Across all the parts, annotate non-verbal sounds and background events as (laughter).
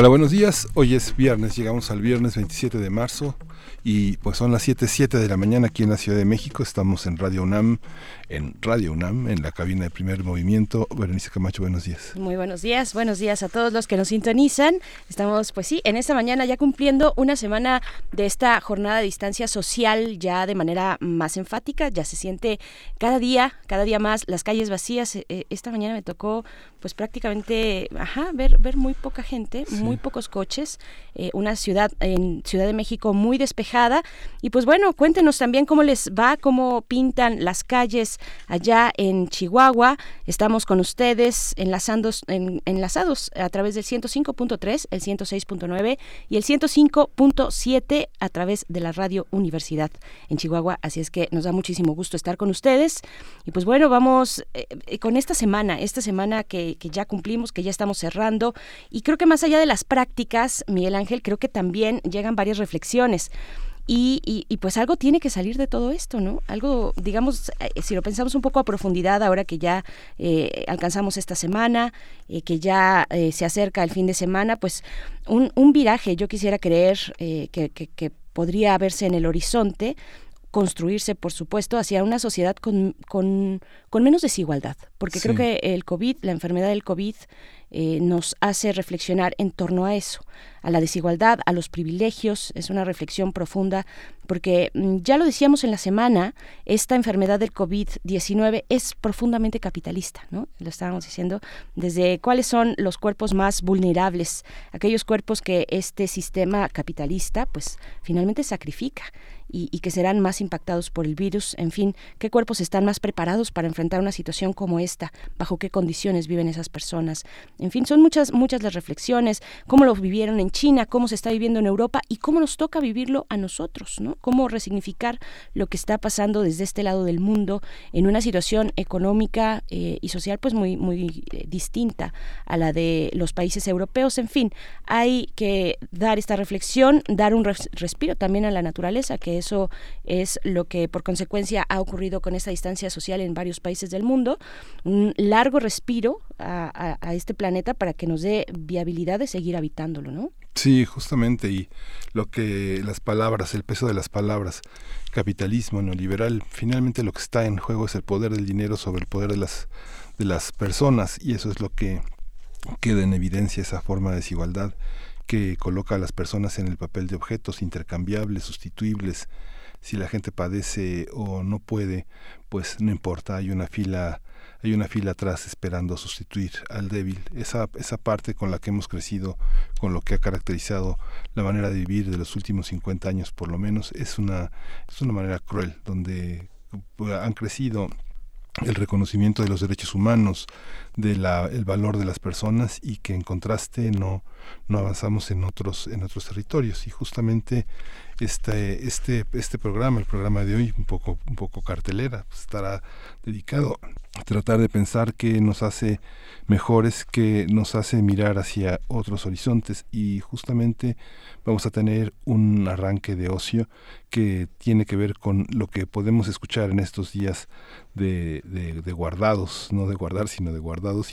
Hola, buenos días. Hoy es viernes, llegamos al viernes 27 de marzo y pues son las 7.07 de la mañana aquí en la Ciudad de México. Estamos en Radio UNAM en Radio UNAM, en la cabina de primer movimiento. Berenice Camacho, buenos días. Muy buenos días, buenos días a todos los que nos sintonizan. Estamos, pues sí, en esta mañana ya cumpliendo una semana de esta jornada de distancia social ya de manera más enfática, ya se siente cada día, cada día más las calles vacías. Eh, eh, esta mañana me tocó pues prácticamente, ajá, ver, ver muy poca gente, muy pocos coches, eh, una ciudad en Ciudad de México muy Y pues bueno, cuéntenos también cómo les va, cómo pintan las calles allá en Chihuahua. Estamos con ustedes enlazados, enlazados a través del 105.3, el 106.9 y el 105.7 a través de la radio Universidad en Chihuahua. Así es que nos da muchísimo gusto estar con ustedes. Y pues bueno, vamos eh, con esta semana, esta semana que, que ya cumplimos, que ya estamos cerrando. Y creo que más allá de las prácticas, Miguel Ángel, creo que también llegan varias reflexiones. Y, y, pues algo tiene que salir de todo esto, ¿no? Algo, digamos, eh, si lo pensamos un poco a profundidad, ahora que ya eh, alcanzamos esta semana, eh, que ya se acerca el fin de semana, pues un, un viraje, yo quisiera creer que, que, podría verse en el horizonte, construirse, por supuesto, hacia una sociedad con, con, con menos desigualdad, porque creo que el COVID, la enfermedad del COVID, eh, nos hace reflexionar en torno a eso, a la desigualdad, a los privilegios. Es una reflexión profunda porque mm, ya lo decíamos en la semana, esta enfermedad del COVID-19 es profundamente capitalista, ¿no? Lo estábamos diciendo, desde cuáles son los cuerpos más vulnerables, aquellos cuerpos que este sistema capitalista pues finalmente sacrifica y, que serán más impactados por el virus, en fin, qué cuerpos están más preparados para enfrentar una situación como esta, bajo qué condiciones viven esas personas. En fin, son muchas, muchas las reflexiones, cómo lo vivieron en China, cómo se está viviendo en Europa y cómo nos toca vivirlo a nosotros, ¿no? Cómo resignificar lo que está pasando desde este lado del mundo en una situación económica eh, y social pues muy, muy eh, distinta a la de los países europeos. En fin, hay que dar esta reflexión, dar un respiro también a la naturaleza, que eso es lo que por consecuencia ha ocurrido con esta distancia social en varios países del mundo. Un largo respiro a, este planeta para que nos dé viabilidad de seguir habitándolo, ¿no? Sí, justamente, y lo que las palabras, el peso de las palabras, capitalismo neoliberal, finalmente lo que está en juego es el poder del dinero sobre el poder de las, de las personas, y eso es lo que queda en evidencia, esa forma de desigualdad que coloca a las personas en el papel de objetos intercambiables, sustituibles. Si la gente padece o no puede, pues no importa, hay una fila hay una fila atrás esperando sustituir al débil. Esa, esa parte con la que hemos crecido, con lo que ha caracterizado la manera de vivir de los últimos 50 años por lo menos, es una, es una manera cruel, donde han crecido el reconocimiento de los derechos humanos, del el valor de las personas y que en contraste no, no avanzamos en otros, en otros territorios. Y justamente este, este, este programa, el programa de hoy, un poco, un poco cartelera, pues, estará dedicado a tratar de pensar qué nos hace mejores, qué nos hace mirar hacia otros horizontes y justamente vamos a tener un arranque de ocio que tiene que ver con lo que podemos escuchar en estos días de, de, guardados, no de guardar, sino de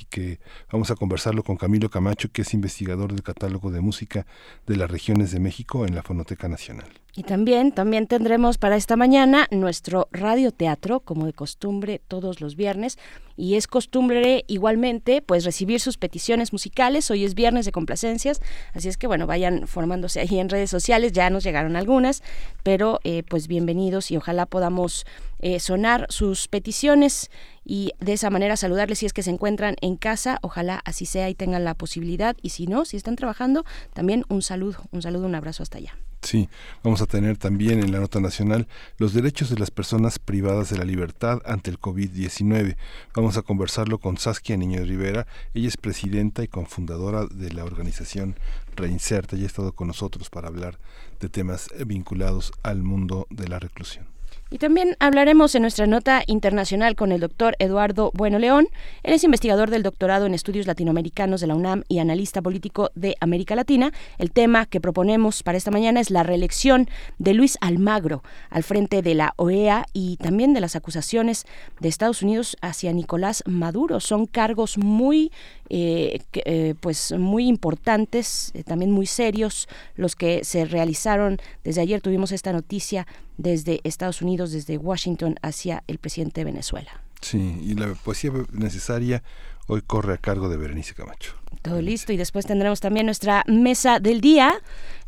y que vamos a conversarlo con Camilo Camacho, que es investigador del catálogo de música de las regiones de México en la Fonoteca Nacional. Y también, también tendremos para esta mañana nuestro radioteatro, como de costumbre, todos los viernes. Y es costumbre igualmente, pues, recibir sus peticiones musicales. Hoy es viernes de complacencias, así es que, bueno, vayan formándose ahí en redes sociales. Ya nos llegaron algunas, pero, eh, pues, bienvenidos y ojalá podamos eh, sonar sus peticiones y de esa manera saludarles si es que se encuentran en casa. Ojalá así sea y tengan la posibilidad. Y si no, si están trabajando, también un saludo, un saludo, un abrazo hasta allá. Sí, vamos a tener también en la nota nacional los derechos de las personas privadas de la libertad ante el COVID-19. Vamos a conversarlo con Saskia Niño Rivera. Ella es presidenta y cofundadora de la organización Reinserta y ha estado con nosotros para hablar de temas vinculados al mundo de la reclusión. Y también hablaremos en nuestra nota internacional con el doctor Eduardo Bueno León. Él es investigador del doctorado en estudios latinoamericanos de la UNAM y analista político de América Latina. El tema que proponemos para esta mañana es la reelección de Luis Almagro al frente de la OEA y también de las acusaciones de Estados Unidos hacia Nicolás Maduro. Son cargos muy eh, eh, pues muy importantes, eh, también muy serios, los que se realizaron desde ayer. Tuvimos esta noticia desde Estados Unidos, desde Washington hacia el presidente de Venezuela. Sí, y la poesía necesaria hoy corre a cargo de Berenice Camacho. Todo listo y después tendremos también nuestra mesa del día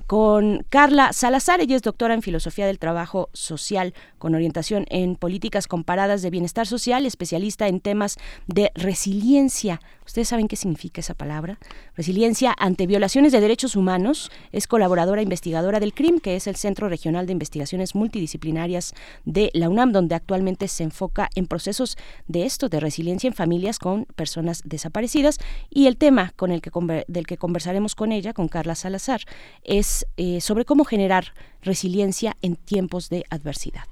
con Carla Salazar. Ella es doctora en Filosofía del Trabajo Social con orientación en políticas comparadas de bienestar social, especialista en temas de resiliencia. ¿Ustedes saben qué significa esa palabra? Resiliencia ante violaciones de derechos humanos. Es colaboradora investigadora del CRIM, que es el Centro Regional de Investigaciones Multidisciplinarias de la UNAM, donde actualmente se enfoca en procesos de esto, de resiliencia en familias con personas desaparecidas. Y el tema con el que, del que conversaremos con ella, con Carla Salazar, es eh, sobre cómo generar resiliencia en tiempos de adversidad.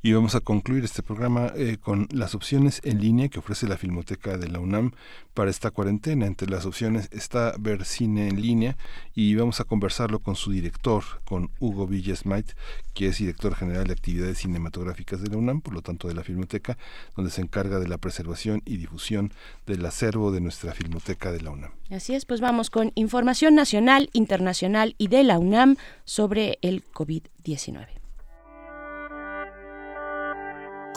Y vamos a concluir este programa eh, con las opciones en línea que ofrece la Filmoteca de la UNAM para esta cuarentena. Entre las opciones está ver cine en línea y vamos a conversarlo con su director, con Hugo Villasmait, que es director general de actividades cinematográficas de la UNAM, por lo tanto de la Filmoteca, donde se encarga de la preservación y difusión del acervo de nuestra Filmoteca de la UNAM. Así es, pues vamos con información nacional, internacional y de la UNAM sobre el COVID-19.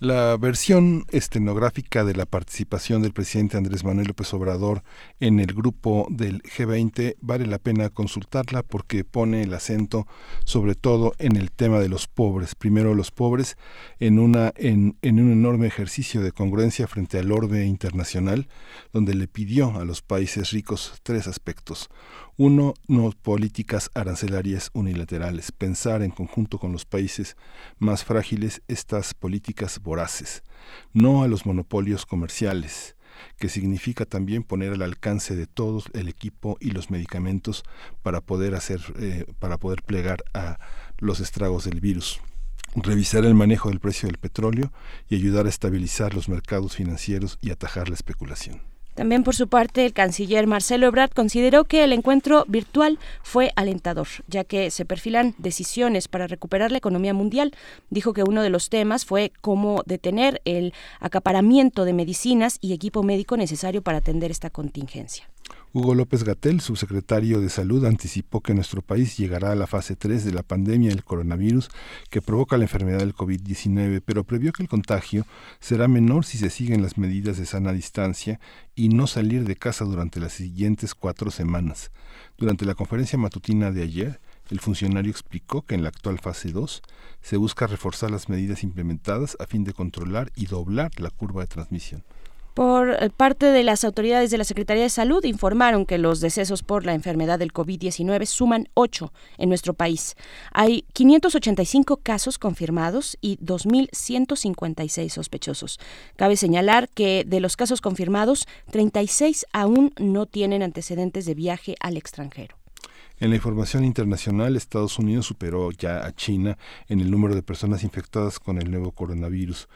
La versión estenográfica de la participación del presidente Andrés Manuel López Obrador en el grupo del G20 vale la pena consultarla porque pone el acento sobre todo en el tema de los pobres. Primero los pobres en, una, en, un enorme ejercicio de congruencia frente al orbe internacional, donde le pidió a los países ricos tres aspectos. Uno, no políticas arancelarias unilaterales, pensar en conjunto con los países más frágiles estas políticas voraces, no a los monopolios comerciales, que significa también poner al alcance de todos el equipo y los medicamentos para poder hacer, eh, para poder plegar a los estragos del virus. Revisar el manejo del precio del petróleo y ayudar a estabilizar los mercados financieros y atajar la especulación. También por su parte, el canciller Marcelo Ebrard consideró que el encuentro virtual fue alentador, ya que se perfilan decisiones para recuperar la economía mundial. Dijo que uno de los temas fue cómo detener el acaparamiento de medicinas y equipo médico necesario para atender esta contingencia. Hugo López Gatel, subsecretario de Salud, anticipó que nuestro país llegará a la fase 3 de la pandemia del coronavirus que provoca la enfermedad del COVID-19, pero previó que el contagio será menor si se siguen las medidas de sana distancia y no salir de casa durante las siguientes cuatro semanas. Durante la conferencia matutina de ayer, el funcionario explicó que en la actual fase 2 se busca reforzar las medidas implementadas a fin de controlar y doblar la curva de transmisión. Por eh, parte de las autoridades de la Secretaría de Salud informaron que los decesos por la enfermedad del COVID-19 suman 8 en nuestro país. Hay 585 casos confirmados y 2.156 sospechosos. Cabe señalar que de los casos confirmados, 36 aún no tienen antecedentes de viaje al extranjero. En la información internacional, Estados Unidos superó ya a China en el número de personas infectadas con el nuevo coronavirus.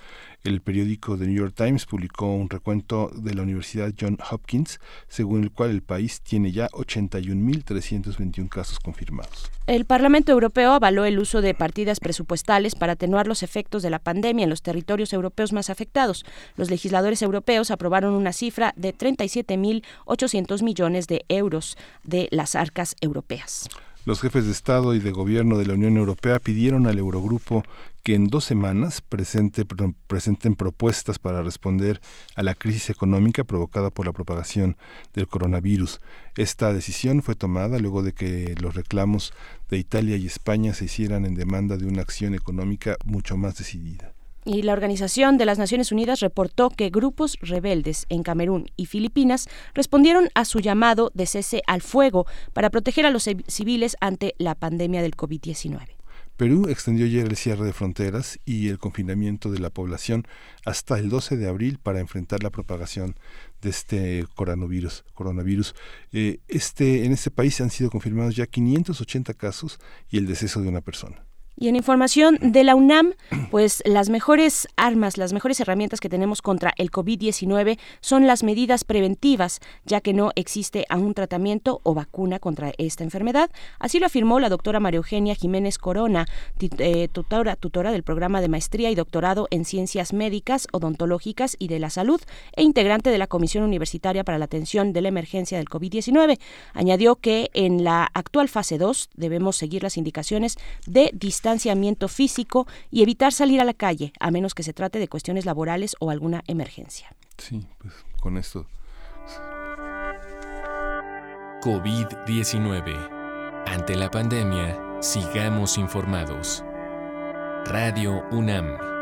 El periódico The New York Times publicó un recuento de la Universidad John Hopkins, según el cual el país tiene ya 81.321 casos confirmados. El Parlamento Europeo avaló el uso de partidas presupuestales para atenuar los efectos de la pandemia en los territorios europeos más afectados. Los legisladores europeos aprobaron una cifra de 37.800 millones de euros de las arcas europeas. Los jefes de Estado y de Gobierno de la Unión Europea pidieron al Eurogrupo que en dos semanas presente, presenten propuestas para responder a la crisis económica provocada por la propagación del coronavirus. Esta decisión fue tomada luego de que los reclamos de Italia y España se hicieran en demanda de una acción económica mucho más decidida. Y la Organización de las Naciones Unidas reportó que grupos rebeldes en Camerún y Filipinas respondieron a su llamado de cese al fuego para proteger a los civiles ante la pandemia del COVID-19. Perú extendió ayer el cierre de fronteras y el confinamiento de la población hasta el 12 de abril para enfrentar la propagación de este coronavirus. coronavirus. Eh, este, en este país han sido confirmados ya 580 casos y el deceso de una persona. Y en información de la UNAM, pues las mejores armas, las mejores herramientas que tenemos contra el COVID-19 son las medidas preventivas, ya que no existe aún tratamiento o vacuna contra esta enfermedad. Así lo afirmó la doctora María Eugenia Jiménez Corona, eh, tutora, tutora del programa de maestría y doctorado en ciencias médicas, odontológicas y de la salud e integrante de la Comisión Universitaria para la Atención de la Emergencia del COVID-19. Añadió que en la actual fase 2 debemos seguir las indicaciones de distancia distanciamiento físico y evitar salir a la calle, a menos que se trate de cuestiones laborales o alguna emergencia. Sí, pues con esto. COVID-19. Ante la pandemia, sigamos informados. Radio UNAM.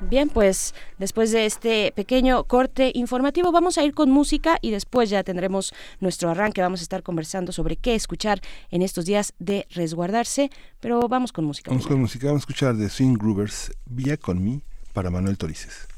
Bien, pues después de este pequeño corte informativo vamos a ir con música y después ya tendremos nuestro arranque. Vamos a estar conversando sobre qué escuchar en estos días de resguardarse, pero vamos con música. Vamos con música, vamos a escuchar de Swing Groovers, Vía con mí, para Manuel Torices.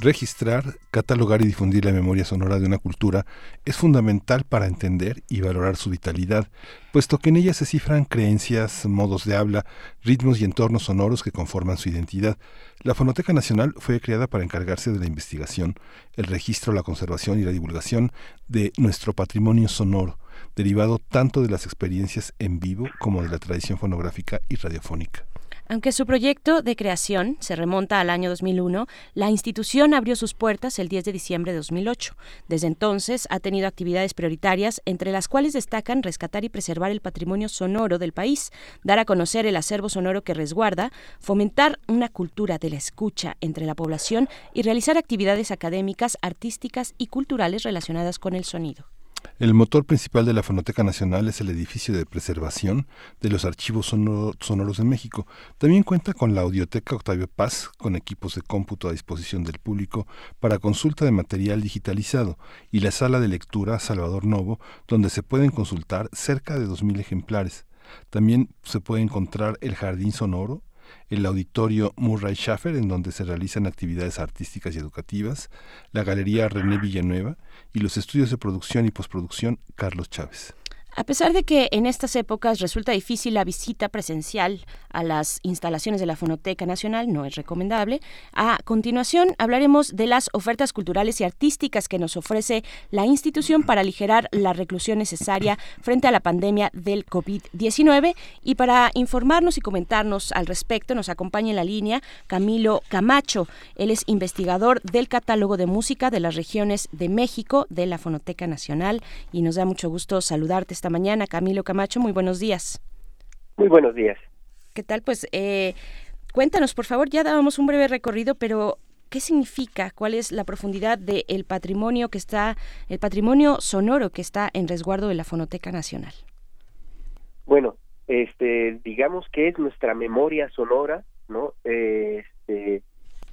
Registrar, catalogar y difundir la memoria sonora de una cultura es fundamental para entender y valorar su vitalidad, puesto que en ella se cifran creencias, modos de habla, ritmos y entornos sonoros que conforman su identidad. La Fonoteca Nacional fue creada para encargarse de la investigación, el registro, la conservación y la divulgación de nuestro patrimonio sonoro, derivado tanto de las experiencias en vivo como de la tradición fonográfica y radiofónica. Aunque su proyecto de creación se remonta al año 2001, la institución abrió sus puertas el 10 de diciembre de 2008. Desde entonces ha tenido actividades prioritarias, entre las cuales destacan rescatar y preservar el patrimonio sonoro del país, dar a conocer el acervo sonoro que resguarda, fomentar una cultura de la escucha entre la población y realizar actividades académicas, artísticas y culturales relacionadas con el sonido. El motor principal de la Fonoteca Nacional es el edificio de preservación de los archivos sonoros de México. También cuenta con la Audioteca Octavio Paz, con equipos de cómputo a disposición del público para consulta de material digitalizado, y la sala de lectura Salvador Novo, donde se pueden consultar cerca de 2.000 ejemplares. También se puede encontrar el Jardín Sonoro, el auditorio Murray Schaffer, en donde se realizan actividades artísticas y educativas, la Galería René Villanueva y los estudios de producción y postproducción Carlos Chávez. A pesar de que en estas épocas resulta difícil la visita presencial a las instalaciones de la Fonoteca Nacional, no es recomendable, a continuación hablaremos de las ofertas culturales y artísticas que nos ofrece la institución para aligerar la reclusión necesaria frente a la pandemia del COVID-19 y para informarnos y comentarnos al respecto nos acompaña en la línea Camilo Camacho. Él es investigador del catálogo de música de las regiones de México de la Fonoteca Nacional y nos da mucho gusto saludarte esta mañana. Camilo Camacho, muy buenos días. Muy buenos días. ¿Qué tal? Pues eh, cuéntanos, por favor, ya dábamos un breve recorrido, pero ¿qué significa? ¿Cuál es la profundidad del patrimonio que está, el patrimonio sonoro que está en resguardo de la Fonoteca Nacional? Bueno, este, digamos que es nuestra memoria sonora, ¿no? Este,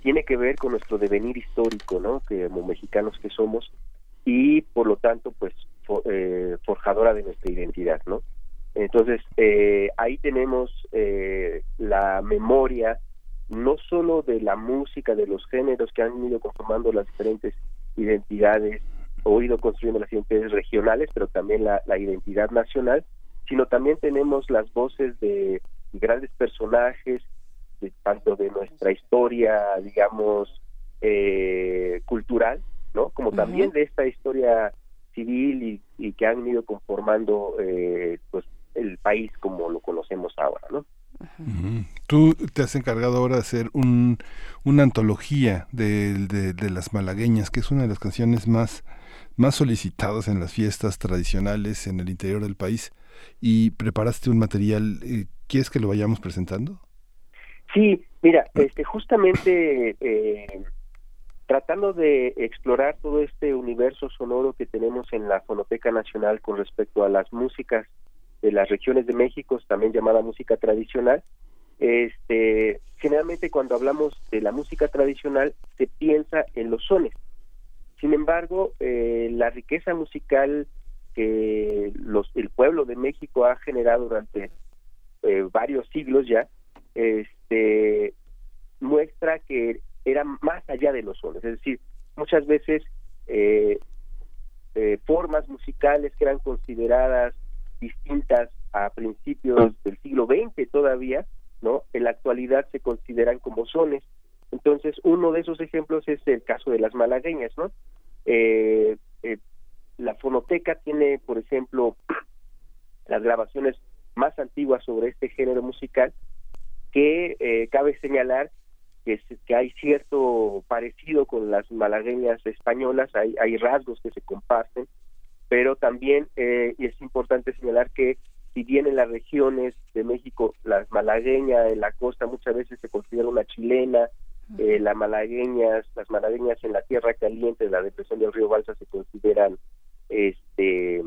tiene que ver con nuestro devenir histórico, ¿no? Que como mexicanos que somos y por lo tanto, pues eh, forjadora de nuestra identidad, ¿no? Entonces, eh, ahí tenemos eh, la memoria no solo de la música, de los géneros que han ido conformando las diferentes identidades o ido construyendo las identidades regionales, pero también la, identidad nacional, sino también tenemos las voces de grandes personajes, de, tanto de nuestra historia, digamos, cultural, ¿no? Como también de esta historia civil y, que han ido conformando eh, pues el país como lo conocemos ahora, ¿no? Tú te has encargado ahora de hacer un, una antología de, de, las malagueñas, que es una de las canciones más, más solicitadas en las fiestas tradicionales en el interior del país, y preparaste un material. Eh, ¿Quieres que lo vayamos presentando? Sí, mira, este, justamente eh, tratando de explorar todo este universo sonoro que tenemos en la Fonoteca Nacional con respecto a las músicas de las regiones de México, también llamada música tradicional. Este, generalmente cuando hablamos de la música tradicional se piensa en los sones. Sin embargo, eh, la riqueza musical que los, el pueblo de México ha generado durante eh, varios siglos ya, este, muestra que era más allá de los sones, es decir, muchas veces eh, eh, formas musicales que eran consideradas distintas a principios del siglo XX todavía, ¿no? En la actualidad se consideran como sones. Entonces, uno de esos ejemplos es el caso de las malagueñas, ¿no? Eh, la fonoteca tiene, por ejemplo, (clears throat) las grabaciones más antiguas sobre este género musical, que cabe señalar que, hay cierto parecido con las malagueñas españolas, hay, hay rasgos que se comparten, pero también eh, es importante señalar que si bien en las regiones de México las malagueñas en la costa muchas veces se considera una chilena, eh, las malagueñas, las malagueñas en la tierra caliente, la depresión del río Balsa se consideran este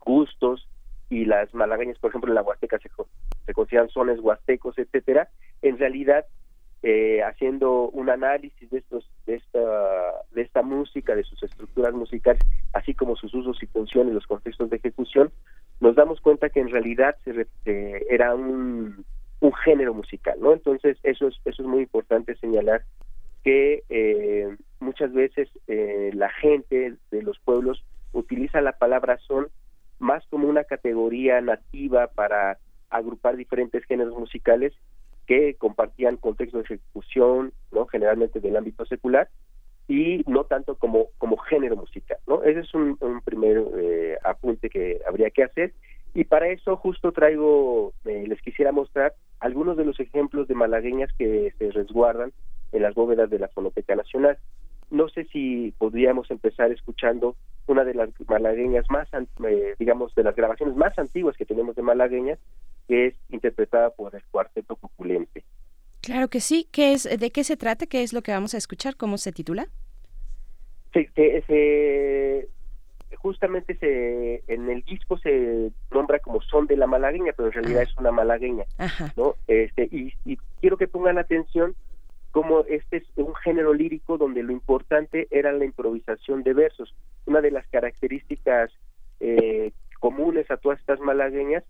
gustos, y las malagueñas, por ejemplo, en la Huasteca se, se consideran sones huastecos, etcétera, en realidad eh, haciendo un análisis de estos de esta música de sus estructuras musicales así como sus usos y funciones los contextos de ejecución nos damos cuenta que en realidad se, era un, un género musical no entonces eso es eso es muy importante señalar que eh, muchas veces eh, la gente de los pueblos utiliza la palabra son más como una categoría nativa para agrupar diferentes géneros musicales que compartían contexto de ejecución, ¿no? generalmente del ámbito secular, y no tanto como, como género musical. ¿no? Ese es un, primer eh, apunte que habría que hacer. Y para eso justo traigo, eh, les quisiera mostrar algunos de los ejemplos de malagueñas que se resguardan en las bóvedas de la Fonoteca Nacional. No sé si podríamos empezar escuchando una de las malagueñas más, eh, digamos, de las grabaciones más antiguas que tenemos de malagueñas, que es interpretada por el cuarteto Cuculente. Claro que sí. ¿Qué es, ¿De qué se trata? ¿Qué es lo que vamos a escuchar? ¿Cómo se titula? Sí, se, justamente se, en el disco se nombra como son de la malagueña, pero en realidad ah. es una malagueña. ¿no? Este, y, y quiero que pongan atención como este es un género lírico donde lo importante era la improvisación de versos. Una de las características eh, comunes a todas estas malagueñas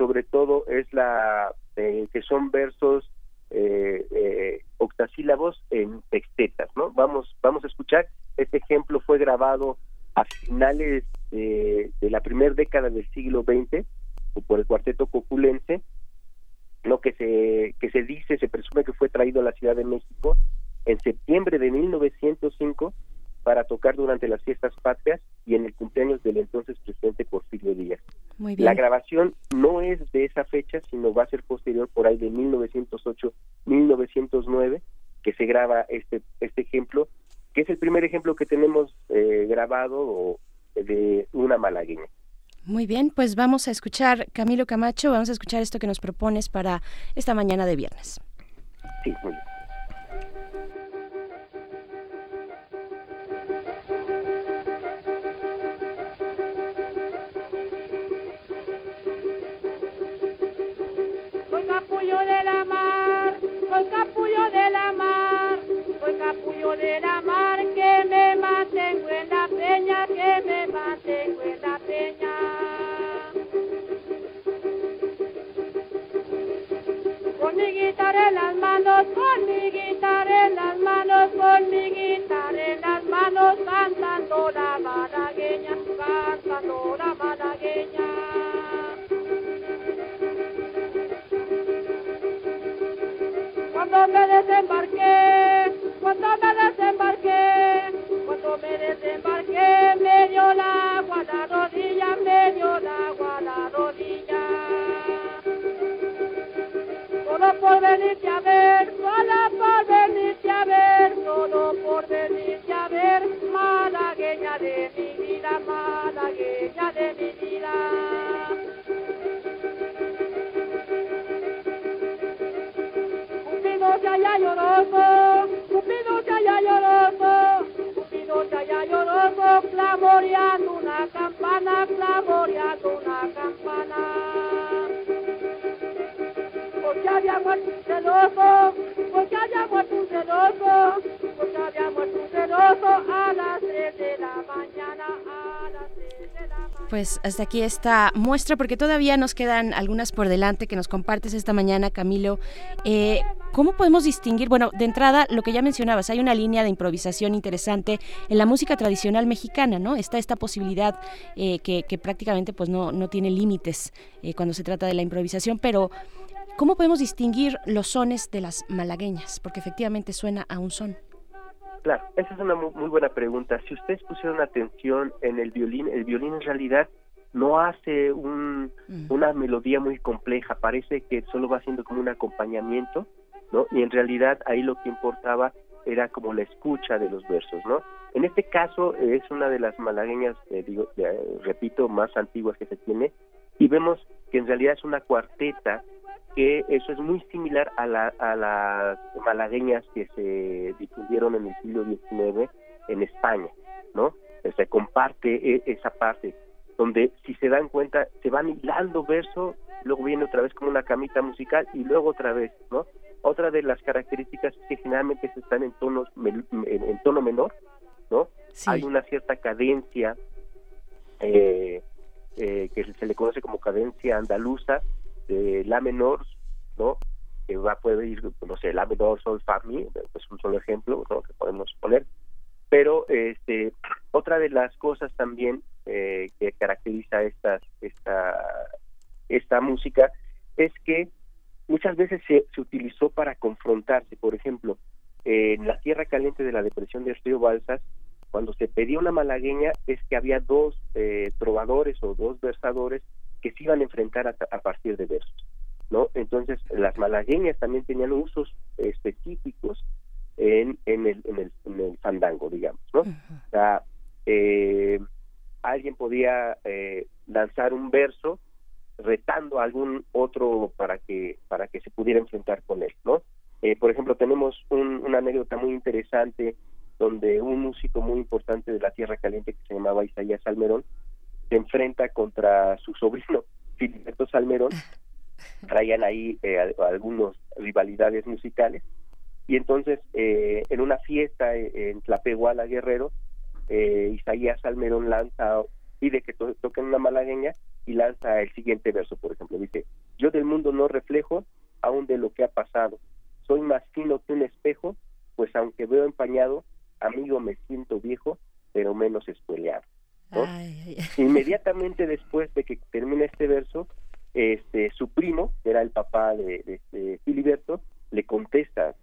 sobre todo es la eh, que son versos eh, eh, octasílabos en textetas, ¿no? Vamos, vamos a escuchar. Este ejemplo fue grabado a finales de, la primera década del siglo XX por el cuarteto coculense. Lo que se que se dice, se presume que fue traído a la Ciudad de México en septiembre de 1905 para tocar durante las fiestas patrias y en el cumpleaños del entonces presidente Porfirio Díaz. La grabación no es de esa fecha, sino va a ser posterior por ahí de 1908-1909 que se graba este este ejemplo, que es el primer ejemplo que tenemos eh, grabado de una malagueña. Muy bien, pues vamos a escuchar, Camilo Camacho, vamos a escuchar esto que nos propones para esta mañana de viernes. Sí, muy bien. Capullo de la mar, que me mantengo en la peña, que me mantengo en la peña. Con mi guitarra en las manos, con mi guitarra en las manos, con mi guitarra en las manos, cantando la malagueña, cantando la malagueña. cuando me desembarqué, cuando me desembarqué, cuando me desembarqué, me dio la agua la rodilla, me dio la agua la rodilla. Solo por venirte a ver, solo por venirte a ver, solo por venirte a ver, malagueña de mi vida, malagueña de mi vida. Lloroso, lloroso, Cupido ya lloroso, clamoreando una campana, clamoreando una campana. Porque había muerto un celoso, porque había muerto un celoso, porque había muerto un celoso a las tres de la mañana, a las 3 de la mañana. Pues hasta aquí esta muestra, porque todavía nos quedan algunas por delante que nos compartes esta mañana, Camilo. Eh, ¿Cómo podemos distinguir? Bueno, de entrada, lo que ya mencionabas, hay una línea de improvisación interesante en la música tradicional mexicana, ¿no? Está esta posibilidad eh, que, prácticamente pues no, no tiene límites eh, cuando se trata de la improvisación, pero ¿cómo podemos distinguir los sones de las malagueñas? Porque efectivamente suena a un son. Claro, esa es una muy, buena pregunta. Si ustedes pusieron atención en el violín, el violín en realidad no hace un, mm. una melodía muy compleja, parece que solo va haciendo como un acompañamiento, ¿no? Y en realidad ahí lo que importaba era como la escucha de los versos, ¿no? En este caso es una de las malagueñas, eh, digo, eh, repito, más antiguas que se tiene, y vemos que en realidad es una cuarteta que eso es muy similar a, la, a las malagueñas que se difundieron en el siglo XIX en España, ¿no? Se comparte e, esa parte. donde si se dan cuenta se van hilando verso, luego viene otra vez como una camita musical y luego otra vez, ¿no? Otra de las características es que generalmente se están en tonos en, tono menor, ¿no? Hay una cierta cadencia eh, eh, que se le conoce como cadencia andaluza de la menor, ¿no? Que va poder ir, no sé, la menor, sol, fa, mi, pues un solo ejemplo, ¿no? Que podemos poner. Pero este, otra de las cosas también eh, que caracteriza esta, esta música es que muchas veces se, se utilizó para confrontarse. Por ejemplo, en la tierra caliente de la depresión del río Balsas, cuando se pedía una malagueña es que había dos eh, trovadores o dos versadores que se iban a enfrentar a, partir de versos, ¿no? Entonces las malagueñas también tenían usos específicos en, en, el, en, el, en el fandango, digamos, ¿no? O sea, eh, alguien podía eh, lanzar un verso retando a algún otro para que para que se pudiera enfrentar con él, ¿no? por ejemplo, tenemos una anécdota muy interesante donde un músico muy importante de la Tierra Caliente que se llamaba Isaías Salmerón se enfrenta contra su sobrino (laughs) Filiberto Salmerón. (laughs) Traían ahí eh, algunas rivalidades musicales. Y entonces eh, en una fiesta en Tlapehuala Guerrero eh, Isaías Salmerón lanza pide que toquen una malagueña y lanza el siguiente verso por ejemplo. Dice yo del mundo no reflejo aún de lo que ha pasado. Soy más fino que un espejo pues aunque veo empañado amigo me siento viejo, pero menos espoleado. (laughs) Inmediatamente después de que termina este verso, este su primo, que era el papá de, de, Filiberto, le contesta,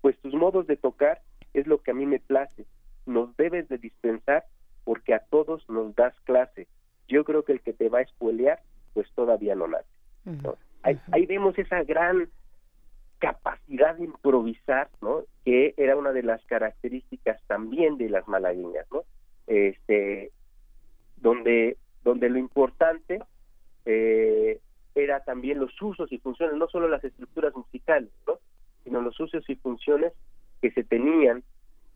pues tus modos de tocar es lo que a mí me place, nos debes de dispensar porque a todos nos das clase. Yo creo que el que te va a espolear, pues todavía no nace. ahí, vemos esa gran capacidad de improvisar, ¿no? Que era una de las características también de las malagueñas, ¿no? Este, donde, donde lo importante eh, era también los usos y funciones, no solo las estructuras musicales, ¿no? Sino los usos y funciones que se tenían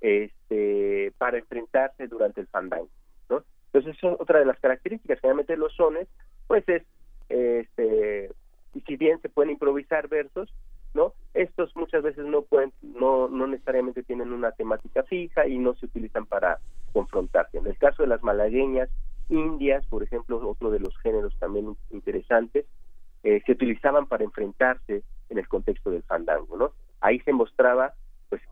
este, para enfrentarse durante el fandango, ¿no? Entonces, es otra de las características. Generalmente los sones, pues es, este, y si bien se pueden improvisar versos, ¿no? Estos muchas veces no pueden, no, no necesariamente tienen una temática fija y no se utilizan para confrontarse. En el caso de las malagueñas indias, por ejemplo, otro de los géneros también interesantes, eh, se utilizaban para enfrentarse en el contexto del fandango, ¿no? Ahí se mostraba, pues,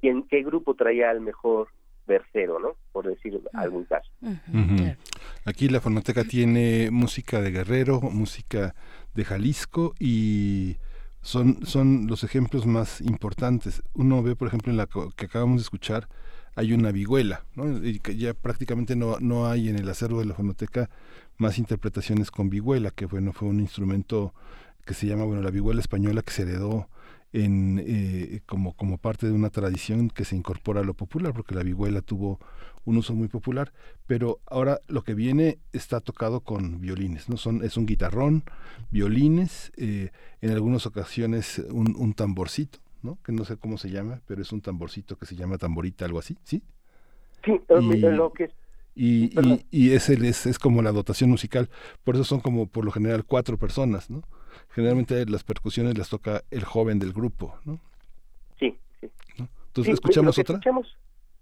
quién, qué grupo traía el mejor versero, ¿no? Por decir algún caso. Aquí la Fonoteca tiene música de Guerrero, música de Jalisco y son, son los ejemplos más importantes. Uno ve, por ejemplo, en la que acabamos de escuchar, hay una vihuela, ¿no? Y que ya prácticamente no, no hay en el acervo de la fonoteca más interpretaciones con vihuela, que bueno, fue un instrumento que se llama, bueno, la vihuela española que se heredó en, eh, como, como parte de una tradición que se incorpora a lo popular, porque la vihuela tuvo un uso muy popular, pero ahora lo que viene está tocado con violines, ¿no? Son, es un guitarrón, violines, eh, en algunas ocasiones un, un, tamborcito, ¿no? Que no sé cómo se llama, pero es un tamborcito que se llama tamborita, algo así, ¿sí? Sí, y, lo que y, y, y es, es, es como la dotación musical, por eso son como por lo general cuatro personas, ¿no? Generalmente las percusiones las toca el joven del grupo, ¿no? Sí, sí. Entonces, ¿escuchamos otra?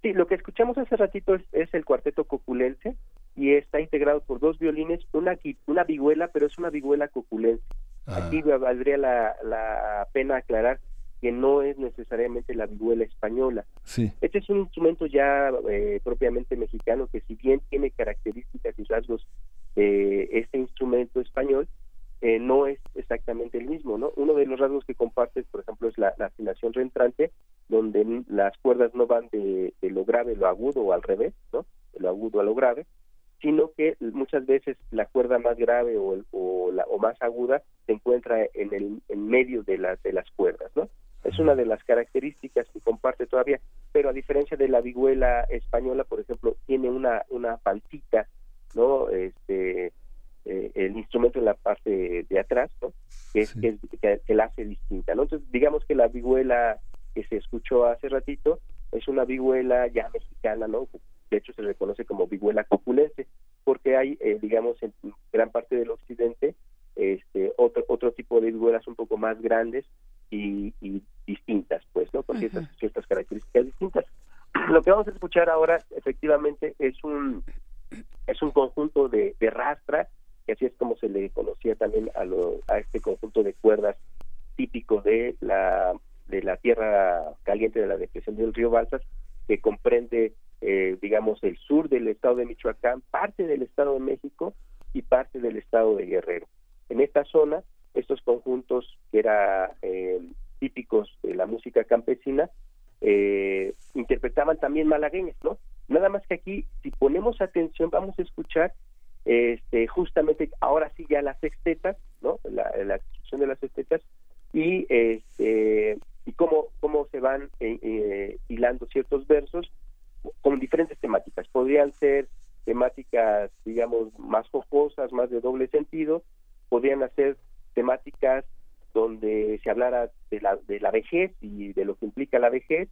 Sí, lo que escuchamos hace ratito es, el cuarteto coculense y está integrado por dos violines, una, una vihuela, pero es una vihuela coculense. Ah. Aquí valdría la, la pena aclarar que no es necesariamente la vihuela española. Sí. Este es un instrumento ya eh, propiamente mexicano que si bien tiene características y rasgos de este instrumento español, eh, no es exactamente el mismo, ¿no? Uno de los rasgos que compartes, por ejemplo, es la, afinación reentrante, donde las cuerdas no van de, lo grave a lo agudo o al revés, ¿no? De lo agudo a lo grave, sino que muchas veces la cuerda más grave o, o, la, o más aguda se encuentra en el en medio de las de las cuerdas, ¿no? Es una de las características que comparte todavía, pero a diferencia de la vihuela española, por ejemplo, tiene una una pancita, ¿no? Este eh, el instrumento en la parte de atrás, ¿no? que, es, que, la hace distinta. ¿no? Entonces, digamos que la vihuela que se escuchó hace ratito es una vihuela ya mexicana, ¿no? De hecho, se reconoce como vihuela copulense, porque que hay, eh, digamos, en gran parte del occidente, este, otro, otro tipo de vihuelas un poco más grandes y, distintas, pues, ¿no? Con ciertas, ciertas características distintas. (clears throat) Lo que vamos a escuchar ahora, efectivamente, es un es un conjunto de, de rastra, que así es como se le conocía también a, lo, a este conjunto de cuerdas típico de la de la tierra caliente de la depresión del río Balsas, que comprende, eh, digamos, el sur del estado de Michoacán, parte del estado de México y parte del estado de Guerrero. En esta zona, estos conjuntos que eran eh, típicos de la música campesina, eh, interpretaban también malagueñas, ¿no? Nada más que aquí, si ponemos atención, vamos a escuchar este, justamente ahora sí ya las sextetas, ¿no? La, la de las sextetas y este y cómo cómo se van eh, eh, hilando ciertos versos con diferentes temáticas. Podrían ser temáticas, digamos, más jocosas, más de doble sentido, podrían ser temáticas donde se hablara de la, de la vejez y de lo que implica la vejez,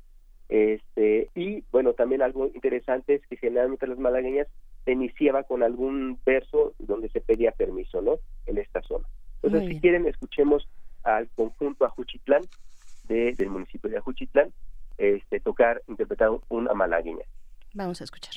este, y bueno, también algo interesante es que generalmente las malagueñas se iniciaba con algún verso donde se pedía permiso, ¿no? En esta zona. Entonces, si quieren, escuchemos al conjunto Ajuchitlán de, del municipio de Ajuchitlán este, tocar, interpretar una malagueña. Vamos a escuchar.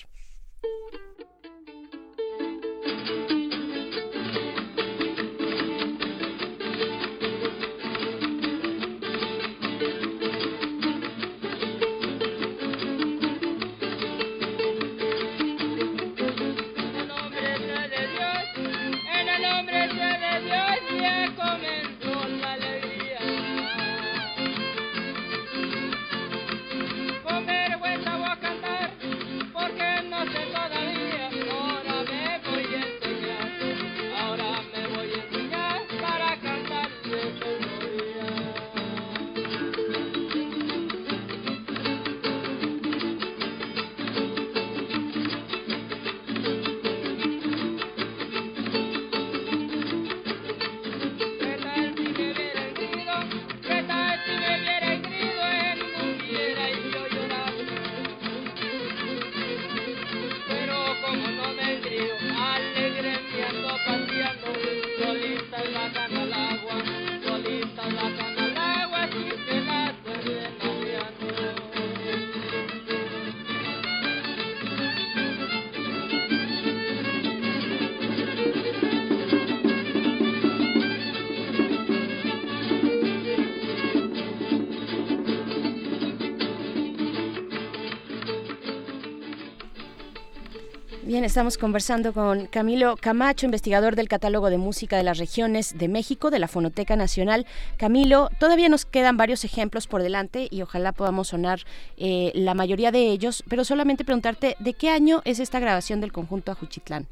Bien, estamos conversando con Camilo Camacho, investigador del Catálogo de Música de las Regiones de México, de la Fonoteca Nacional. Camilo, todavía nos quedan varios ejemplos por delante y ojalá podamos sonar eh, la mayoría de ellos, pero solamente preguntarte, ¿de qué año es esta grabación del conjunto Ajuchitlán?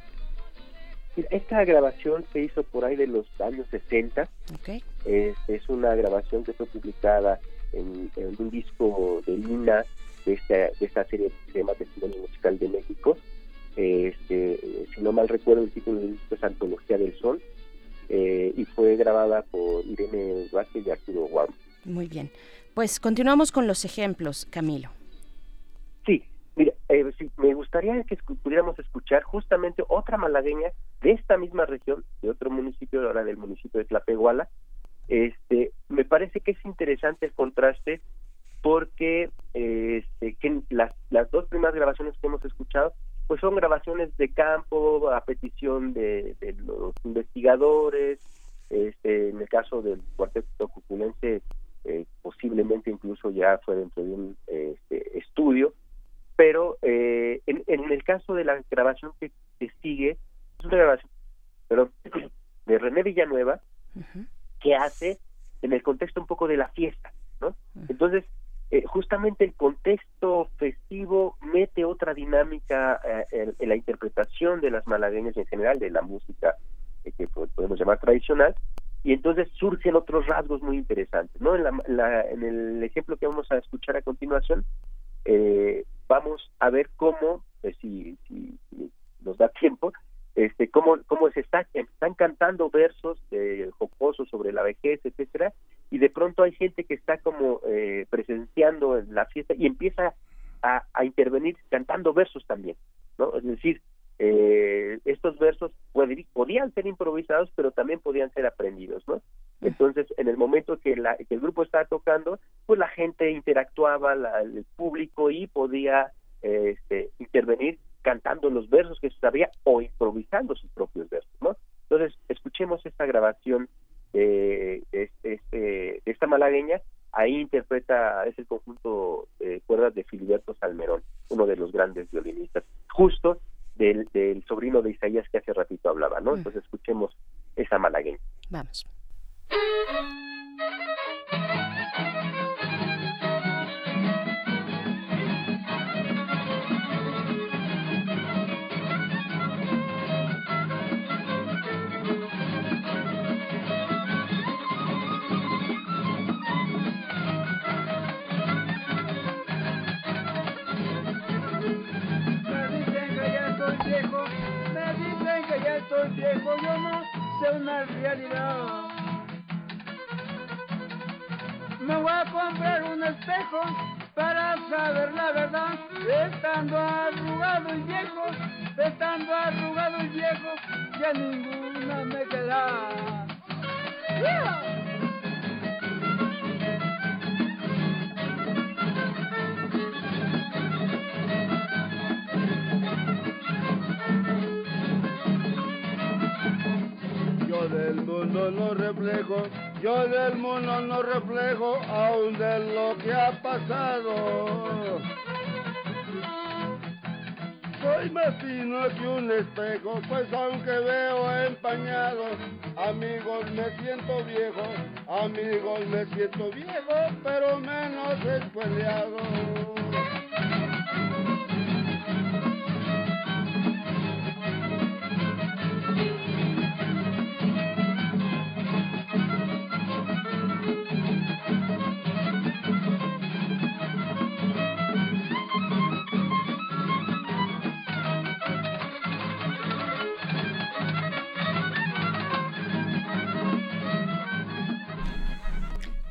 Esta grabación se hizo por ahí de los años 60. Okay. Es, una grabación que fue publicada en, un disco de Lina de esta, de esta serie que se llama Testimonio Musical de México este, si no mal recuerdo, el título del disco es Antología del Sol eh, y fue grabada por Irene Vázquez y Arturo Guam. Muy bien. Pues continuamos con los ejemplos, Camilo. Sí, mira, eh, me gustaría que pudiéramos escuchar justamente otra malagueña de esta misma región, de otro municipio, ahora del municipio de Tlapehuala. Este, me parece que es interesante el contraste porque este, que las, las dos primeras grabaciones que hemos escuchado pues son grabaciones de campo a petición de, los investigadores, este, en el caso del cuarteto cuculense, eh, posiblemente incluso ya fue dentro de un este, estudio, pero eh, en, el caso de la grabación que, sigue, es una grabación pero, (clears throat) de René Villanueva, que hace en el contexto un poco de la fiesta, ¿no? Entonces, eh, justamente el contexto festivo mete otra dinámica eh, en, la interpretación de las malagueñas en general, de la música eh, que podemos llamar tradicional, y entonces surgen otros rasgos muy interesantes. ¿no? En, en el ejemplo que vamos a escuchar a continuación, vamos a ver cómo, si, si, nos da tiempo, este, cómo, cómo se está, están cantando versos eh, jocosos sobre la vejez, etcétera, y de pronto hay gente que está como eh, presenciando la fiesta y empieza a, intervenir cantando versos también, ¿no? Es decir, eh, estos versos podían ser improvisados, pero también podían ser aprendidos, ¿no? Entonces, en el momento que, la, que el grupo estaba tocando, pues la gente interactuaba, el público y podía este, intervenir cantando los versos que sabía o improvisando sus propios versos, ¿no? Entonces, escuchemos esta grabación de, de esta malagueña, ahí interpreta, es el conjunto de cuerdas de Filiberto Salmerón, uno de los grandes violinistas, justo del, del sobrino de Isaías que hace ratito hablaba, ¿no? Mm. Entonces escuchemos esa malagueña. Vamos. Estoy viejo, no sé una realidad. Me voy a comprar un espejo para saber la verdad. Estando arrugado y viejo, estando arrugado y viejo, ya ninguna me queda. Del mundo no reflejo, yo del mundo no reflejo aún de lo que ha pasado. Soy más fino que un espejo, pues aunque veo empañado, amigos me siento viejo, amigos me siento viejo, pero menos escueleado.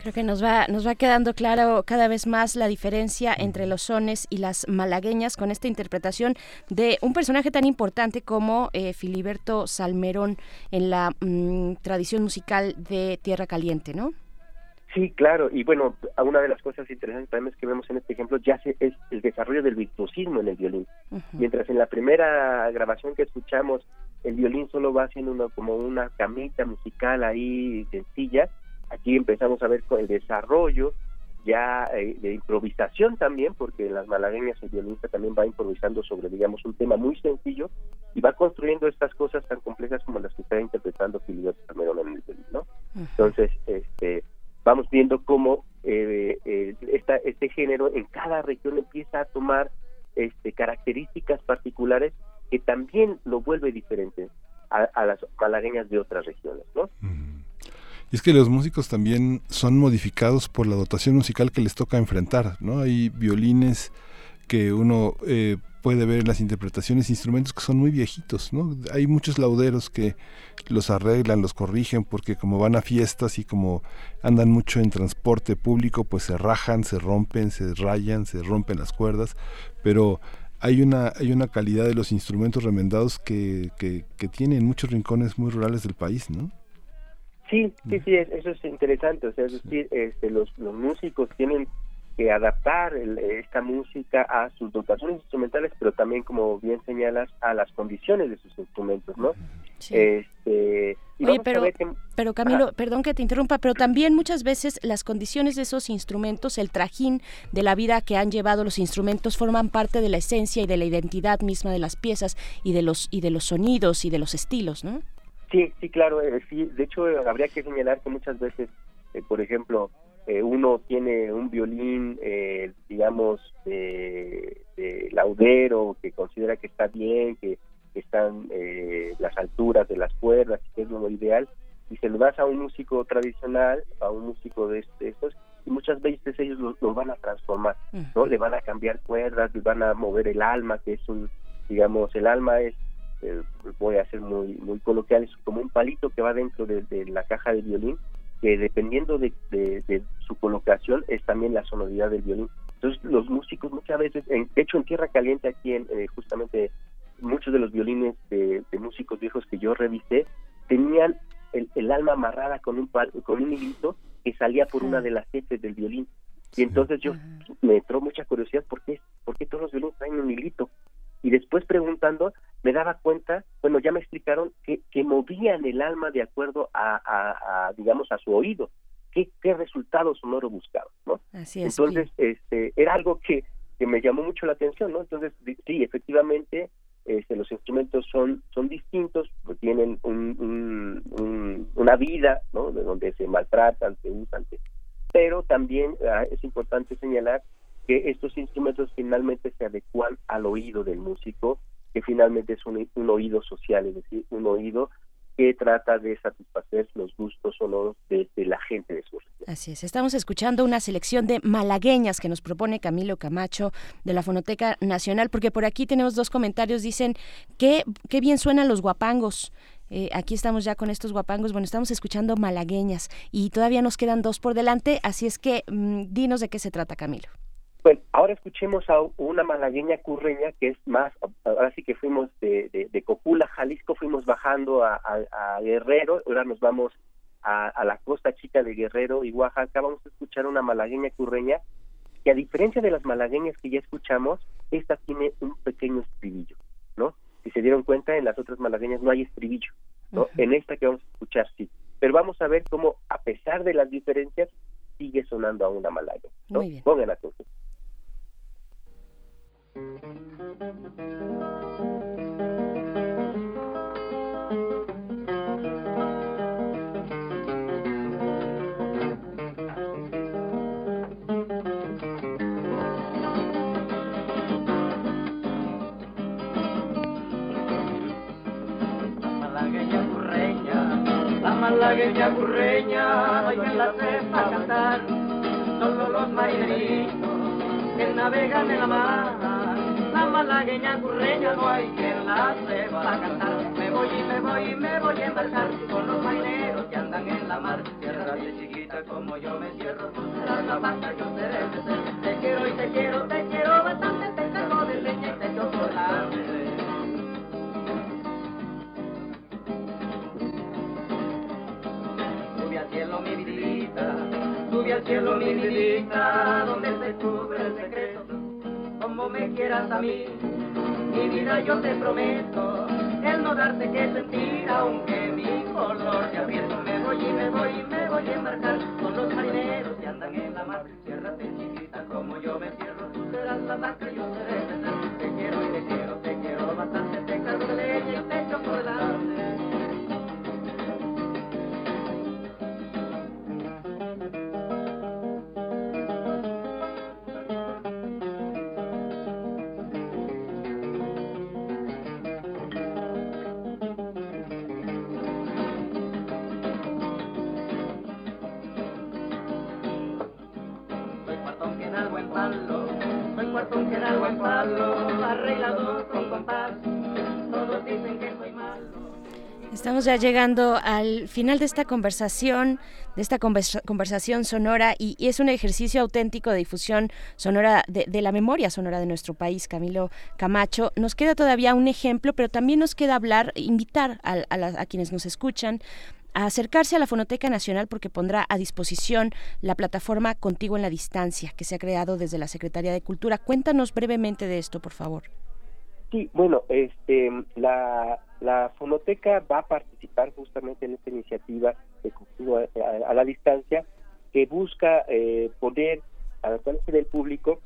Creo que nos va, nos va quedando claro cada vez más la diferencia entre los sones y las malagueñas con esta interpretación de un personaje tan importante como eh, Filiberto Salmerón en la mm, tradición musical de Tierra Caliente, ¿no? Sí, claro, y bueno, una de las cosas interesantes también es que vemos en este ejemplo ya se, es el desarrollo del virtuosismo en el violín. Mientras en la primera grabación que escuchamos el violín solo va haciendo una, como una camita musical ahí sencilla, Aquí empezamos a ver el desarrollo ya eh, de improvisación también, porque en las malagueñas el violinista también va improvisando sobre, digamos, un tema muy sencillo y va construyendo estas cosas tan complejas como las que está interpretando Filiberto Salmerón en el violín, ¿no? Entonces, este, vamos viendo cómo eh, eh, este género en cada región empieza a tomar este, características particulares que también lo vuelve diferente a, las malagueñas de otras regiones, ¿no? Y es que los músicos también son modificados por la dotación musical que les toca enfrentar, ¿no? Hay violines que uno eh, puede ver en las interpretaciones, instrumentos que son muy viejitos, ¿no? Hay muchos lauderos que los arreglan, los corrigen, porque como van a fiestas y como andan mucho en transporte público, pues se rajan, se rompen, se rayan, se rompen las cuerdas, pero hay una, hay una calidad de los instrumentos remendados que, que, que tienen muchos rincones muy rurales del país, ¿no? Sí, sí, sí, eso es interesante. O sea, es decir, este, los, los músicos tienen que adaptar esta música a sus dotaciones instrumentales, pero también, como bien señalas, a las condiciones de sus instrumentos, ¿no? Sí. Este, Oye, pero, pero Camilo, perdón que te interrumpa, pero también muchas veces las condiciones de esos instrumentos, el trajín de la vida que han llevado los instrumentos, forman parte de la esencia y de la identidad misma de las piezas y de los y de los sonidos y de los estilos, ¿no? Sí, sí, claro. Eh, sí, de hecho, habría que señalar que muchas veces, eh, por ejemplo, eh, uno tiene un violín, digamos, de, laudero, que considera que está bien, que, están las alturas de las cuerdas, que es lo ideal, y se lo das a un músico tradicional, a un músico de, estos, y muchas veces ellos lo, van a transformar, ¿no? Le van a cambiar cuerdas, le van a mover el alma, que es un, digamos, el alma es eh, voy a ser muy muy coloquial, es como un palito que va dentro de, la caja de violín, que dependiendo de, su colocación es también la sonoridad del violín. Entonces los músicos muchas veces, en, de hecho en Tierra Caliente aquí en, eh, justamente muchos de los violines de, músicos viejos que yo revisé tenían el, alma amarrada con un con un hilito que salía por una de las heces del violín. Y entonces yo me entró mucha curiosidad por qué, por qué todos los violines traen un hilito. Y después preguntando me daba cuenta, bueno, ya me explicaron que, que movían el alma de acuerdo a, digamos, a su oído. ¿Qué, qué resultado sonoro buscaban, ¿no? Así es. Entonces, este, era algo que, que me llamó mucho la atención, ¿no? Entonces, sí, efectivamente, este, los instrumentos son son distintos, pues tienen un, una vida, ¿no? De donde se maltratan, se usan, pero también ah, es importante señalar que estos instrumentos finalmente se adecuan al oído del músico, que finalmente es un, oído social, es decir, un oído que trata de satisfacer los gustos sonoros de, de la gente de su. Así es, estamos escuchando una selección de malagueñas que nos propone Camilo Camacho de la Fonoteca Nacional, porque por aquí tenemos dos comentarios, dicen que qué bien suenan los guapangos. Eh, aquí estamos ya con estos guapangos. Bueno, estamos escuchando malagueñas y todavía nos quedan dos por delante, así es que mm, dinos de qué se trata, Camilo. Bueno, ahora escuchemos a una malagueña curreña que es más, ahora sí que fuimos de, de, Cocula, Jalisco, fuimos bajando a, Guerrero, ahora nos vamos a, la costa chica de Guerrero y Oaxaca, vamos a escuchar una malagueña curreña que a diferencia de las malagueñas que ya escuchamos, esta tiene un pequeño estribillo, ¿no? Si se dieron cuenta, en las otras malagueñas no hay estribillo, ¿no? En esta que vamos a escuchar sí. Pero vamos a ver cómo, a pesar de las diferencias, sigue sonando a una malagueña, ¿no? Pongan atención. La malagueña burreña, hay quien la sepa cantar, solo los marineritos que navegan en la mar malagueña curreña no hay quien la sepa cantar. Me voy y me voy y me voy a embarcar con los marineros que andan en la mar. Tierra de chiquita como yo me cierro, tú serás la vaca, yo seré el. Te quiero y te quiero, te quiero bastante, te cargo de leche y te chocolate. Sube al cielo mi vidita, donde se cubre el secreto como me quieras a mí. Mi vida yo te prometo, el no darte que sentir, aunque mi color te aprieto. Me voy y me voy y me voy a embarcar con los marineros que andan en la mar. Ciérrate chiquita como yo me cierro, tú serás la vaca, yo seré Te quiero y te quiero, te quiero bastante, te cargo de leche y te Estamos ya llegando al final de esta conversación, de esta conversación sonora y, es un ejercicio auténtico de difusión sonora de, la memoria sonora de nuestro país, Camilo Camacho. Nos queda todavía un ejemplo, pero también nos queda hablar, invitar a, a quienes nos escuchan a acercarse a la Fonoteca Nacional porque pondrá a disposición la plataforma Contigo en la Distancia que se ha creado desde la Secretaría de Cultura. Cuéntanos brevemente de esto, por favor. Sí, bueno, este, la, Fonoteca va a participar justamente en esta iniciativa de Contigo a, la Distancia que busca eh, poner al alcance del público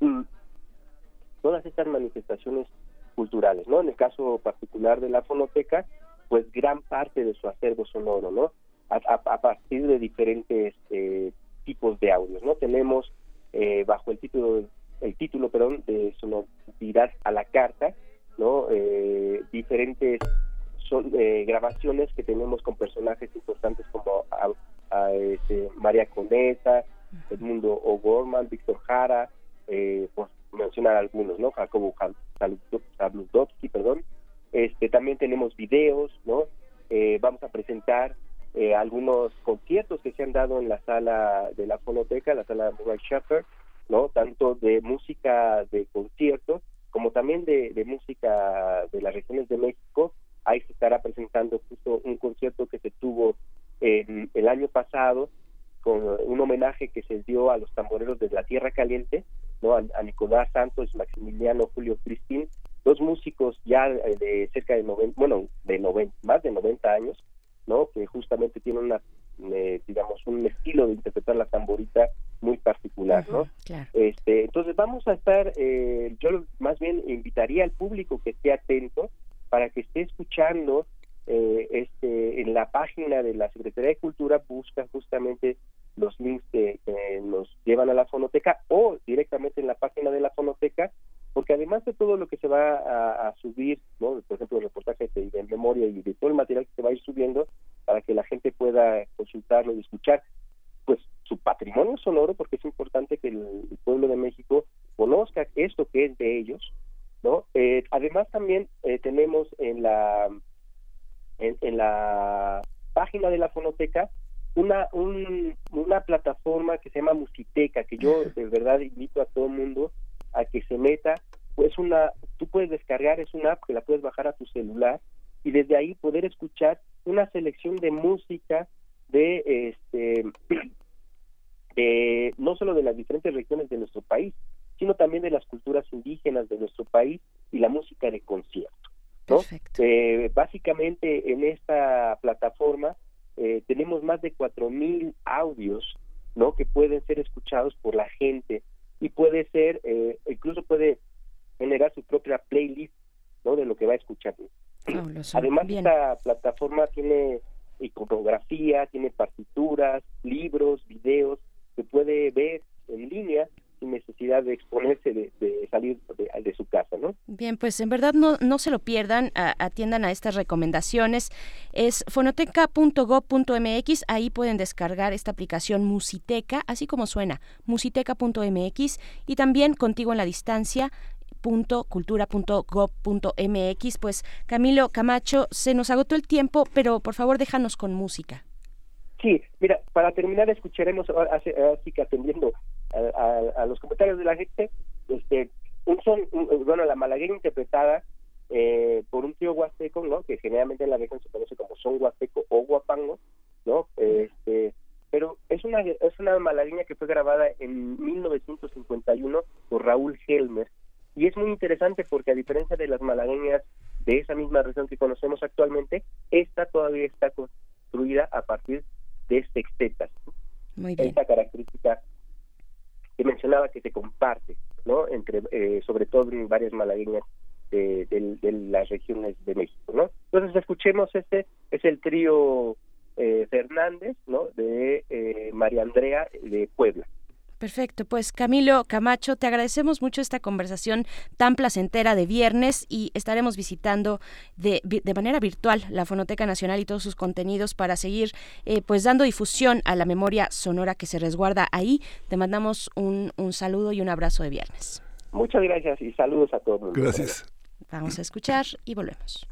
mm, todas estas manifestaciones culturales, ¿no? En el caso particular de la Fonoteca, pues gran parte de su acervo sonoro, ¿no? A, partir de diferentes eh, tipos de audios, ¿no? Tenemos eh, bajo el título el título, perdón, de sonoridad a la carta, ¿no? Eh, diferentes son grabaciones que tenemos con personajes importantes como a, este, María Conesa, Edmundo O'Gorman, Víctor Jara, por mencionar algunos, ¿no? Jacobo Zabludowski, perdón, este, también tenemos videos, ¿no? Eh, vamos a presentar eh, algunos conciertos que se han dado en la sala de la fonoteca, la sala Murray Shepherd, ¿no? Tanto de música de concierto como también de, música de las regiones de México. Ahí se estará presentando justo un concierto que se tuvo en, el año pasado con un homenaje que se dio a los tamboreros de la Tierra Caliente, ¿no? a, Nicolás Santos, Maximiliano Julio Cristín, dos músicos ya de cerca de 90, bueno, de 90, más de 90 años, ¿no? que justamente tienen una, eh, digamos, un estilo de interpretar la tamborita muy particular, ¿no? Este, entonces vamos a estar, eh, yo más bien invitaría al público que esté atento para que esté escuchando eh, este, en la página de la Secretaría de Cultura busca justamente los links que, nos llevan a la fonoteca o directamente en la página de la fonoteca, porque además de todo lo que se va a, subir, ¿no? por ejemplo, reportajes de, de, memoria y de todo el material que se va a ir subiendo para que la gente pueda consultarlo y escuchar, pues su patrimonio sonoro, porque es importante que el, pueblo de México conozca esto que es de ellos, ¿no? Eh, además también eh, tenemos en la en, la página de la fonoteca una, una plataforma que se llama Musiteca, que yo (laughs) de verdad invito a todo el mundo a que se meta. Pues una, tú puedes descargar, es una app que la puedes bajar a tu celular y desde ahí poder escuchar una selección de música de este (clears throat) de no solo de las diferentes regiones de nuestro país, sino también de las culturas indígenas de nuestro país y la música de concierto. Eh, básicamente en esta plataforma eh, tenemos más de 4.000 audios ¿no? que pueden ser escuchados por la gente y puede ser, eh, incluso puede generar su propia playlist ¿no? de lo que va a escuchar. Además, esta plataforma tiene iconografía, tiene partituras, libros, videos que puede ver en línea sin necesidad de exponerse de, salir de, su casa, ¿no? Bien, pues en verdad no, no se lo pierdan, atiendan a estas recomendaciones. Es fonoteca.gov.mx, ahí pueden descargar esta aplicación Musiteca, así como suena, musiteca.mx y también contigo en la distancia cultura.gov.mx. Pues Camilo Camacho, se nos agotó el tiempo, pero por favor déjanos con música. Sí, mira, para terminar escucharemos así que atendiendo a, los comentarios de la gente, este, un son, bueno, la malagueña interpretada eh, por un tío huasteco, ¿no? Que generalmente en la región se conoce como son huasteco o guapango, ¿no? Este, pero es una es una malagueña que fue grabada en 1951 por Raúl Helmer y es muy interesante porque a diferencia de las malagueñas de esa misma región que conocemos actualmente, esta todavía está construida a partir de sextetas. Muy bien. Esta característica que mencionaba que se comparte, ¿no? Entre, eh, sobre todo en varias malagueñas de, las regiones de México, ¿no? Entonces escuchemos este, es el trío eh, Fernández, ¿no? De eh, María Andrea de Puebla. Perfecto, pues Camilo Camacho, te agradecemos mucho esta conversación tan placentera de viernes y estaremos visitando de, de manera virtual la Fonoteca Nacional y todos sus contenidos para seguir eh, pues dando difusión a la memoria sonora que se resguarda ahí. Te mandamos un, un saludo y un abrazo de viernes. Muchas gracias y saludos a todos. Gracias. Vamos a escuchar y volvemos.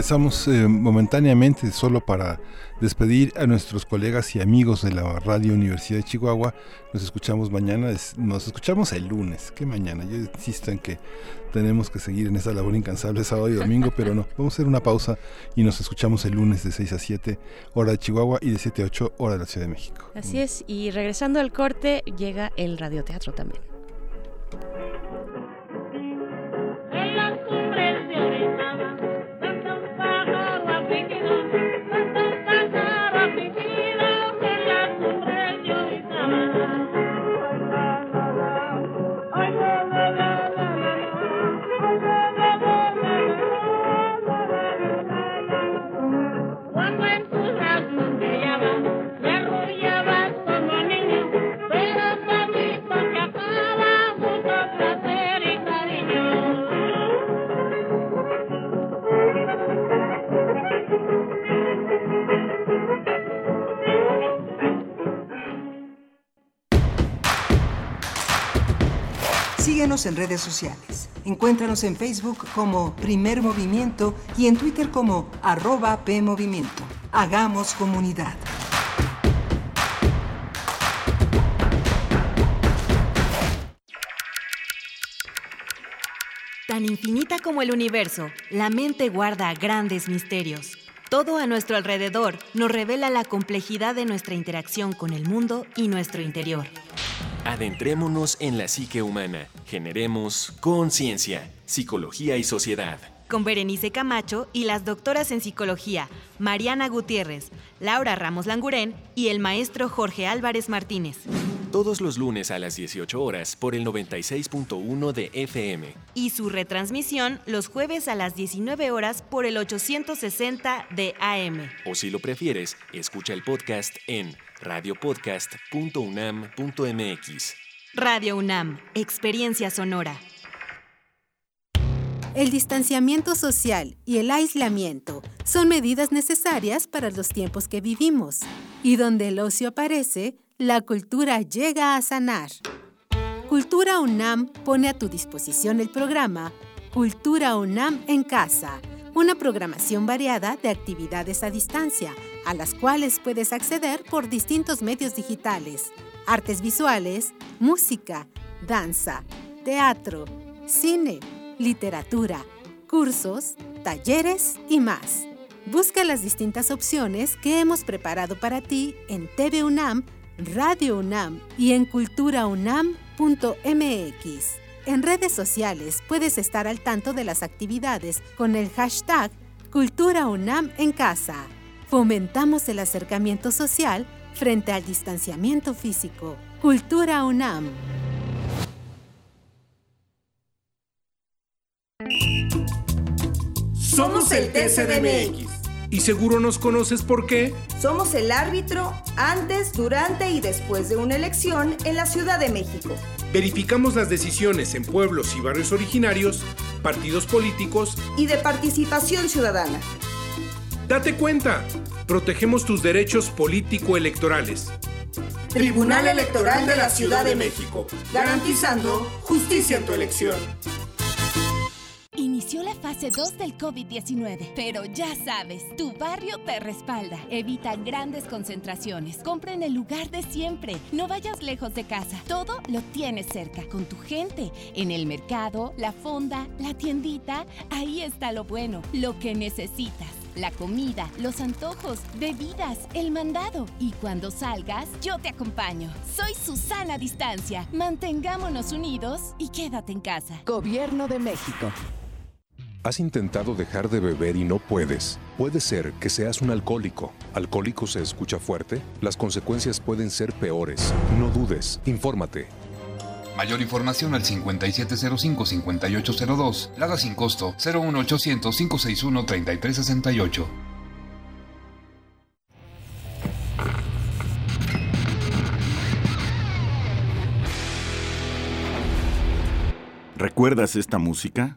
Regresamos eh, momentáneamente solo para despedir a nuestros colegas y amigos de la Radio Universidad de Chihuahua. Nos escuchamos mañana, nos escuchamos el lunes. ¿Qué mañana? Yo insisto en que tenemos que seguir en esa labor incansable sábado y domingo, (laughs) pero no. Vamos a hacer una pausa y nos escuchamos el lunes de 6 a 7 hora de Chihuahua y de 7 a 8 hora de la Ciudad de México. Así es, y regresando al corte, llega el radioteatro también. Síguenos en redes sociales. Encuéntranos en Facebook como Primer Movimiento y en Twitter como arroba PMovimiento. Hagamos comunidad. Tan infinita como el universo, la mente guarda grandes misterios. Todo a nuestro alrededor nos revela la complejidad de nuestra interacción con el mundo y nuestro interior. Adentrémonos en la psique humana. Generemos conciencia, psicología y sociedad. Con Berenice Camacho y las doctoras en psicología, Mariana Gutiérrez, Laura Ramos Langurén y el maestro Jorge Álvarez Martínez. Todos los lunes a las 18 horas por el 96.1 de FM. Y su retransmisión los jueves a las 19 horas por el 860 de AM. O si lo prefieres, escucha el podcast en radiopodcast.unam.mx. Radio UNAM, Experiencia Sonora. El distanciamiento social y el aislamiento son medidas necesarias para los tiempos que vivimos. Y donde el ocio aparece, la cultura llega a sanar. Cultura UNAM pone a tu disposición el programa Cultura UNAM en casa, una programación variada de actividades a distancia, a las cuales puedes acceder por distintos medios digitales, artes visuales, música, danza, teatro, cine, literatura, cursos, talleres y más. Busca las distintas opciones que hemos preparado para ti en TV UNAM, Radio UNAM y en culturaunam.mx. En redes sociales puedes estar al tanto de las actividades con el hashtag Cultura UNAM en casa. Fomentamos el acercamiento social frente al distanciamiento físico. Cultura UNAM. Somos el TCDMX. Y seguro nos conoces por qué. Somos el árbitro antes, durante y después de una elección en la Ciudad de México. Verificamos las decisiones en pueblos y barrios originarios, partidos políticos y de participación ciudadana. Date cuenta, protegemos tus derechos político-electorales. Tribunal Electoral de la Ciudad de México, garantizando justicia en tu elección. Inició la fase 2 del COVID-19, pero ya sabes, tu barrio te respalda. Evita grandes concentraciones. Compra en el lugar de siempre. No vayas lejos de casa. Todo lo tienes cerca, con tu gente. En el mercado, la fonda, la tiendita. Ahí está lo bueno, lo que necesitas. La comida, los antojos, bebidas, el mandado. Y cuando salgas, yo te acompaño. Soy Susana Distancia. Mantengámonos unidos y quédate en casa. Gobierno de México. ¿Has intentado dejar de beber y no puedes? Puede ser que seas un alcohólico. ¿Alcohólico se escucha fuerte? Las consecuencias pueden ser peores. No dudes, infórmate. Mayor información al 5705-5802. Lada sin costo 01800-561-3368. ¿Recuerdas esta música?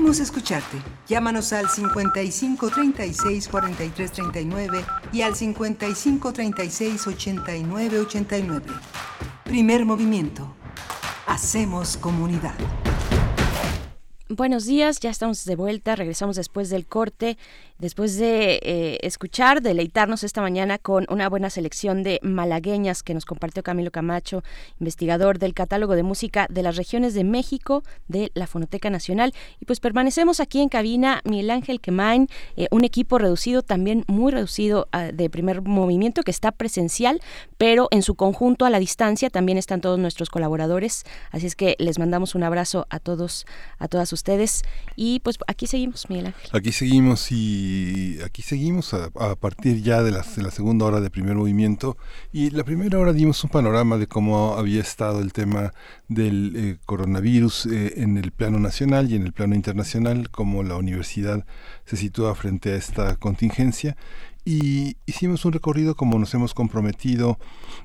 Queremos escucharte. Llámanos al 55 36 43 39 y al 55 36 89 89. Primer movimiento. Hacemos comunidad. Buenos días, ya estamos de vuelta, regresamos después del corte, después de eh, escuchar, deleitarnos esta mañana con una buena selección de malagueñas que nos compartió Camilo Camacho, investigador del catálogo de música de las regiones de México de la Fonoteca Nacional. Y pues permanecemos aquí en cabina, Miguel Ángel Quemain, eh, un equipo reducido, también muy reducido ah, de primer movimiento que está presencial, pero en su conjunto a la distancia también están todos nuestros colaboradores. Así es que les mandamos un abrazo a todos, a todas ustedes. Y pues aquí seguimos, Miguel Ángel. Aquí seguimos y aquí seguimos a, partir ya de la, de segunda hora de primer movimiento. Y la primera hora dimos un panorama de cómo había estado el tema del eh, coronavirus eh, en el plano nacional y en el plano internacional, cómo la universidad se sitúa frente a esta contingencia y hicimos un recorrido como nos hemos comprometido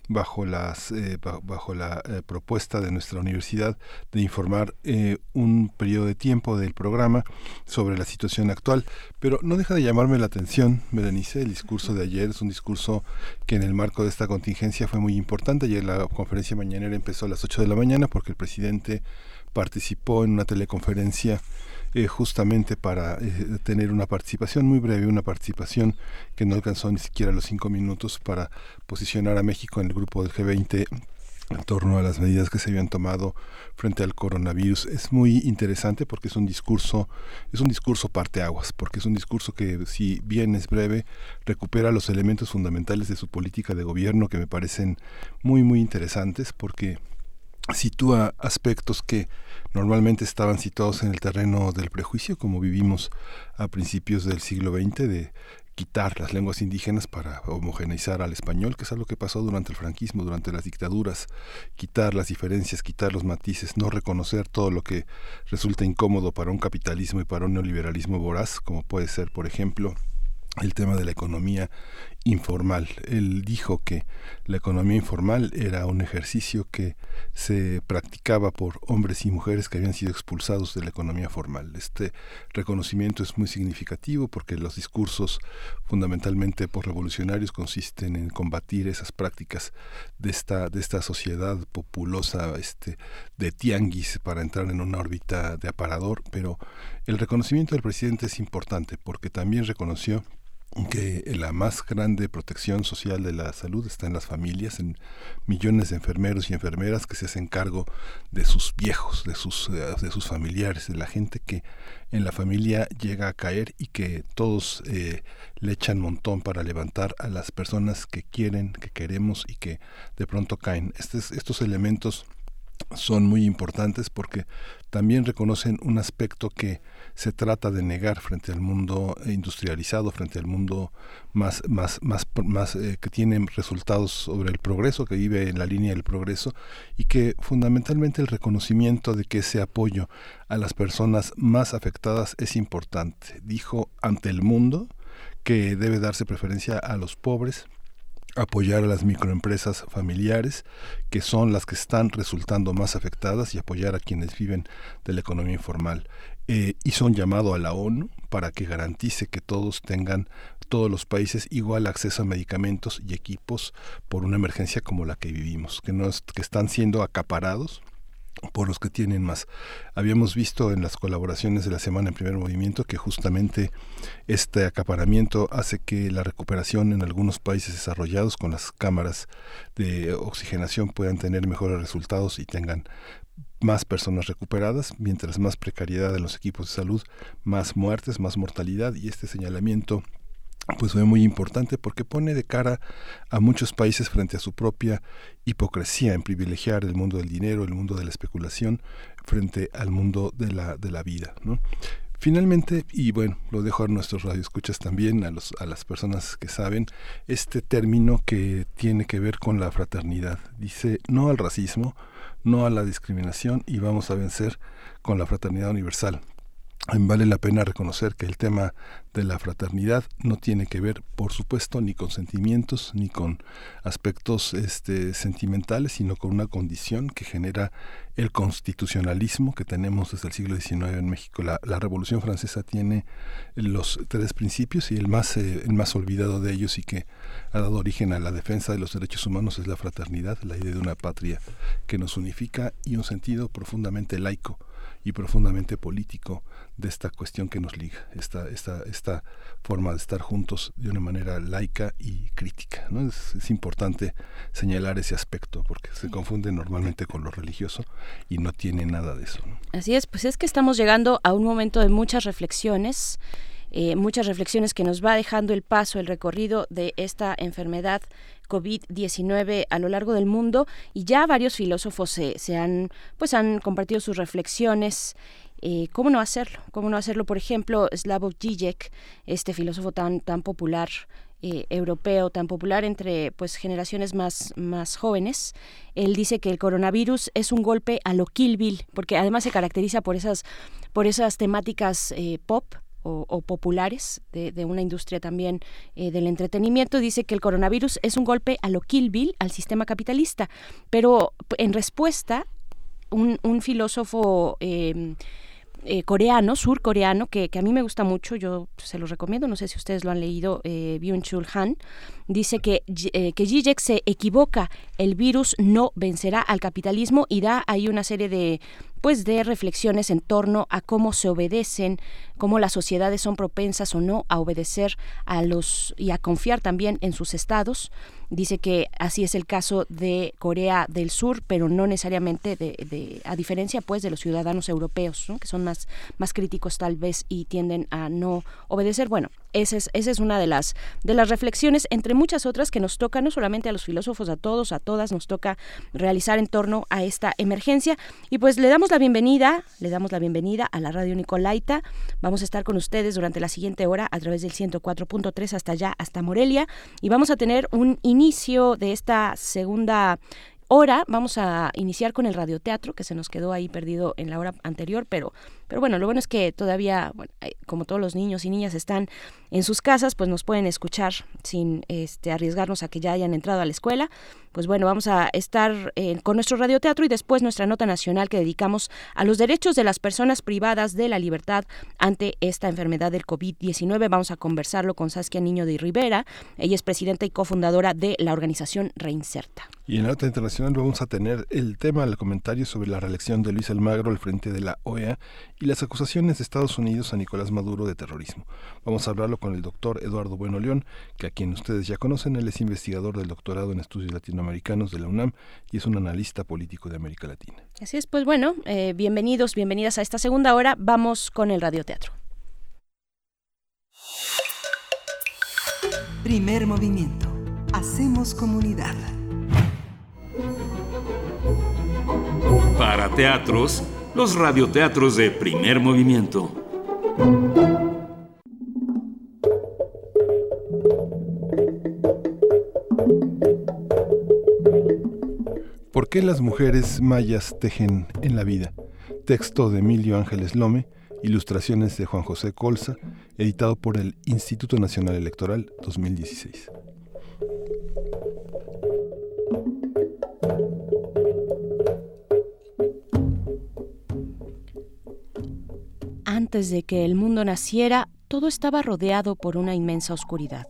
bajo las eh, bajo la eh, propuesta de nuestra universidad de informar eh, un periodo de tiempo del programa sobre la situación actual. Pero no deja de llamarme la atención Berenice el discurso de ayer. Es un discurso que en el marco de esta contingencia fue muy importante. Ayer la conferencia mañanera empezó a las 8 de la mañana porque el presidente participó en una teleconferencia eh, justamente para eh, tener una participación muy breve, una participación que no alcanzó ni siquiera los cinco minutos para posicionar a México en el grupo del G20 en torno a las medidas que se habían tomado frente al coronavirus. Es muy interesante porque es un discurso es un discurso parteaguas porque es un discurso que si bien es breve recupera los elementos fundamentales de su política de gobierno que me parecen muy muy interesantes porque sitúa aspectos que normalmente estaban situados en el terreno del prejuicio, como vivimos a principios del siglo XX, de quitar las lenguas indígenas para homogeneizar al español, que es algo que pasó durante el franquismo, durante las dictaduras, quitar las diferencias, quitar los matices, no reconocer todo lo que resulta incómodo para un capitalismo y para un neoliberalismo voraz, como puede ser, por ejemplo, el tema de la economía informal. Él dijo que la economía informal era un ejercicio que se practicaba por hombres y mujeres que habían sido expulsados de la economía formal. Este reconocimiento es muy significativo porque los discursos fundamentalmente por revolucionarios consisten en combatir esas prácticas de esta de esta sociedad populosa este de tianguis para entrar en una órbita de aparador, pero El reconocimiento del presidente es importante porque también reconoció que la más grande protección social de la salud está en las familias, en millones de enfermeros y enfermeras que se hacen cargo de sus viejos, de sus, eh, de sus familiares, de la gente que en la familia llega a caer y que todos eh, le echan montón para levantar a las personas que quieren, que queremos y que de pronto caen. Estos elementos son muy importantes porque también reconocen un aspecto que se trata de negar frente al mundo industrializado, frente al mundo más, más, eh, que tiene resultados sobre el progreso, que vive en la línea del progreso, y que fundamentalmente el reconocimiento de que ese apoyo a las personas más afectadas es importante. Dijo ante el mundo que debe darse preferencia a los pobres, apoyar a las microempresas familiares, que son las que están resultando más afectadas, y apoyar a quienes viven de la economía informal eh, hizo un llamado a la ONU para que garantice que todos tengan, todos los países, igual acceso a medicamentos y equipos por una emergencia como la que vivimos, que, no que están siendo acaparados por los que tienen más. Habíamos visto en las colaboraciones de la semana en primer movimiento que justamente este acaparamiento hace que la recuperación en algunos países desarrollados con las cámaras de oxigenación puedan tener mejores resultados y tengan más personas recuperadas, mientras más precariedad en los equipos de salud, más muertes, más mortalidad y este señalamiento pues fue muy importante porque pone de cara a muchos países frente a su propia hipocresía en privilegiar el mundo del dinero, el mundo de la especulación frente al mundo de la, de la vida. Finalmente, y bueno, lo dejo a nuestros radioescuchas también, a, los, a las personas que saben, este término que tiene que ver con la fraternidad. Dice no al racismo, no a la discriminación y vamos a vencer con la fraternidad universal. Vale la pena reconocer que el tema de la fraternidad no tiene que ver, por supuesto, ni con sentimientos, ni con aspectos este, sentimentales, sino con una condición que genera el constitucionalismo que tenemos desde el siglo XIX en México. La, Revolución Francesa tiene los tres principios y el más, eh, el más olvidado de ellos y que ha dado origen a la defensa de los derechos humanos es la fraternidad, la idea de una patria que nos unifica y un sentido profundamente laico y profundamente político de esta cuestión que nos liga, esta, esta, esta forma de estar juntos de una manera laica y crítica. ¿no? Es, importante señalar ese aspecto porque se confunde normalmente con lo religioso y no tiene nada de eso. Así es, pues es que estamos llegando a un momento de muchas reflexiones. Eh, muchas reflexiones que nos va dejando el paso, el recorrido de esta enfermedad COVID-19 a lo largo del mundo y ya varios filósofos se, se han pues han compartido sus reflexiones eh, ¿Cómo no hacerlo? ¿Cómo no hacerlo? Por ejemplo, Slavoj Žižek, este filósofo tan, tan popular eh, europeo tan popular entre pues generaciones más, más jóvenes. Él dice que el coronavirus es un golpe a lo Kill Bill, porque además se caracteriza por esas, por esas temáticas eh, pop. O, populares de, una industria también del entretenimiento dice que el coronavirus es un golpe a lo Kill Bill al sistema capitalista pero en respuesta un, un filósofo em, eh, coreano, surcoreano, que, a mí me gusta mucho, yo se lo recomiendo, no sé si ustedes lo han leído, eh, Byung-Chul Han, dice que, eh, que Zizek se equivoca, el virus no vencerá al capitalismo y da ahí una serie de pues de reflexiones en torno a cómo se obedecen, cómo las sociedades son propensas o no a obedecer a los y a confiar también en sus estados. Dice que así es el caso de Corea del Sur, pero no necesariamente de, a diferencia pues de los ciudadanos europeos, que son más, más críticos tal vez y tienden a no obedecer. Bueno, esa es, esa es una de las, de las reflexiones, entre muchas otras que nos toca, no solamente a los filósofos, a todos, a todas, nos toca realizar en torno a esta emergencia. Y pues le damos la bienvenida, le damos la bienvenida a la radio Nicolaita. Vamos a estar con ustedes durante la siguiente hora a través del 104.3 hasta allá, hasta Morelia. Y vamos a tener un inicio de esta segunda Ahora vamos a iniciar con el radioteatro, que se nos quedó ahí perdido en la hora anterior, pero, pero bueno, lo bueno es que todavía, como todos los niños y niñas están en sus casas, pues nos pueden escuchar sin este, arriesgarnos a que ya hayan entrado a la escuela. Pues bueno, vamos a estar eh, con nuestro radioteatro y después nuestra nota nacional que dedicamos a los derechos de las personas privadas de la libertad ante esta enfermedad del COVID-19. Vamos a conversarlo con Saskia Niño de Rivera. Ella es presidenta y cofundadora de la organización Reinserta. Y en la nota internacional vamos a tener el tema, el comentario sobre la reelección de Luis Almagro al frente de la OEA las acusaciones de Estados Unidos a Nicolás Maduro de terrorismo. Vamos a hablarlo con el doctor Eduardo Bueno León, que a quien ustedes ya conocen, él es investigador del doctorado en estudios latinoamericanos de la UNAM y es un analista político de América Latina. Así es, pues bueno, eh, bienvenidos, bienvenidas a esta segunda hora. Vamos con el radioteatro. Primer movimiento. Hacemos comunidad. Para teatros, los radioteatros de primer movimiento. ¿Por qué las mujeres mayas tejen en la vida? Texto de Emilio Ángeles Lome, ilustraciones de Juan José Colza, editado por el Instituto Nacional Electoral 2016. Antes de que el mundo naciera, todo estaba rodeado por una inmensa oscuridad.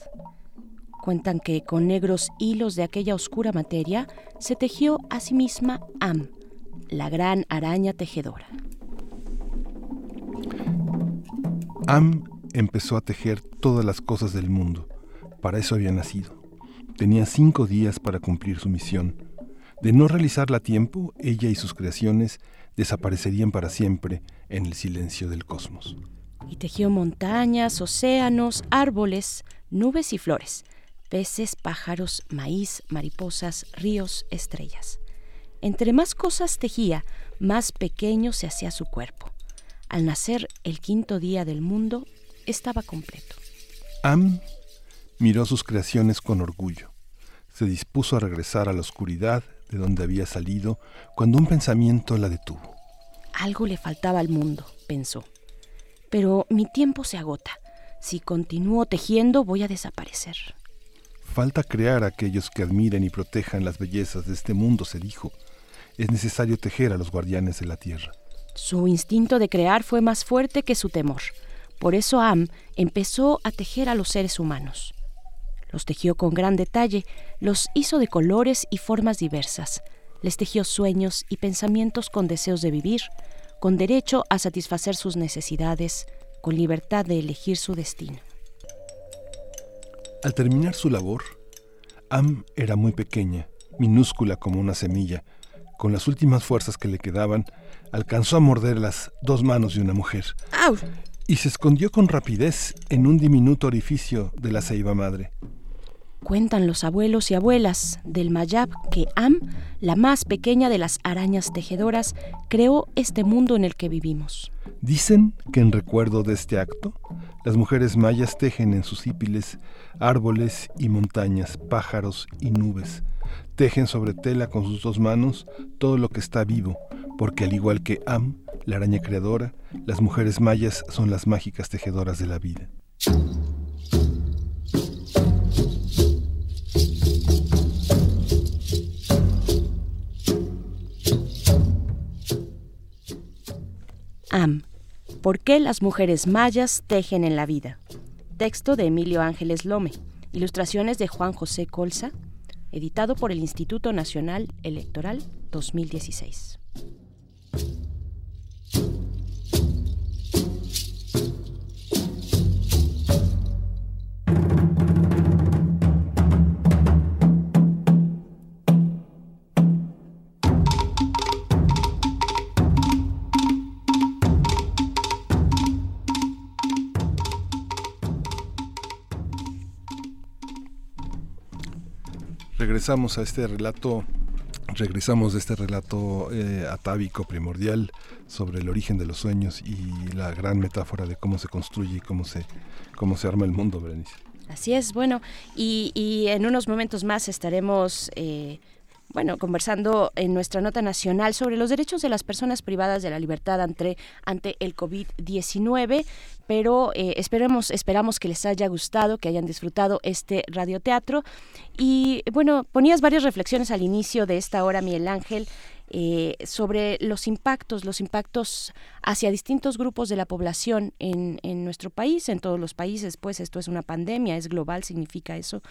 Cuentan que con negros hilos de aquella oscura materia se tejió a sí misma Am, la gran araña tejedora. Am empezó a tejer todas las cosas del mundo. Para eso había nacido. Tenía cinco días para cumplir su misión. De no realizarla a tiempo, ella y sus creaciones desaparecerían para siempre en el silencio del cosmos. Y tejió montañas, océanos, árboles, nubes y flores, peces, pájaros, maíz, mariposas, ríos, estrellas. Entre más cosas tejía, más pequeño se hacía su cuerpo. Al nacer el quinto día del mundo, estaba completo. Am miró sus creaciones con orgullo. Se dispuso a regresar a la oscuridad de donde había salido cuando un pensamiento la detuvo. Algo le faltaba al mundo, pensó. Pero mi tiempo se agota. Si continúo tejiendo, voy a desaparecer. Falta crear a aquellos que admiren y protejan las bellezas de este mundo, se dijo. Es necesario tejer a los guardianes de la tierra. Su instinto de crear fue más fuerte que su temor. Por eso Am empezó a tejer a los seres humanos. Los tejió con gran detalle, los hizo de colores y formas diversas. Les tejió sueños y pensamientos con deseos de vivir, con derecho a satisfacer sus necesidades, con libertad de elegir su destino. Al terminar su labor, Am era muy pequeña, minúscula como una semilla. Con las últimas fuerzas que le quedaban, alcanzó a morder las dos manos de una mujer. ¡Au! Y se escondió con rapidez en un diminuto orificio de la ceiba madre. Cuentan los abuelos y abuelas del Mayab que Am, la más pequeña de las arañas tejedoras, creó este mundo en el que vivimos. Dicen que en recuerdo de este acto, las mujeres mayas tejen en sus hípiles árboles y montañas, pájaros y nubes. Tejen sobre tela con sus dos manos todo lo que está vivo, porque al igual que Am, la araña creadora, las mujeres mayas son las mágicas tejedoras de la vida. Am. ¿Por qué las mujeres mayas tejen en la vida? Texto de Emilio Ángeles Lome. Ilustraciones de Juan José Colza. Editado por el Instituto Nacional Electoral 2016. Regresamos a este relato regresamos de este relato eh, atávico primordial sobre el origen de los sueños y la gran metáfora de cómo se construye y cómo se cómo se arma el mundo, Berenice. Así es, bueno, y, en unos momentos más estaremos eh, bueno, conversando en nuestra nota nacional sobre los derechos de las personas privadas de la libertad ante, ante el COVID-19, pero eh, esperemos, esperamos que les haya gustado, que hayan disfrutado este radioteatro. Y bueno, ponías varias reflexiones al inicio de esta hora, Miguel Ángel. Eh, sobre los impactos, los impactos hacia distintos grupos de la población en, en, nuestro país, en todos los países, pues esto es una pandemia, es global, significa eso,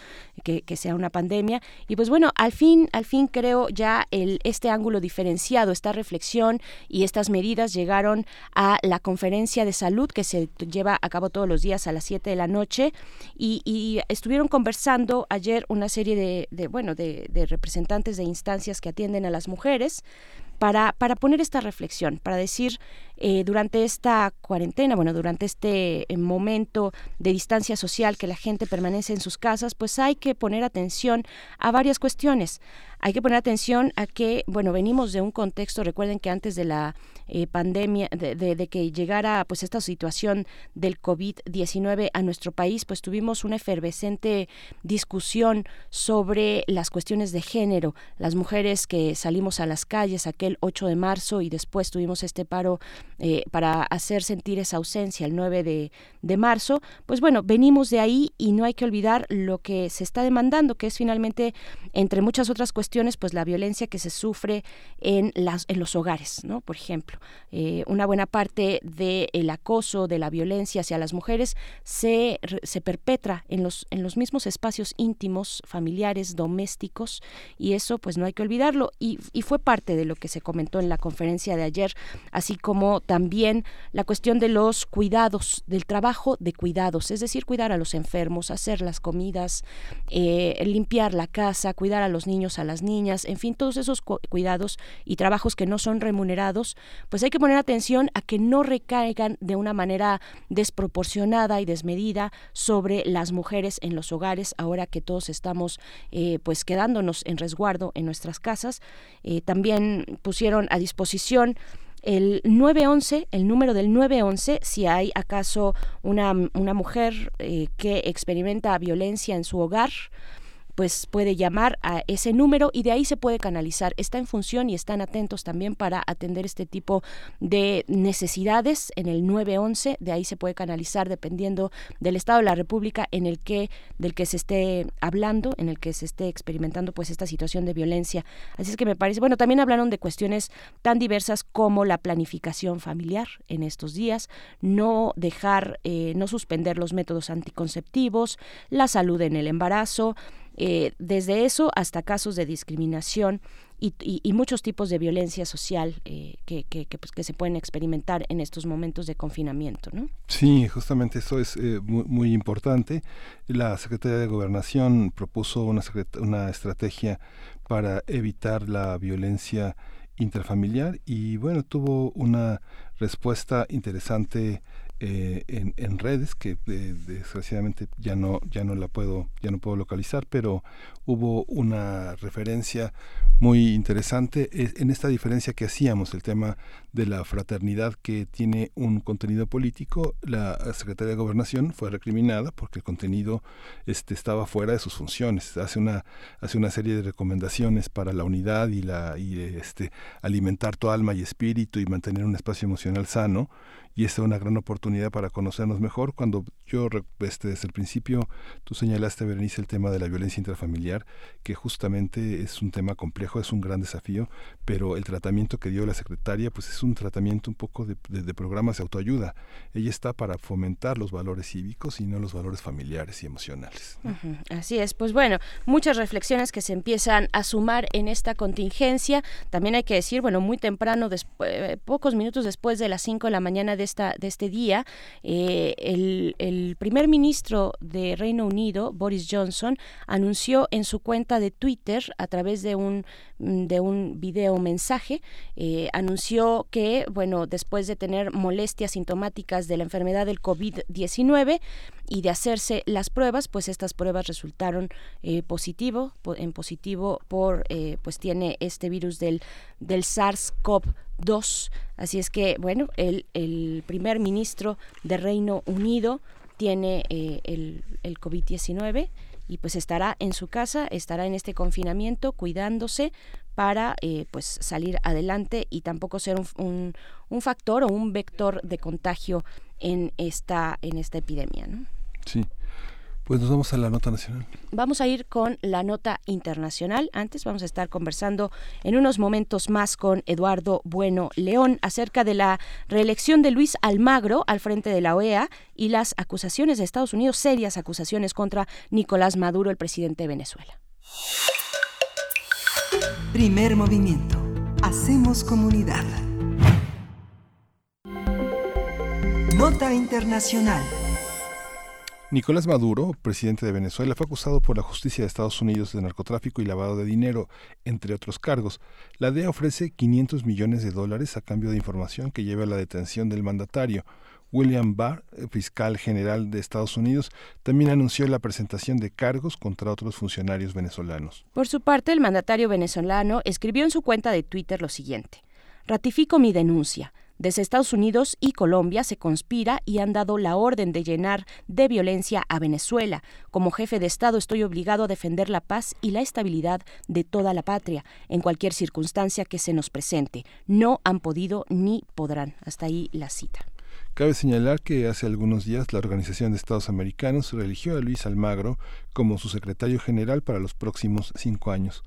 que, que, sea una pandemia. Y pues bueno, al fin, al fin creo ya el, este ángulo diferenciado, esta reflexión y estas medidas llegaron a la conferencia de salud que se lleva a cabo todos los días a las 7 de la noche y, y estuvieron conversando ayer una serie de, de bueno, de, de representantes de instancias que atienden a las mujeres para, para poner esta reflexión, para decir eh, durante esta cuarentena, bueno, durante este eh, momento de distancia social que la gente permanece en sus casas, pues hay que poner atención a varias cuestiones. Hay que poner atención a que, bueno, venimos de un contexto, recuerden que antes de la eh, pandemia, de, de, de, que llegara pues esta situación del COVID-19 a nuestro país, pues tuvimos una efervescente discusión sobre las cuestiones de género, las mujeres que salimos a las calles aquel 8 de marzo y después tuvimos este paro eh, para hacer sentir esa ausencia el 9 de, de, marzo, pues bueno, venimos de ahí y no hay que olvidar lo que se está demandando, que es finalmente, entre muchas otras cuestiones, pues la violencia que se sufre en, las, en los hogares, ¿no? Por ejemplo, eh, una buena parte del acoso, de la violencia hacia las mujeres se, se perpetra en los, en los mismos espacios íntimos, familiares, domésticos, y eso pues no hay que olvidarlo, y, y fue parte de lo que se comentó en la conferencia de ayer, así como también la cuestión de los cuidados, del trabajo de cuidados, es decir, cuidar a los enfermos, hacer las comidas, eh, limpiar la casa, cuidar a los niños, a las niñas, en fin, todos esos cu cuidados y trabajos que no son remunerados, pues hay que poner atención a que no recaigan de una manera desproporcionada y desmedida sobre las mujeres en los hogares, ahora que todos estamos eh, pues quedándonos en resguardo en nuestras casas. Eh, también pusieron a disposición el 911, el número del 911, si hay acaso una, una mujer eh, que experimenta violencia en su hogar, pues puede llamar a ese número y de ahí se puede canalizar. Está en función y están atentos también para atender este tipo de necesidades en el 911. De ahí se puede canalizar dependiendo del estado de la República en el que del que se esté hablando, en el que se esté experimentando pues esta situación de violencia. Así es que me parece, bueno, también hablaron de cuestiones tan diversas como la planificación familiar en estos días, no dejar, eh, no suspender los métodos anticonceptivos, la salud en el embarazo, eh, desde eso hasta casos de discriminación y, y, y muchos tipos de violencia social eh, que, pues, que, se pueden experimentar en estos momentos de confinamiento. ¿no? Sí, justamente eso es eh, muy, muy, importante. La Secretaría de Gobernación propuso una, una estrategia para evitar la violencia intrafamiliar y bueno, tuvo una respuesta interesante eh, en, redes que eh, desgraciadamente ya no ya no la puedo ya no puedo localizar pero hubo una referencia muy interesante en esta diferencia que hacíamos el tema de la fraternidad que tiene un contenido político la secretaria de gobernación fue recriminada porque el contenido este estaba fuera de sus funciones. Hace una hace una serie de recomendaciones para la unidad y la y este alimentar tu alma y espíritu y mantener un espacio emocional sano y esta es una gran oportunidad para conocernos mejor. Cuando yo, este, desde el principio, tú señalaste, Berenice, el tema de la violencia intrafamiliar, que justamente es un tema complejo, es un gran desafío, pero el tratamiento que dio la secretaria, pues es un tratamiento un poco de, de, programas de autoayuda. Ella está para fomentar los valores cívicos y no los valores familiares y emocionales. Así es, pues bueno, muchas reflexiones que se empiezan a sumar en esta contingencia. También hay que decir, bueno, muy temprano, eh, pocos minutos después de las 5 de la mañana esta, de este día, eh, el, primer ministro de Reino Unido, Boris Johnson, anunció en su cuenta de Twitter, a través de un, de un video mensaje, eh, anunció que, bueno, después de tener molestias sintomáticas de la enfermedad del COVID-19 y de hacerse las pruebas, pues estas pruebas resultaron eh, positivo, en positivo por, eh, pues tiene este virus del, del SARS-CoV 2. Así es que, bueno, el, el primer ministro de Reino Unido tiene eh, el, el COVID-19 y pues estará en su casa, estará en este confinamiento cuidándose para eh, pues salir adelante y tampoco ser un, un, un, factor o un vector de contagio en esta en esta epidemia, ¿no? Sí. Pues nos vamos a la nota nacional. Vamos a ir con la nota internacional. Antes vamos a estar conversando en unos momentos más con Eduardo Bueno León acerca de la reelección de Luis Almagro al frente de la OEA y las acusaciones de Estados Unidos, serias acusaciones contra Nicolás Maduro, el presidente de Venezuela. Primer movimiento. Hacemos comunidad. Nota internacional. Nicolás Maduro, presidente de Venezuela, fue acusado por la justicia de Estados Unidos de narcotráfico y lavado de dinero, entre otros cargos. La DEA ofrece 500 millones de dólares a cambio de información que lleve a la detención del mandatario. William Barr, fiscal general de Estados Unidos, también anunció la presentación de cargos contra otros funcionarios venezolanos. Por su parte, el mandatario venezolano escribió en su cuenta de Twitter lo siguiente. Ratifico mi denuncia. Desde Estados Unidos y Colombia se conspira y han dado la orden de llenar de violencia a Venezuela. Como jefe de Estado estoy obligado a defender la paz y la estabilidad de toda la patria en cualquier circunstancia que se nos presente. No han podido ni podrán. Hasta ahí la cita. Cabe señalar que hace algunos días la Organización de Estados Americanos religió a Luis Almagro como su secretario general para los próximos cinco años.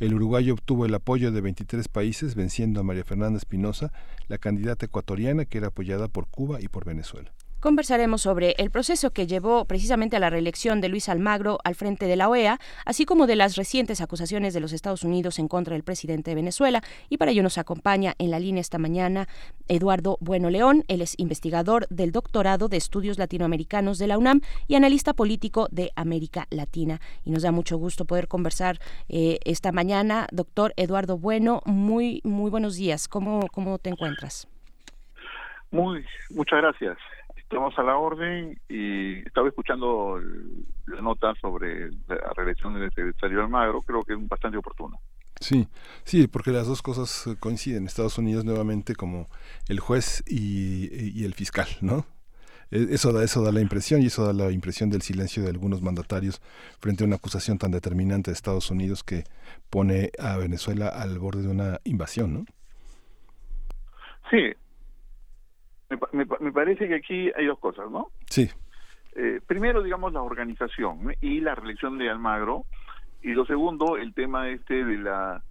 El uruguayo obtuvo el apoyo de 23 países, venciendo a María Fernanda Espinosa, la candidata ecuatoriana que era apoyada por Cuba y por Venezuela. Conversaremos sobre el proceso que llevó precisamente a la reelección de Luis Almagro al frente de la OEA, así como de las recientes acusaciones de los Estados Unidos en contra del presidente de Venezuela. Y para ello nos acompaña en la línea esta mañana Eduardo Bueno León. Él es investigador del doctorado de estudios latinoamericanos de la UNAM y analista político de América Latina. Y nos da mucho gusto poder conversar eh, esta mañana. Doctor Eduardo Bueno, muy, muy buenos días. ¿Cómo, cómo te encuentras? Muy, muchas gracias. Estamos a la orden y estaba escuchando la nota sobre la reelección del secretario Almagro, creo que es bastante oportuno. Sí, sí, porque las dos cosas coinciden. Estados Unidos nuevamente como el juez y, y, el fiscal, ¿no? Eso da, eso da la impresión y eso da la impresión del silencio de algunos mandatarios frente a una acusación tan determinante de Estados Unidos que pone a Venezuela al borde de una invasión, ¿no? Sí, me, me, parece que aquí hay dos cosas, ¿no? Sí. Eh, primero, digamos, la organización y la reelección de Almagro. Y lo segundo, el tema este de la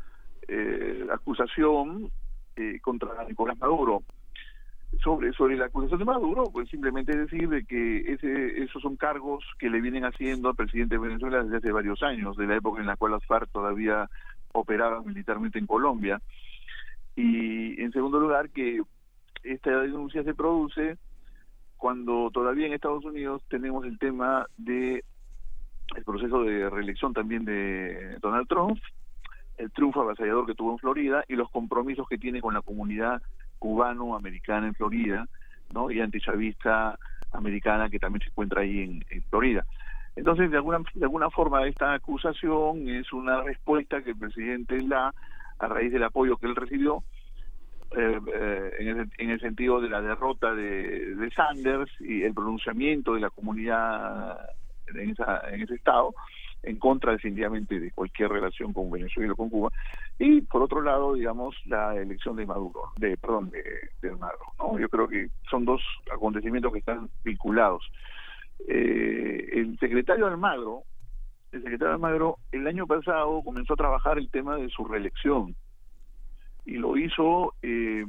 eh, acusación eh, contra Nicolás Maduro. Sobre, sobre la acusación de Maduro, pues simplemente decir de que ese, esos son cargos que le vienen haciendo al presidente de Venezuela desde hace varios años, de la época en la cual las FARC todavía operaban militarmente en Colombia. Y en segundo lugar, que esta denuncia se produce cuando todavía en Estados Unidos tenemos el tema de el proceso de reelección también de Donald Trump, el triunfo avasallador que tuvo en Florida y los compromisos que tiene con la comunidad cubano-americana en Florida, ¿no? Y antichavista americana que también se encuentra ahí en, en Florida. Entonces, de alguna, de alguna forma, esta acusación es una respuesta que el presidente da a raíz del apoyo que él recibió eh, eh, en, el, en, el, sentido de la derrota de, de, Sanders y el pronunciamiento de la comunidad en, esa, ese estado en contra definitivamente de cualquier relación con Venezuela o con Cuba. Y por otro lado digamos la elección de Maduro de perdón de, de Maduro no yo creo que son dos acontecimientos que están vinculados. Eh, el secretario Almagro el secretario Almagro el año pasado comenzó a trabajar el tema de su reelección y lo hizo eh,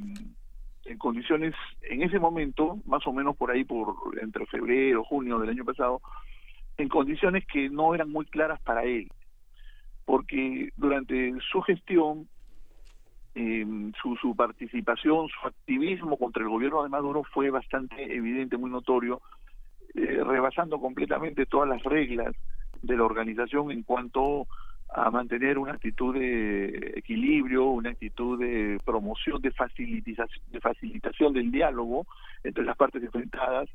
en condiciones, en ese momento, más o menos por ahí, por entre febrero, junio del año pasado, en condiciones que no eran muy claras para él, porque durante su gestión, eh, su, su participación, su activismo contra el gobierno de Maduro fue bastante evidente, muy notorio, eh, rebasando completamente todas las reglas de la organización en cuanto a mantener una actitud de equilibrio, una actitud de promoción, de facilitación, de facilitación del diálogo entre las partes enfrentadas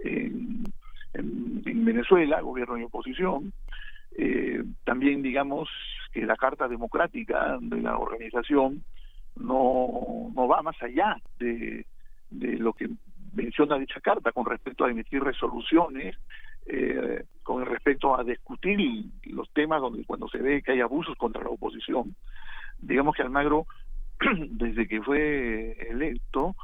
en, en, en Venezuela, gobierno y oposición. Eh, también digamos que la carta democrática de la organización no, no va más allá de, de lo que menciona dicha carta con respecto a emitir resoluciones eh, con respecto a discutir los temas donde cuando se ve que hay abusos contra la oposición. Digamos que Almagro, (clears throat) desde que fue electo,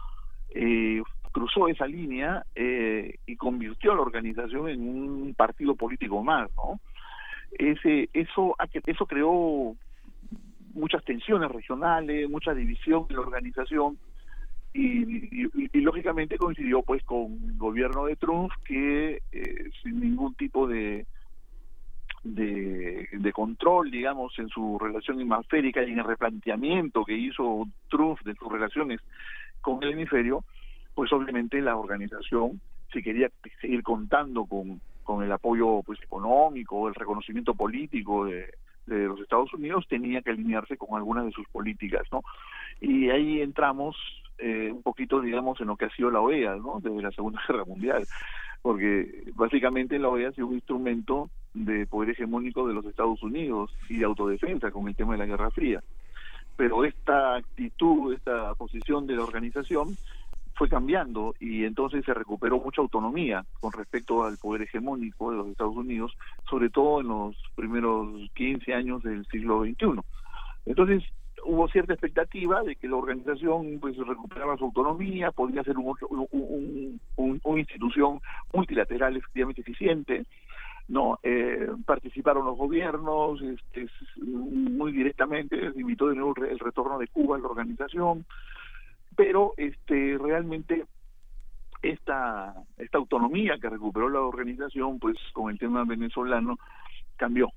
eh, cruzó esa línea eh, y convirtió a la organización en un partido político más, ¿no? Ese, eso, eso creó muchas tensiones regionales, mucha división en la organización y, lógicamente coincidió pues con el gobierno de Trump que eh, sin ningún tipo de, de, de control digamos en su relación hemisférica y en el replanteamiento que hizo Trump de sus relaciones con el hemisferio pues obviamente la organización si quería seguir contando con, con el apoyo pues económico el reconocimiento político de, de los Estados Unidos tenía que alinearse con algunas de sus políticas no y ahí entramos eh, un poquito, digamos, en lo que ha sido la OEA, ¿no? Desde la Segunda (laughs) Guerra Mundial, porque básicamente la OEA ha sido un instrumento de poder hegemónico de los Estados Unidos y de autodefensa con el tema de la Guerra Fría. Pero esta actitud, esta posición de la organización fue cambiando y entonces se recuperó mucha autonomía con respecto al poder hegemónico de los Estados Unidos, sobre todo en los primeros 15 años del siglo XXI. Entonces, hubo cierta expectativa de que la organización pues recuperaba su autonomía, podría ser un, una institución multilateral efectivamente eficiente, no eh, participaron los gobiernos este, muy directamente, se invitó de nuevo el retorno de Cuba a la organización, pero este realmente esta esta autonomía que recuperó la organización pues con el tema venezolano cambió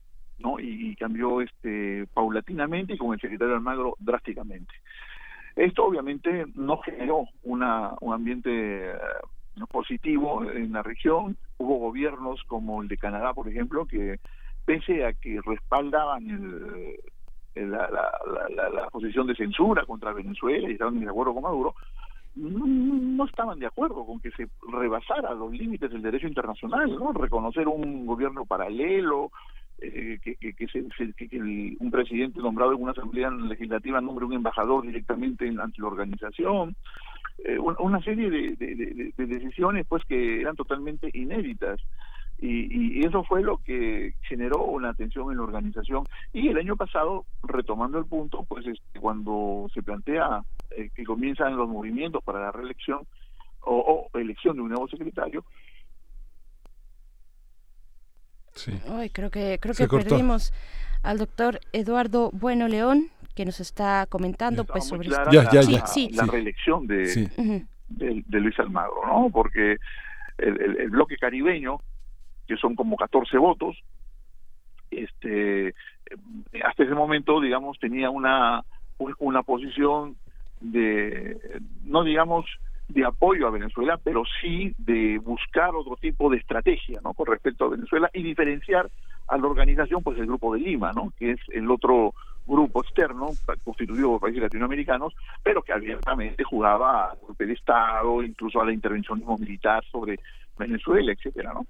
¿no? Y, cambió este paulatinamente y con el secretario Almagro drásticamente. Esto obviamente no generó una, un ambiente eh, positivo en la región. Hubo gobiernos como el de Canadá, por ejemplo, que pese a que respaldaban el, la, la, posición de censura contra Venezuela y estaban de acuerdo con Maduro, no, estaban de acuerdo con que se rebasara los límites del derecho internacional, ¿no? Reconocer un gobierno paralelo, eh, que, que, que, un presidente nombrado en una asamblea legislativa nombre un embajador directamente ante la organización, eh, una serie de, decisiones pues que eran totalmente inéditas. Y, y, eso fue lo que generó una tensión en la organización. Y el año pasado, retomando el punto, pues este, cuando se plantea eh, que comienzan los movimientos para la reelección o elección de un nuevo secretario, Sí. creo que, creo que perdimos al doctor Eduardo Bueno León, que nos está comentando pues sobre la, reelección de, de, Luis Almagro, ¿no? Porque el, bloque caribeño, que son como 14 votos, este hasta ese momento, digamos, tenía una, una posición de, no digamos, de apoyo a Venezuela, pero sí de buscar otro tipo de estrategia, ¿no? Con respecto a Venezuela y diferenciar a la organización, pues el Grupo de Lima, ¿no? Que es el otro grupo externo constituido por países latinoamericanos, pero que abiertamente jugaba al golpe de Estado, incluso a la intervencionismo militar sobre Venezuela, etcétera, ¿no?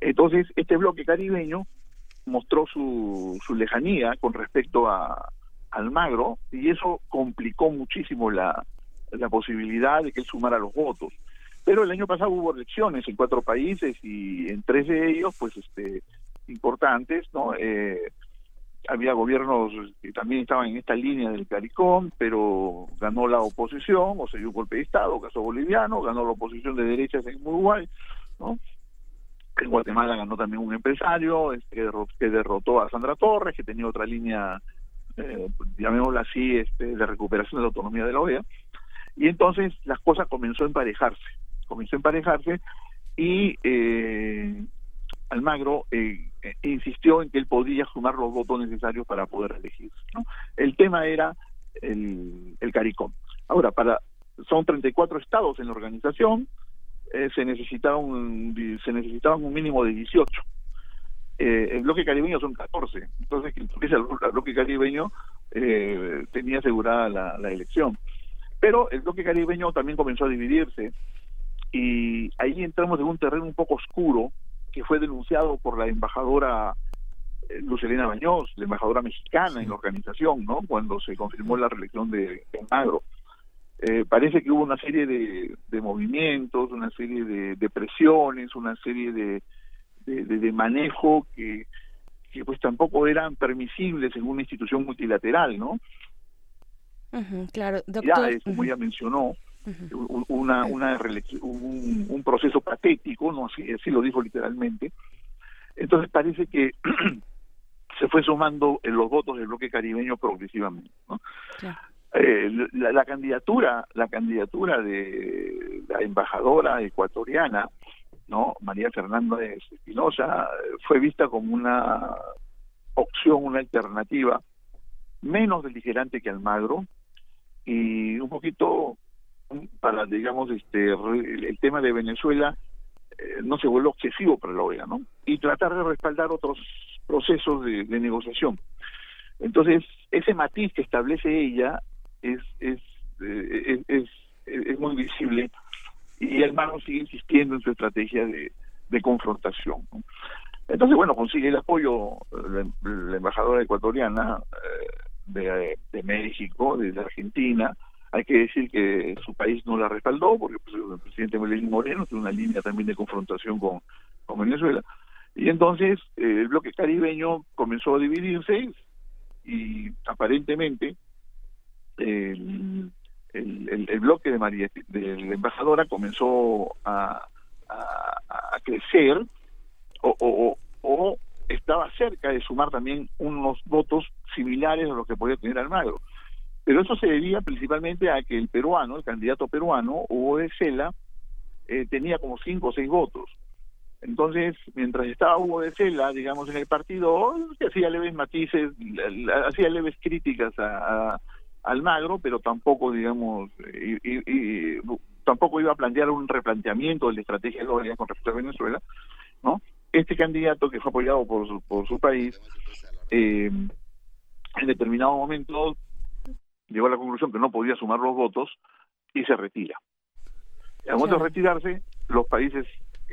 Entonces, este bloque caribeño mostró su, su lejanía con respecto a Almagro y eso complicó muchísimo la, la posibilidad de que él sumara los votos. Pero el año pasado hubo elecciones en cuatro países y en tres de ellos, pues, este, importantes, ¿no? Eh, había gobiernos que también estaban en esta línea del CARICOM, pero ganó la oposición, o se dio un golpe de Estado, caso boliviano, ganó la oposición de derechas en Uruguay, ¿no? En Guatemala ganó también un empresario este, que derrotó a Sandra Torres, que tenía otra línea, eh, llamémosla así, este, de recuperación de la autonomía de la OEA. Y entonces las cosas comenzó a emparejarse, comenzó a emparejarse y eh, Almagro eh, insistió en que él podía sumar los votos necesarios para poder elegirse. ¿no? El tema era el, el CARICOM. Ahora, para son 34 estados en la organización, eh, se, necesitaba se necesitaban un mínimo de 18. Eh, el bloque caribeño son 14. Entonces, el, bloque caribeño eh, tenía asegurada la elección. Pero el bloque caribeño también comenzó a dividirse y ahí entramos en un terreno un poco oscuro que fue denunciado por la embajadora eh, Lucelena Baños, la embajadora mexicana en la organización, ¿no? Cuando se confirmó la reelección de Magro. Eh, parece que hubo una serie de, movimientos, una serie de, presiones, una serie de, de, de- de manejo que, que pues tampoco eran permisibles en una institución multilateral, ¿no? Claro, Ya doctor. es, como ujú, ya mencionó, una, una un, un proceso patético, no así, así lo dijo literalmente. Entonces parece que (clears throat) se fue sumando en los votos del bloque caribeño progresivamente. ¿no? Eh, la, la candidatura, la candidatura de la embajadora ecuatoriana, no, María Fernanda Espinosa, eh, fue vista como una opción, una alternativa menos beligerante que Almagro y un poquito para digamos este el tema de Venezuela eh, no se vuelve obsesivo para la OEA, ¿no? Y tratar de respaldar otros procesos de, negociación. Entonces, ese matiz que establece ella es es, eh, es, es, es muy visible y el Mano sigue insistiendo en su estrategia de, de confrontación. Entonces, bueno, consigue el apoyo eh, la, embajadora ecuatoriana de, México, de Argentina. Hay que decir que su país no la respaldó porque pues, el presidente Lenín Moreno tiene una línea también de confrontación con, con Venezuela. Y entonces eh, el bloque caribeño comenzó a dividirse y aparentemente el, el, bloque de María de la embajadora comenzó a, a, crecer o, o- o estaba cerca de sumar también unos votos similares a los que podía tener Almagro. Pero eso se debía principalmente a que el peruano, el candidato peruano, Hugo de Cela, eh, tenía como cinco o seis votos. Entonces, mientras estaba Hugo de Cela, digamos, en el partido, hacía leves matices, hacía leves críticas a, a Almagro, pero tampoco, digamos, y, y- tampoco iba a plantear un replanteamiento de la estrategia de con respecto a Venezuela, ¿no? Este candidato que fue apoyado por su, por su país, eh, en determinado momento llegó a la conclusión que no podía sumar los votos y se retira. Y al momento de retirarse, los países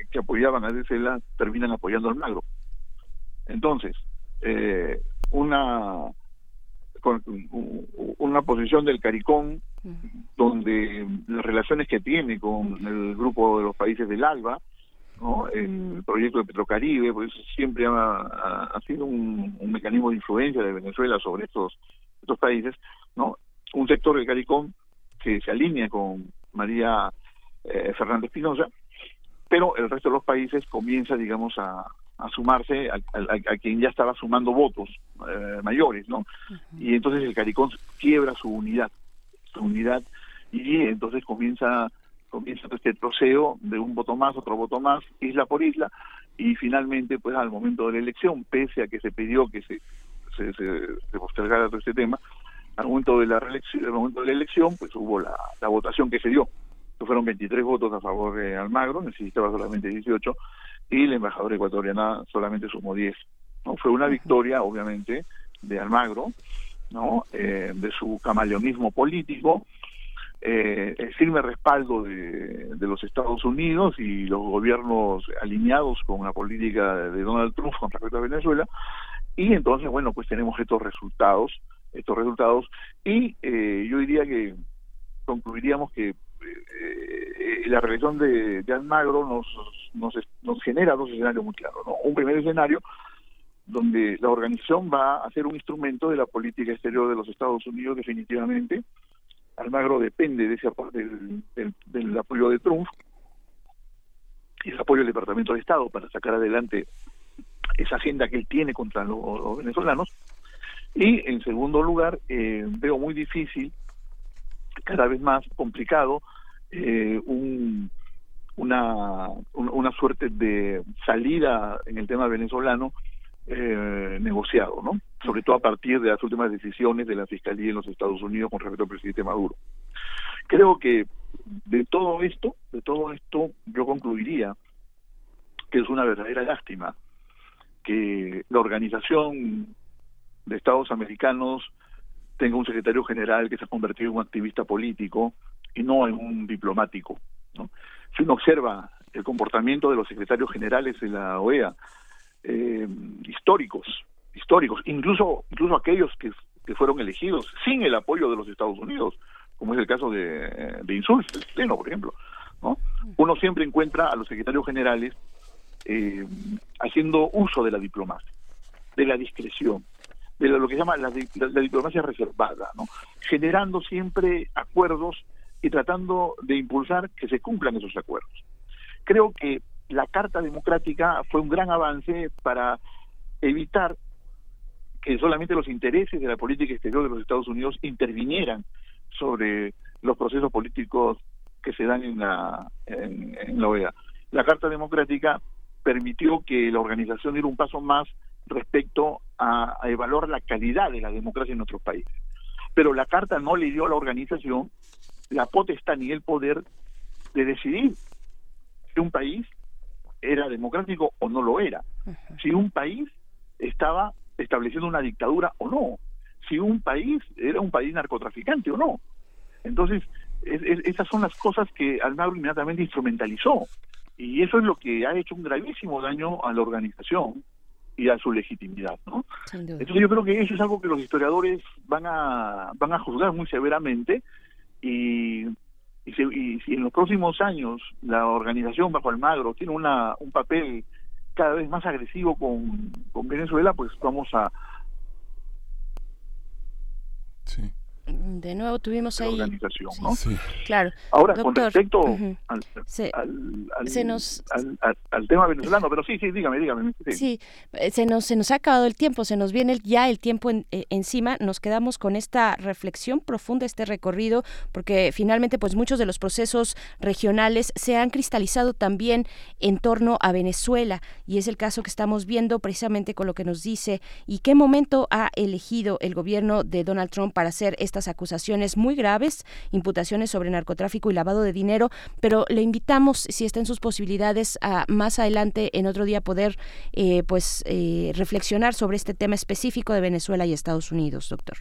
que- apoyaban a Cela terminan apoyando al Magro. Entonces, eh, una con una posición del CARICOM donde las relaciones que tiene con el grupo de los países del ALBA, ¿no? el proyecto de Petrocaribe, pues siempre ha, ha- ha sido un, un mecanismo de influencia de Venezuela sobre estos estos países, ¿no? Un sector del CARICOM que se alinea con María eh, Fernández Pinoza, pero el resto de los países comienza, digamos, a, a sumarse a, a- a quien ya estaba sumando votos eh, mayores, ¿no? Y entonces el CARICOM quiebra su unidad, su unidad, y entonces comienza comienza este troceo de un voto más, otro voto más, isla por isla, y finalmente, pues al momento de la elección, pese a que se pidió que se, se, se, se postergara todo este tema, al momento de la reelección, al momento de la elección, pues hubo la, la votación que se dio, que fueron 23 votos a favor de Almagro, necesitaba solamente 18, y la embajadora ecuatoriana solamente sumó 10. ¿no? Fue una victoria, obviamente, de Almagro, ¿no? Eh, de su camaleonismo político, eh, el firme respaldo de, de los Estados Unidos y los gobiernos alineados con la política de Donald Trump con respecto a Venezuela, y entonces, bueno, pues tenemos estos resultados, estos resultados, y eh, yo diría que concluiríamos que eh, la reelección de, de Almagro nos, nos, nos genera dos escenarios muy claros. ¿no? Un primer escenario donde la organización va a ser un instrumento de la política exterior de los Estados Unidos definitivamente. Almagro depende de ese del, del, del apoyo de Trump y el apoyo del Departamento de Estado para sacar adelante esa agenda que él tiene contra los, los venezolanos. Y en segundo lugar, eh, veo muy difícil, cada vez más complicado, eh, un, una, un- una suerte de salida en el tema venezolano eh, negociado, ¿no? Sobre todo a partir de las últimas decisiones de la Fiscalía en los Estados Unidos con respecto al presidente Maduro. Creo que de todo esto, de todo esto, yo concluiría que es una verdadera lástima que la organización de Estados americanos tenga un secretario general que se ha convertido en un activista político y no en un diplomático. Si uno observa el comportamiento de los secretarios generales de la OEA, eh, históricos, históricos, incluso incluso aquellos que, que fueron elegidos sin el apoyo de los Estados Unidos, como es el caso de, de Insulza, el Pleno, por ejemplo. ¿no? Uno siempre encuentra a los secretarios generales eh, haciendo uso de la diplomacia, de la discreción, de lo que se llama la- la diplomacia reservada, ¿no? generando siempre acuerdos y tratando de impulsar que se cumplan esos acuerdos. Creo que la Carta Democrática fue un gran avance para evitar que solamente los intereses de la política exterior de los Estados Unidos intervinieran sobre los procesos políticos que se dan en la, en, la OEA. La Carta Democrática permitió que la organización diera un paso más respecto a, a evaluar la calidad de la democracia en nuestros países. Pero la Carta no le dio a la organización la potestad ni el poder de decidir si un país era democrático o no lo era, si un país estaba estableciendo una dictadura o no, si un país era un país narcotraficante o no. Entonces, es- es- esas son las cosas que Almagro inmediatamente instrumentalizó. Y eso es lo que ha hecho un gravísimo daño a la organización y a su legitimidad, ¿no? Entonces yo creo que eso es algo que los historiadores van a van a juzgar muy severamente y y, se- y si en los próximos años la organización bajo Almagro tiene una un papel cada vez más agresivo con, con Venezuela, pues vamos a De nuevo tuvimos la ahí. organización, ¿no? Claro. Ahora, con respecto al, Se- al, al- se nos- al- al- al tema venezolano, pero sí, sí, dígame, dígame. sí. Sí, eh, se nos, se nos ha acabado el tiempo, se nos viene el- ya el tiempo en- eh, encima, nos quedamos con esta reflexión profunda, este recorrido, porque finalmente pues muchos de los procesos regionales se han cristalizado también en torno a Venezuela y es el caso que estamos viendo precisamente con lo que nos dice y qué momento ha elegido el gobierno de Donald Trump para hacer estas acusaciones muy graves, imputaciones sobre narcotráfico y lavado de dinero, pero le invitamos, si está en sus posibilidades, a más adelante en otro día poder eh, pues eh, reflexionar sobre este tema específico de Venezuela y Estados Unidos, doctor.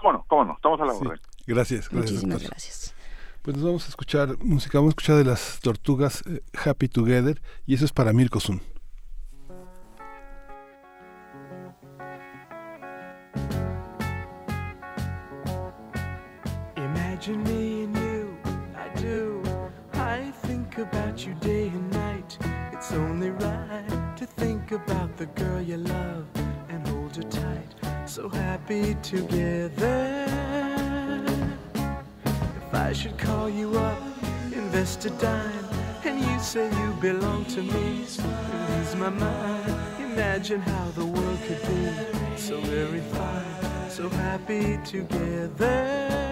¿Cómo no? ¿Cómo no? Estamos a la orden. Gracias, gracias. Muchísimas doctor. gracias. Pues nos vamos a escuchar música, vamos a escuchar de las tortugas eh, Happy Together y eso es para Mirko Sun. The girl you love and hold her tight. So happy together. If I should call you up, invest a dime, and you say you belong to me, lose my mind. Imagine how the world could be so very fine, so happy together.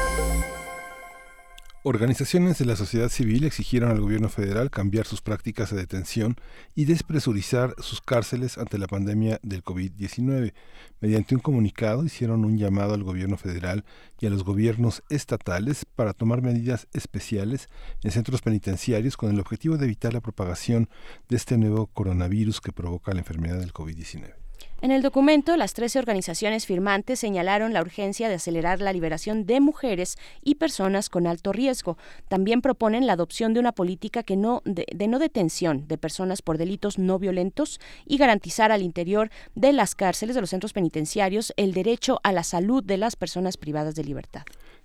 Organizaciones de la sociedad civil exigieron al gobierno federal cambiar sus prácticas de detención y despresurizar sus cárceles ante la pandemia del COVID-19. Mediante un comunicado hicieron un llamado al gobierno federal y a los gobiernos estatales para tomar medidas especiales en centros penitenciarios con el objetivo de evitar la propagación de este nuevo coronavirus que provoca la enfermedad del COVID-19. En el documento, las 13 organizaciones firmantes señalaron la urgencia de acelerar la liberación de mujeres y personas con alto riesgo. También proponen la adopción de una política que no de, de no detención de personas por delitos no violentos y garantizar al interior de las cárceles de los centros penitenciarios el derecho a la salud de las personas privadas de libertad.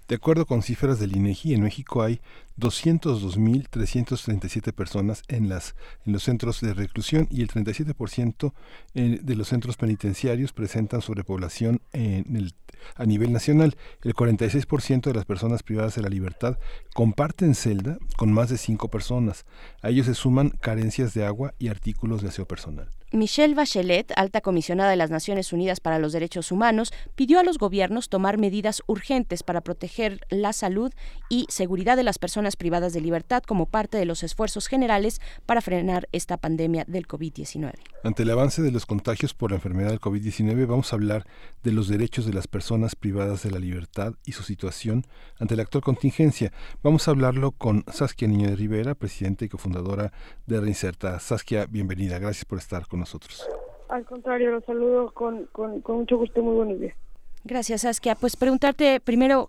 De acuerdo con cifras del INEGI, en México hay 202.337 personas en, las, en los centros de reclusión y el 37% eh, de los centros penitenciarios presentan sobrepoblación a nivel nacional. El 46% de las personas privadas de la libertad comparten celda con más de cinco personas. A ellos se suman carencias de agua y artículos de aseo personal. Michelle Bachelet, alta comisionada de las Naciones Unidas para los Derechos Humanos, pidió a los gobiernos tomar medidas urgentes para proteger la salud y seguridad de las personas privadas de libertad como parte de los esfuerzos generales para frenar esta pandemia del COVID-19. Ante el avance de los contagios por la enfermedad del COVID-19, vamos a hablar de los derechos de las personas privadas de la libertad y su situación ante la actual contingencia. Vamos a hablarlo con Saskia Niño de Rivera, presidenta y cofundadora de Reinserta. Saskia, bienvenida. Gracias por estar con nosotros. Al contrario, los saludo con, con, con mucho gusto. Muy buenos días. Gracias, Saskia. Pues preguntarte primero,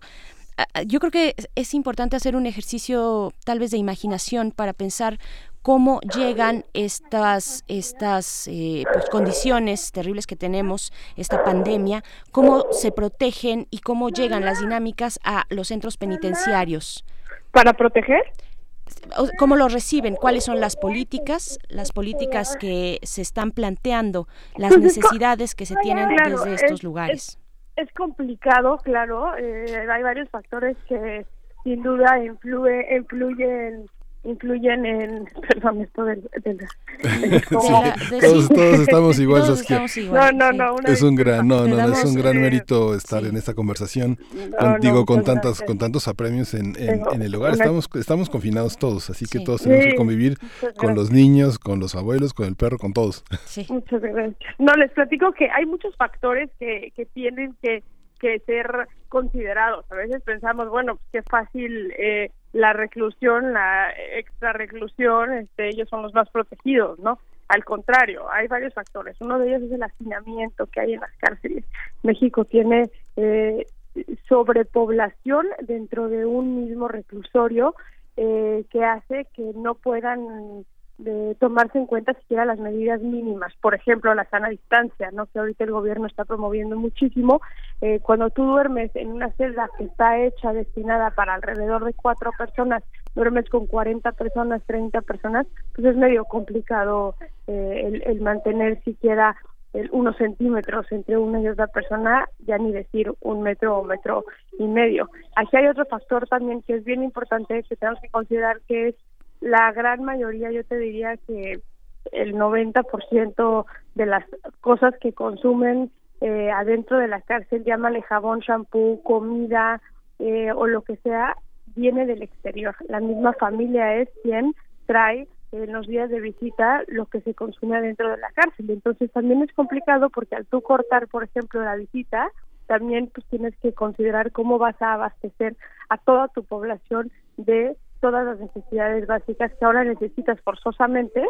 yo creo que es importante hacer un ejercicio tal vez de imaginación para pensar cómo llegan estas, estas eh, pues, condiciones terribles que tenemos, esta pandemia, cómo se protegen y cómo llegan las dinámicas a los centros penitenciarios. ¿Para proteger? cómo lo reciben, cuáles son las políticas, las políticas que se están planteando, las necesidades que se tienen desde estos es- lugares. Es complicado, claro. eh, hay varios factores que sin duda influye, influyen influyen en (laughs) perdón esto del, del- del- (laughs) como- todos, todos estamos (laughs) igual, Todos estamos igual, No, no, sí. no, una Es un gran, no, no, no, es un damos, gran mérito estar en esta conversación, No, con- no, digo, con tantos, gracias. con tantos apremios en, en, en el hogar. una- Estamos, estamos confinados todos, así que todos tenemos Sí, que convivir con los niños, con los abuelos, con el perro, con todos. Muchas gracias. No, les platico que hay muchos factores que, que tienen que, que ser considerados. A veces pensamos, bueno, pues qué fácil eh, la reclusión, la extra reclusión, este, ellos son los más protegidos, ¿no? Al contrario, hay varios factores. Uno de ellos es el hacinamiento que hay en las cárceles. México tiene eh, sobrepoblación dentro de un mismo reclusorio eh, que hace que no puedan de tomarse en cuenta siquiera las medidas mínimas, por ejemplo la sana distancia, no que ahorita el gobierno está promoviendo muchísimo. Eh, cuando tú duermes en una celda que está hecha destinada para alrededor de cuatro personas, duermes con 40 personas, 30 personas, pues es medio complicado eh, el, el mantener siquiera el unos centímetros entre una y otra persona, ya ni decir un metro o metro y medio. Aquí hay otro factor también que es bien importante que tenemos que considerar que es la gran mayoría, yo te diría que el 90% de las cosas que consumen eh, adentro de la cárcel, llámale jabón, shampoo, comida eh, o lo que sea, viene del exterior. La misma familia es quien trae en los días de visita lo que se consume adentro de la cárcel. Entonces también es complicado porque al tú cortar, por ejemplo, la visita, también pues tienes que considerar cómo vas a abastecer a toda tu población de todas las necesidades básicas que ahora necesitas forzosamente,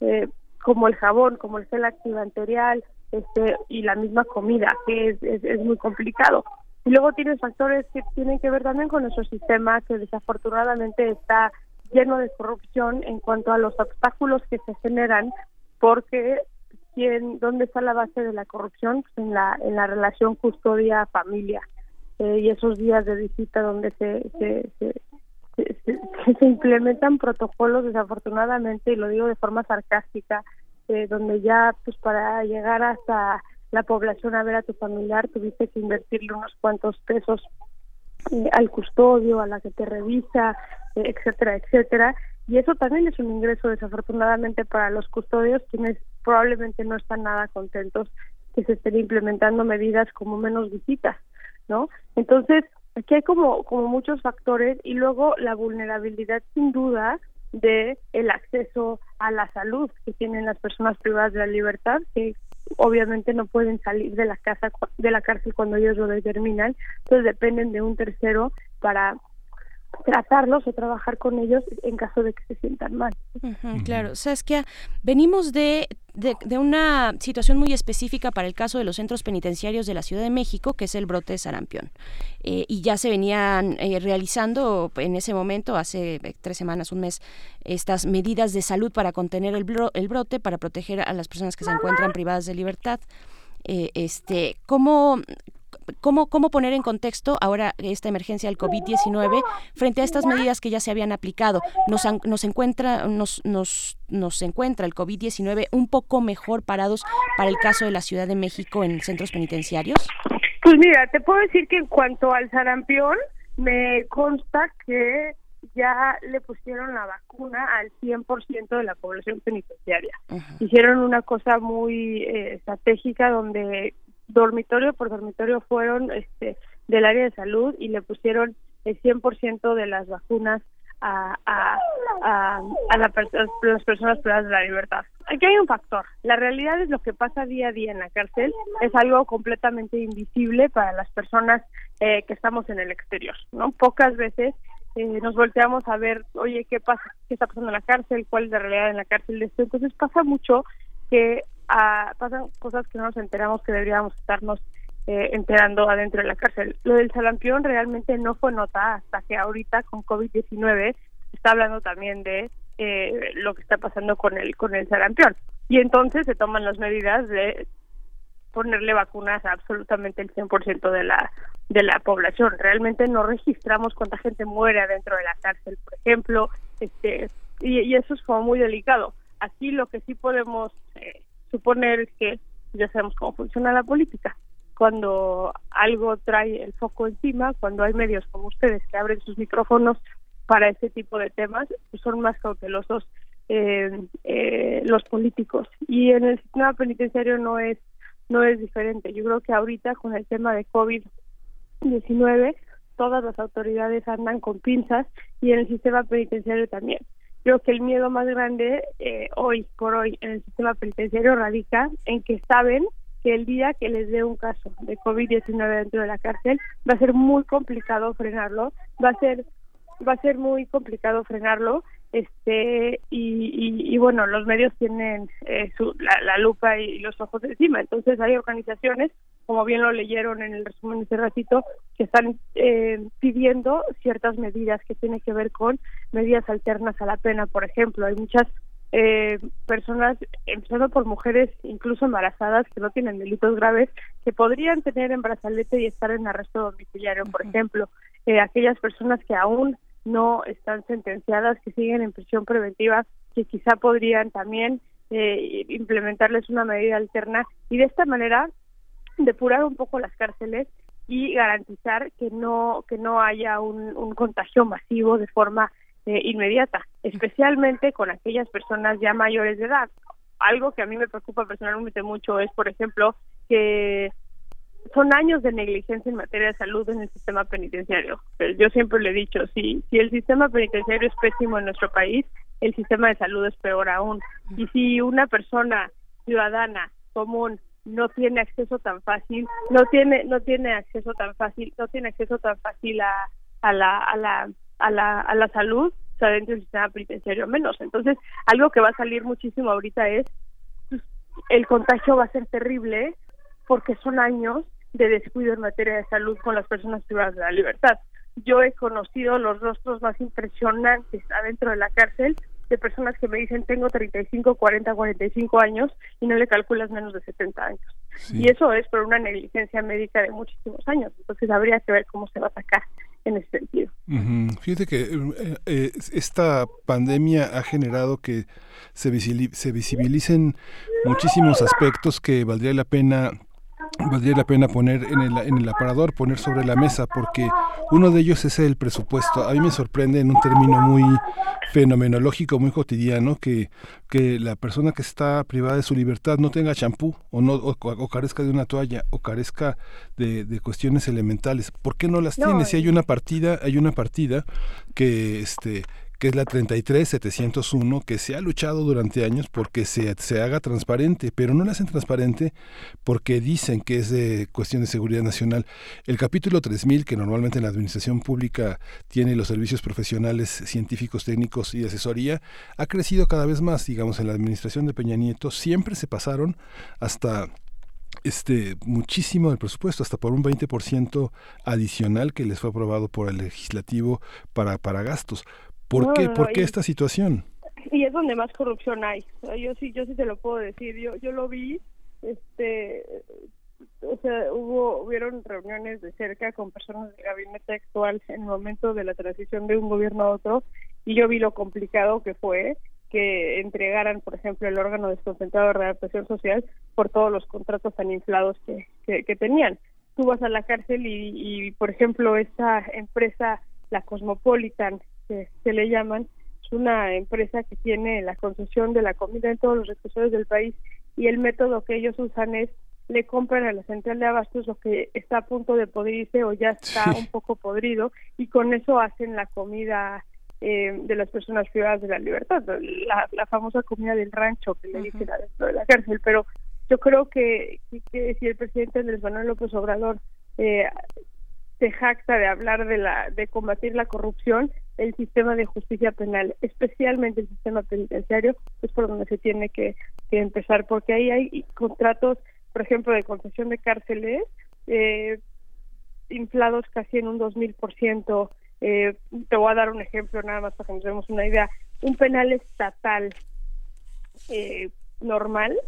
eh, como el jabón, como el gel antibacterial, este, y la misma comida, que es, es, es muy complicado. Y luego tienes factores que tienen que ver también con nuestro sistema, que desafortunadamente está lleno de corrupción en cuanto a los obstáculos que se generan, porque ¿quién, ¿dónde está la base de la corrupción? Pues en la, en la relación custodia-familia. Eh, y esos días de visita donde se, se, se, se, (laughs) se- implementan protocolos desafortunadamente y lo digo de forma sarcástica eh, donde ya pues para llegar hasta la población a ver a tu familiar tuviste que invertirle unos cuantos pesos eh, al custodio, a la que te revisa, eh, etcétera, etcétera. Y eso también es un ingreso desafortunadamente para los custodios, quienes probablemente no están nada contentos que se estén implementando medidas como menos visitas, ¿no? Entonces, aquí hay como, como muchos factores y luego la vulnerabilidad sin duda de el acceso a la salud que tienen las personas privadas de la libertad que obviamente no pueden salir de la casa de la cárcel cuando ellos lo determinan. Entonces dependen de un tercero para tratarlos o trabajar con ellos en caso de que se sientan mal. claro, Saskia, venimos de, de, una situación muy específica para el caso de los centros penitenciarios de la Ciudad de México, que es el brote de sarampión. Eh, y ya se venían eh, realizando en ese momento, hace eh, tres semanas, un mes, estas medidas de salud para contener el, el brote, para proteger a las personas que se encuentran privadas de libertad. este, ¿cómo, ¿Cómo, ¿Cómo poner en contexto ahora esta emergencia del COVID-19 frente a estas medidas que ya se habían aplicado? ¿Nos, nos, encuentra, nos, nos, nos encuentra el COVID-19 un poco mejor parados para el caso de la Ciudad de México en centros penitenciarios? Pues mira, te puedo decir que en cuanto al sarampión, me consta que ya le pusieron la vacuna al 100% de la población penitenciaria. Hicieron una cosa muy eh, estratégica donde dormitorio por dormitorio fueron este del área de salud y le pusieron el 100% de las vacunas a, a, a, a la, las personas privadas de la libertad. Aquí hay un factor. La realidad es lo que pasa día a día en la cárcel. Es algo completamente invisible para las personas eh, que estamos en el exterior. no Pocas veces eh, nos volteamos a ver, oye, ¿qué pasa? ¿Qué está pasando en la cárcel? ¿Cuál es la realidad en la cárcel de esto? Entonces pasa mucho que pasan cosas que no nos enteramos que deberíamos estarnos eh, enterando adentro de la cárcel. Lo del salampión realmente no fue nota hasta que ahorita con COVID-19 está hablando también de eh, lo que está pasando con el con el sarampión y entonces se toman las medidas de ponerle vacunas a absolutamente el 100% de la de la población. Realmente no registramos cuánta gente muere adentro de la cárcel, por ejemplo, este y, y eso es como muy delicado. Aquí lo que sí podemos eh, suponer que ya sabemos cómo funciona la política. Cuando algo trae el foco encima, cuando hay medios como ustedes que abren sus micrófonos para ese tipo de temas, pues son más cautelosos eh, eh, los políticos. Y en el sistema penitenciario no es no es diferente. Yo creo que ahorita con el tema de COVID-19 todas las autoridades andan con pinzas y en el sistema penitenciario también. Creo que el miedo más grande eh, hoy por hoy en el sistema penitenciario radica en que saben que el día que les dé un caso de COVID-19 dentro de la cárcel va a ser muy complicado frenarlo, va a ser va a ser muy complicado frenarlo este y, y, bueno los medios tienen eh, su, la, lupa y los ojos encima. Entonces hay organizaciones como bien lo leyeron en el resumen de ese ratito que están eh, pidiendo ciertas medidas que tienen que ver con medidas alternas a la pena. Por ejemplo hay muchas eh, personas, empezando por mujeres incluso embarazadas que no tienen delitos graves, que podrían tener en brazalete y estar en arresto domiciliario, por ejemplo, eh, aquellas personas que aún no están sentenciadas, que siguen en prisión preventiva, que quizá podrían también eh, implementarles una medida alterna. Y de esta manera depurar un poco las cárceles y garantizar que no que no haya un, contagio masivo de forma eh, inmediata, especialmente con aquellas personas ya mayores de edad. Algo que a mí me preocupa personalmente mucho es, por ejemplo, que son años de negligencia en materia de salud en el sistema penitenciario. Yo siempre le he dicho, si, si el sistema penitenciario es pésimo en nuestro país, el sistema de salud es peor aún. Y si una persona ciudadana común no tiene acceso tan fácil, no tiene no tiene acceso tan fácil, no tiene acceso tan fácil a, a la a la a la a la salud, o sea, dentro del sistema penitenciario menos. Entonces, algo que va a salir muchísimo ahorita es pues, el contagio va a ser terrible porque son años de descuido en materia de salud con las personas privadas de la libertad. Yo he conocido los rostros más impresionantes adentro de la cárcel de personas que me dicen tengo 35, 40, 45 años y no le calculas menos de 70 años. Y eso es por una negligencia médica de muchísimos años. Entonces habría que ver cómo se va a atacar en ese sentido. Fíjate que eh, eh, esta pandemia ha generado que se, se visibilicen muchísimos aspectos que valdría la pena valdría la pena poner en el, en el aparador, poner sobre la mesa, porque uno de ellos es el presupuesto. A mí me sorprende en un término muy fenomenológico, muy cotidiano, que, que la persona que está privada de su libertad no tenga champú o, no, o, carezca de una toalla o carezca de, de cuestiones elementales. ¿Por qué no las tiene? Si hay una partida, hay una partida que este que es la 33701, que se ha luchado durante años porque se, se haga transparente, pero no la hacen transparente porque dicen que es de cuestión de seguridad nacional. El capítulo 3000, que normalmente en la administración pública tiene los servicios profesionales, científicos, técnicos y asesoría, ha crecido cada vez más, digamos, en la administración de Peña Nieto, siempre se pasaron hasta este muchísimo del presupuesto, hasta por un 20% adicional que les fue aprobado por el legislativo para, para gastos. ¿Por qué? ¿Por qué esta situación? Y es donde más corrupción hay. Yo sí, yo sí te lo puedo decir. Yo, yo lo vi, este, o sea, hubo, hubieron reuniones de cerca con personas del gabinete actual en el momento de la transición de un gobierno a otro, y yo vi lo complicado que fue que entregaran, por ejemplo, el órgano desconcentrado de readaptación social por todos los contratos tan inflados que, que, tenían. Tú vas a la cárcel y, y, por ejemplo, esta empresa, la Cosmopolitan, que se le llaman, es una empresa que tiene la concesión de la comida en todos los restaurantes del país y el método que ellos usan es le compran a la central de abastos lo que está a punto de podrirse o ya está un poco podrido y con eso hacen la comida eh, de las personas privadas de la libertad, la, la famosa comida del rancho que le dicen adentro de la cárcel. Pero yo creo que, que, si el presidente Andrés Manuel López Obrador eh, se jacta de hablar de la de combatir la corrupción, el sistema de justicia penal, especialmente el sistema penitenciario, es por donde se tiene que, empezar, porque ahí hay contratos, por ejemplo, de concesión de cárceles eh, inflados casi en un 2000%. Eh, te voy a dar un ejemplo nada más para que nos demos una idea. Un penal estatal eh, normal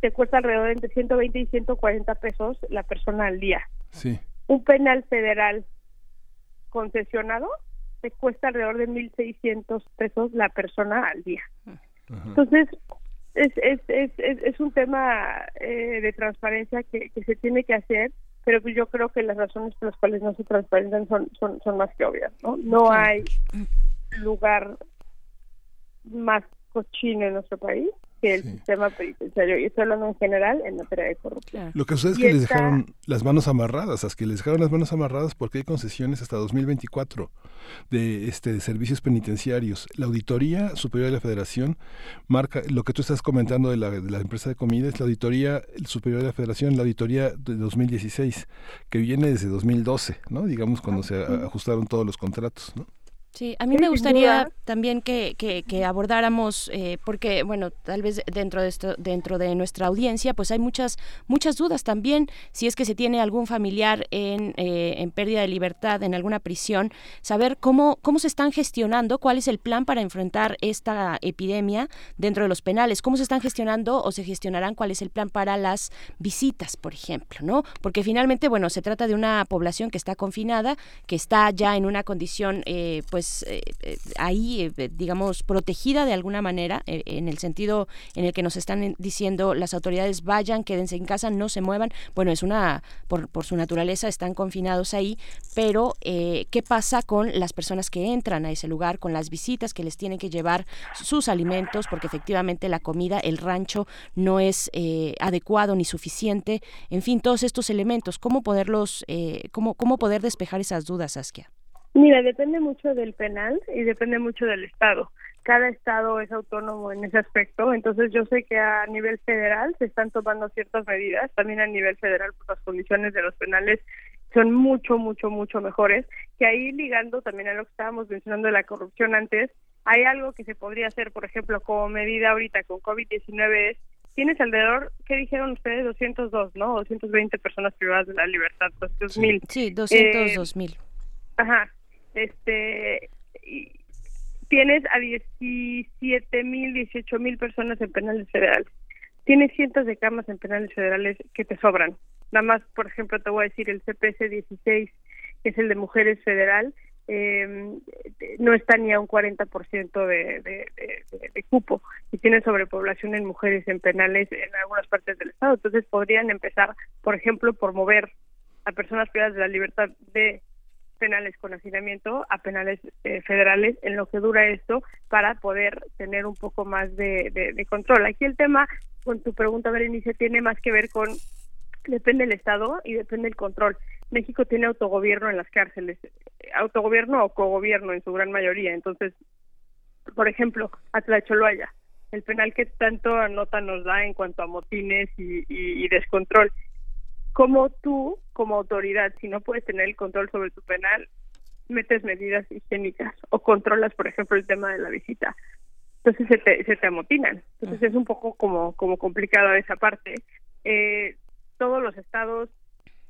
te cuesta alrededor de entre 120 y 140 pesos la persona al día. Sí. Un penal federal concesionado te cuesta alrededor de 1.600 pesos la persona al día. Entonces, es, es, es, es, un tema eh, de transparencia que, que se tiene que hacer, pero yo creo que las razones por las cuales no se transparentan son, son, son más que obvias. No, no hay lugar más cochino en nuestro país que el sistema penitenciario, y estoy hablando en general en materia de corrupción. Lo que sucede es que les dejaron las manos amarradas, es que les dejaron las manos amarradas porque hay concesiones hasta 2024 de este de servicios penitenciarios. La Auditoría Superior de la Federación marca lo que tú estás comentando de la, de la empresa de comida, es la Auditoría Superior de la Federación, la Auditoría de 2016, que viene desde 2012, ¿no? Digamos cuando se ajustaron todos los contratos, ¿no? Sí, a mí me gustaría también que, que, abordáramos, eh, porque bueno, tal vez dentro de esto, dentro de nuestra audiencia, pues hay muchas muchas dudas también. Si es que se tiene algún familiar en, eh, en pérdida de libertad, en alguna prisión, saber cómo cómo se están gestionando, cuál es el plan para enfrentar esta epidemia dentro de los penales, cómo se están gestionando o se gestionarán, cuál es el plan para las visitas, por ejemplo, ¿no? Porque finalmente, bueno, se trata de una población que está confinada, que está ya en una condición, eh, pues pues eh, eh, ahí, eh, digamos, protegida de alguna manera, en el sentido en el que nos están diciendo las autoridades vayan, quédense en casa, no se muevan. Bueno, es una, por, su naturaleza, están confinados ahí, pero ¿qué pasa con las personas que entran a ese lugar, con las visitas que les tienen que llevar sus alimentos, porque efectivamente la comida, el rancho no es adecuado ni suficiente, en fin, todos estos elementos, ¿cómo poderlos, cómo, cómo poder despejar esas dudas, Saskia? Mira, depende mucho del penal y depende mucho del estado. Cada estado es autónomo en ese aspecto, entonces yo sé que a nivel federal se están tomando ciertas medidas, también a nivel federal pues las condiciones de los penales son mucho, mucho, mucho mejores, que ahí ligando también a lo que estábamos mencionando de la corrupción antes, hay algo que se podría hacer, por ejemplo, como medida ahorita con COVID-19 es tienes alrededor, ¿qué dijeron ustedes? 202, ¿no? 220 personas privadas de la libertad, 200 mil. Sí, 202 mil. ajá, este tienes a 17 mil, 18 mil personas en penales federales. Tienes cientos de camas en penales federales que te sobran. Nada más, por ejemplo, te voy a decir el CPS 16, que es el de mujeres federal, eh, no está ni a un 40% de, de, de, de cupo y tiene sobrepoblación en mujeres en penales en algunas partes del estado. Entonces podrían empezar, por ejemplo, por mover a personas privadas de la libertad de penales con hacinamiento a penales eh, federales en lo que dura esto para poder tener un poco más de, control. Aquí el tema, con tu pregunta, Berenice, tiene más que ver con depende del Estado y depende del control. México tiene autogobierno en las cárceles, autogobierno o cogobierno en su gran mayoría. Entonces, por ejemplo, Atlacholoaya, el penal que tanto nota nos da en cuanto a motines y descontrol. Como tú, como autoridad, si no puedes tener el control sobre tu penal, metes medidas higiénicas o controlas, por ejemplo, el tema de la visita. Entonces se te, se te amotinan. Entonces es un poco como, como complicada esa parte. Eh, todos los estados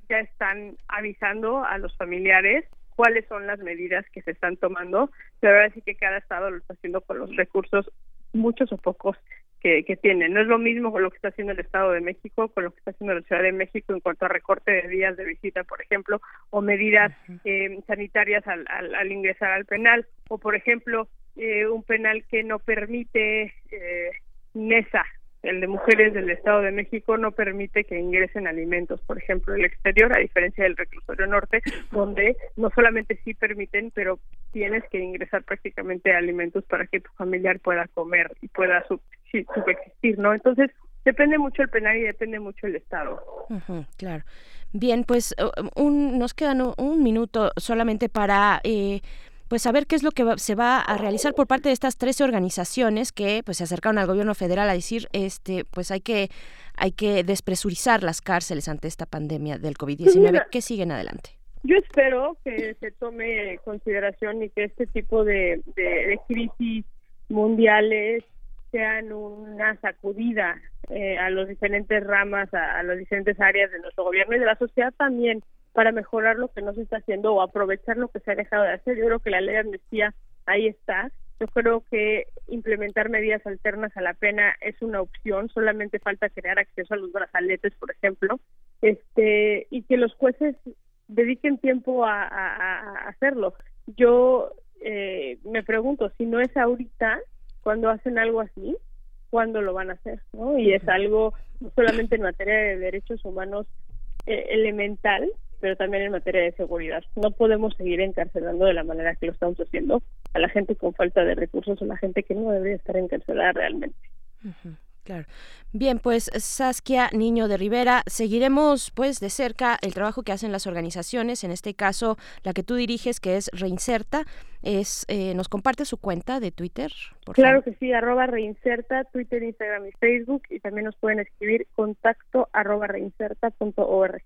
ya están avisando a los familiares cuáles son las medidas que se están tomando. La verdad es que cada estado lo está haciendo con los recursos, muchos o pocos, que, que tienen. No es lo mismo con lo que está haciendo el Estado de México, con lo que está haciendo la Ciudad de México en cuanto a recorte de días de visita, por ejemplo, o medidas eh, sanitarias al, al, al, ingresar al penal, o por ejemplo, eh, un penal que no permite eh, NESA, el de mujeres del Estado de México no permite que ingresen alimentos, por ejemplo, el exterior, a diferencia del reclusorio norte, donde no solamente sí permiten, pero tienes que ingresar prácticamente alimentos para que tu familiar pueda comer y pueda subsistir, ¿no? Entonces, depende mucho el penal y depende mucho el Estado. Claro. Bien, pues un, nos quedan un minuto solamente para... Eh, pues saber qué es lo que va, se va a realizar por parte de estas 13 organizaciones que pues se acercaron al gobierno federal a decir este pues hay que hay que despresurizar las cárceles ante esta pandemia del COVID-19 ¿qué siguen adelante? Yo espero que se tome consideración y que este tipo de, de, de crisis mundiales sean una sacudida eh, a las diferentes ramas, a, a las diferentes áreas de nuestro gobierno y de la sociedad también para mejorar lo que no se está haciendo o aprovechar lo que se ha dejado de hacer. Yo creo que la ley de amnistía ahí está. Yo creo que implementar medidas alternas a la pena es una opción, solamente falta crear acceso a los brazaletes, por ejemplo, este y que los jueces dediquen tiempo a, a, a hacerlo. Yo eh, me pregunto, si no es ahorita, cuando hacen algo así, ¿cuándo lo van a hacer? ¿no? Y es algo no solamente en materia de derechos humanos eh, elemental, pero también en materia de seguridad. No podemos seguir encarcelando de la manera que lo estamos haciendo a la gente con falta de recursos o a la gente que no debería estar encarcelada realmente. Uh -huh. Claro. Bien, pues Saskia Niño de Rivera, seguiremos pues de cerca el trabajo que hacen las organizaciones, en este caso la que tú diriges, que es Reinserta, es eh, nos comparte su cuenta de Twitter. Por claro favor. que sí, arroba Reinserta, Twitter, Instagram y Facebook, y también nos pueden escribir contacto arroba reinserta.org.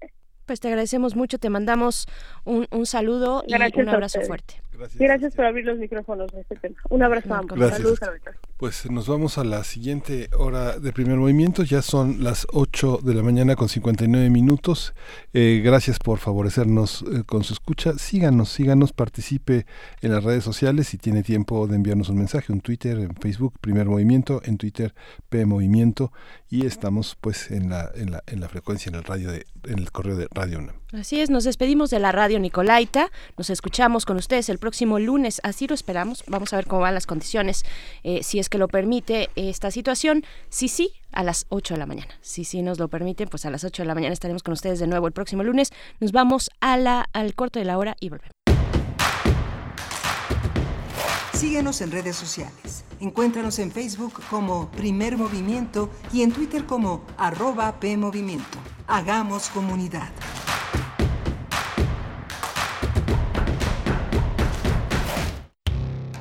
Pues te agradecemos mucho, te mandamos un, un saludo Gracias y un abrazo fuerte. Gracias, Gracias por abrir los micrófonos de este tema. Un abrazo a ambos. Saludos a Pues nos vamos a la siguiente hora de primer movimiento. Ya son las 8 de la mañana con 59 minutos. Eh, gracias por favorecernos eh, con su escucha. Síganos, síganos, participe en las redes sociales si tiene tiempo de enviarnos un mensaje, un Twitter, en Facebook, primer movimiento, en Twitter, P Movimiento. Y estamos pues en la, en la, en la frecuencia, en el radio de, en el correo de Radio UNAM. Así es, nos despedimos de la radio Nicolaita. Nos escuchamos con ustedes el próximo lunes. Así lo esperamos. Vamos a ver cómo van las condiciones, eh, si es que lo permite esta situación. Sí, sí, a las 8 de la mañana. Si sí nos lo permiten, pues a las 8 de la mañana estaremos con ustedes de nuevo el próximo lunes. Nos vamos a la, al corto de la hora y volvemos. Síguenos en redes sociales. Encuéntranos en Facebook como Primer Movimiento y en Twitter como arroba PMovimiento. Hagamos comunidad.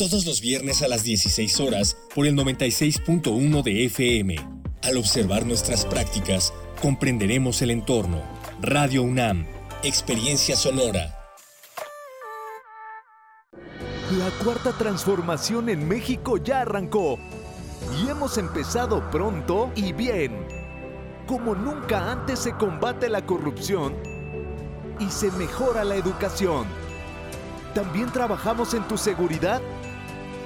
todos los viernes a las 16 horas por el 96.1 de FM. Al observar nuestras prácticas, comprenderemos el entorno. Radio UNAM, Experiencia Sonora. La cuarta transformación en México ya arrancó y hemos empezado pronto y bien. Como nunca antes se combate la corrupción y se mejora la educación. También trabajamos en tu seguridad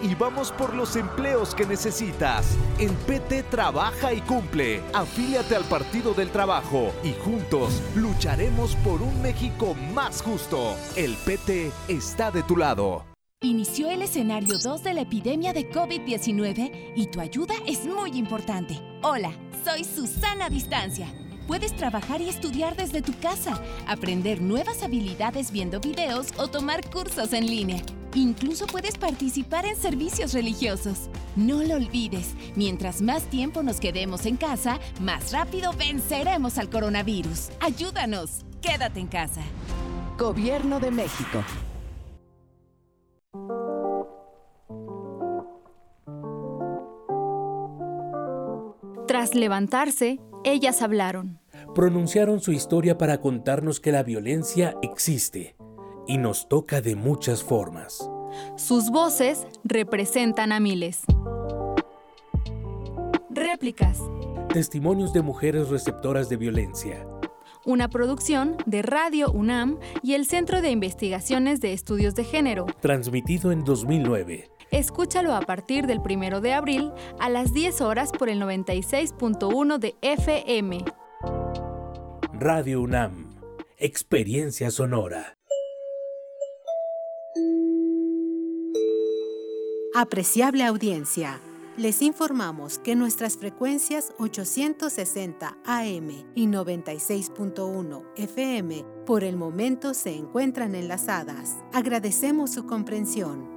y vamos por los empleos que necesitas. En PT trabaja y cumple. Afíliate al Partido del Trabajo y juntos lucharemos por un México más justo. El PT está de tu lado. Inició el escenario 2 de la epidemia de COVID-19 y tu ayuda es muy importante. Hola, soy Susana Distancia. Puedes trabajar y estudiar desde tu casa, aprender nuevas habilidades viendo videos o tomar cursos en línea. Incluso puedes participar en servicios religiosos. No lo olvides, mientras más tiempo nos quedemos en casa, más rápido venceremos al coronavirus. Ayúdanos, quédate en casa. Gobierno de México. Tras levantarse, ellas hablaron. Pronunciaron su historia para contarnos que la violencia existe y nos toca de muchas formas. Sus voces representan a miles. Réplicas. Testimonios de mujeres receptoras de violencia. Una producción de Radio UNAM y el Centro de Investigaciones de Estudios de Género. Transmitido en 2009. Escúchalo a partir del 1 de abril a las 10 horas por el 96.1 de FM. Radio UNAM. Experiencia sonora. Apreciable audiencia, les informamos que nuestras frecuencias 860 AM y 96.1 FM por el momento se encuentran enlazadas. Agradecemos su comprensión.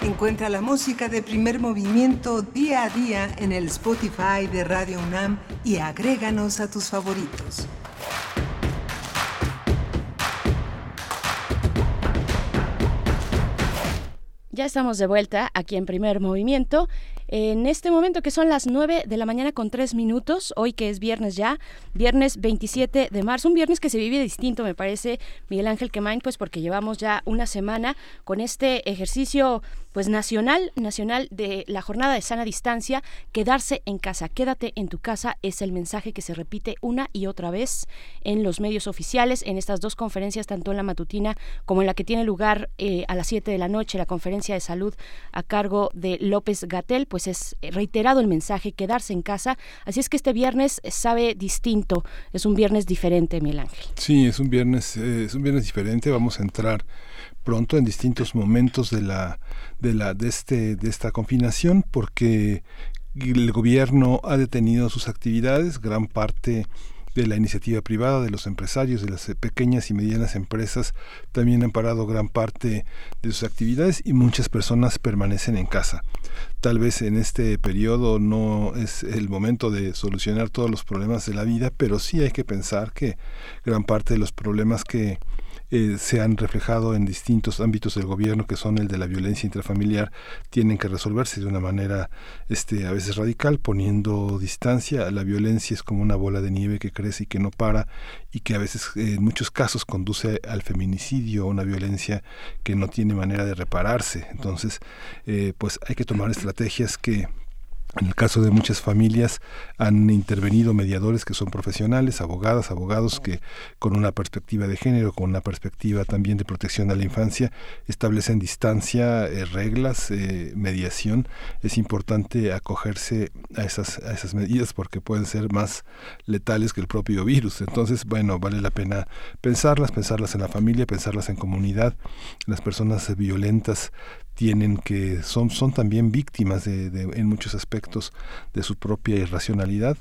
Encuentra la música de primer movimiento día a día en el Spotify de Radio UNAM y agréganos a tus favoritos. Ya estamos de vuelta aquí en primer movimiento. En este momento que son las 9 de la mañana con 3 minutos, hoy que es viernes ya, viernes 27 de marzo, un viernes que se vive distinto, me parece, Miguel Ángel Quemain, pues porque llevamos ya una semana con este ejercicio pues nacional, nacional de la jornada de sana distancia, quedarse en casa, quédate en tu casa es el mensaje que se repite una y otra vez en los medios oficiales, en estas dos conferencias, tanto en la matutina como en la que tiene lugar eh, a las 7 de la noche, la conferencia de salud a cargo de López Gatel, pues es reiterado el mensaje, quedarse en casa, así es que este viernes sabe distinto, es un viernes diferente, Miguel Ángel. Sí, es un viernes, eh, es un viernes diferente, vamos a entrar pronto en distintos momentos de la de la de este de esta confinación porque el gobierno ha detenido sus actividades gran parte de la iniciativa privada, de los empresarios, de las pequeñas y medianas empresas, también han parado gran parte de sus actividades y muchas personas permanecen en casa. Tal vez en este periodo no es el momento de solucionar todos los problemas de la vida, pero sí hay que pensar que gran parte de los problemas que eh, se han reflejado en distintos ámbitos del gobierno que son el de la violencia intrafamiliar tienen que resolverse de una manera este a veces radical poniendo distancia. La violencia es como una bola de nieve que crece y que no para y que a veces eh, en muchos casos conduce al feminicidio a una violencia que no tiene manera de repararse. Entonces eh, pues hay que tomar estrategias que En el caso de muchas familias han intervenido mediadores que son profesionales, abogadas, abogados que con una perspectiva de género, con una perspectiva también de protección a la infancia, establecen distancia, eh, reglas, eh, mediación. Es importante acogerse a esas, a esas medidas porque pueden ser más letales que el propio virus. Entonces, bueno, vale la pena pensarlas, pensarlas en la familia, pensarlas en comunidad. Las personas violentas tienen que son son también víctimas de, en muchos aspectos de su propia irracionalidad.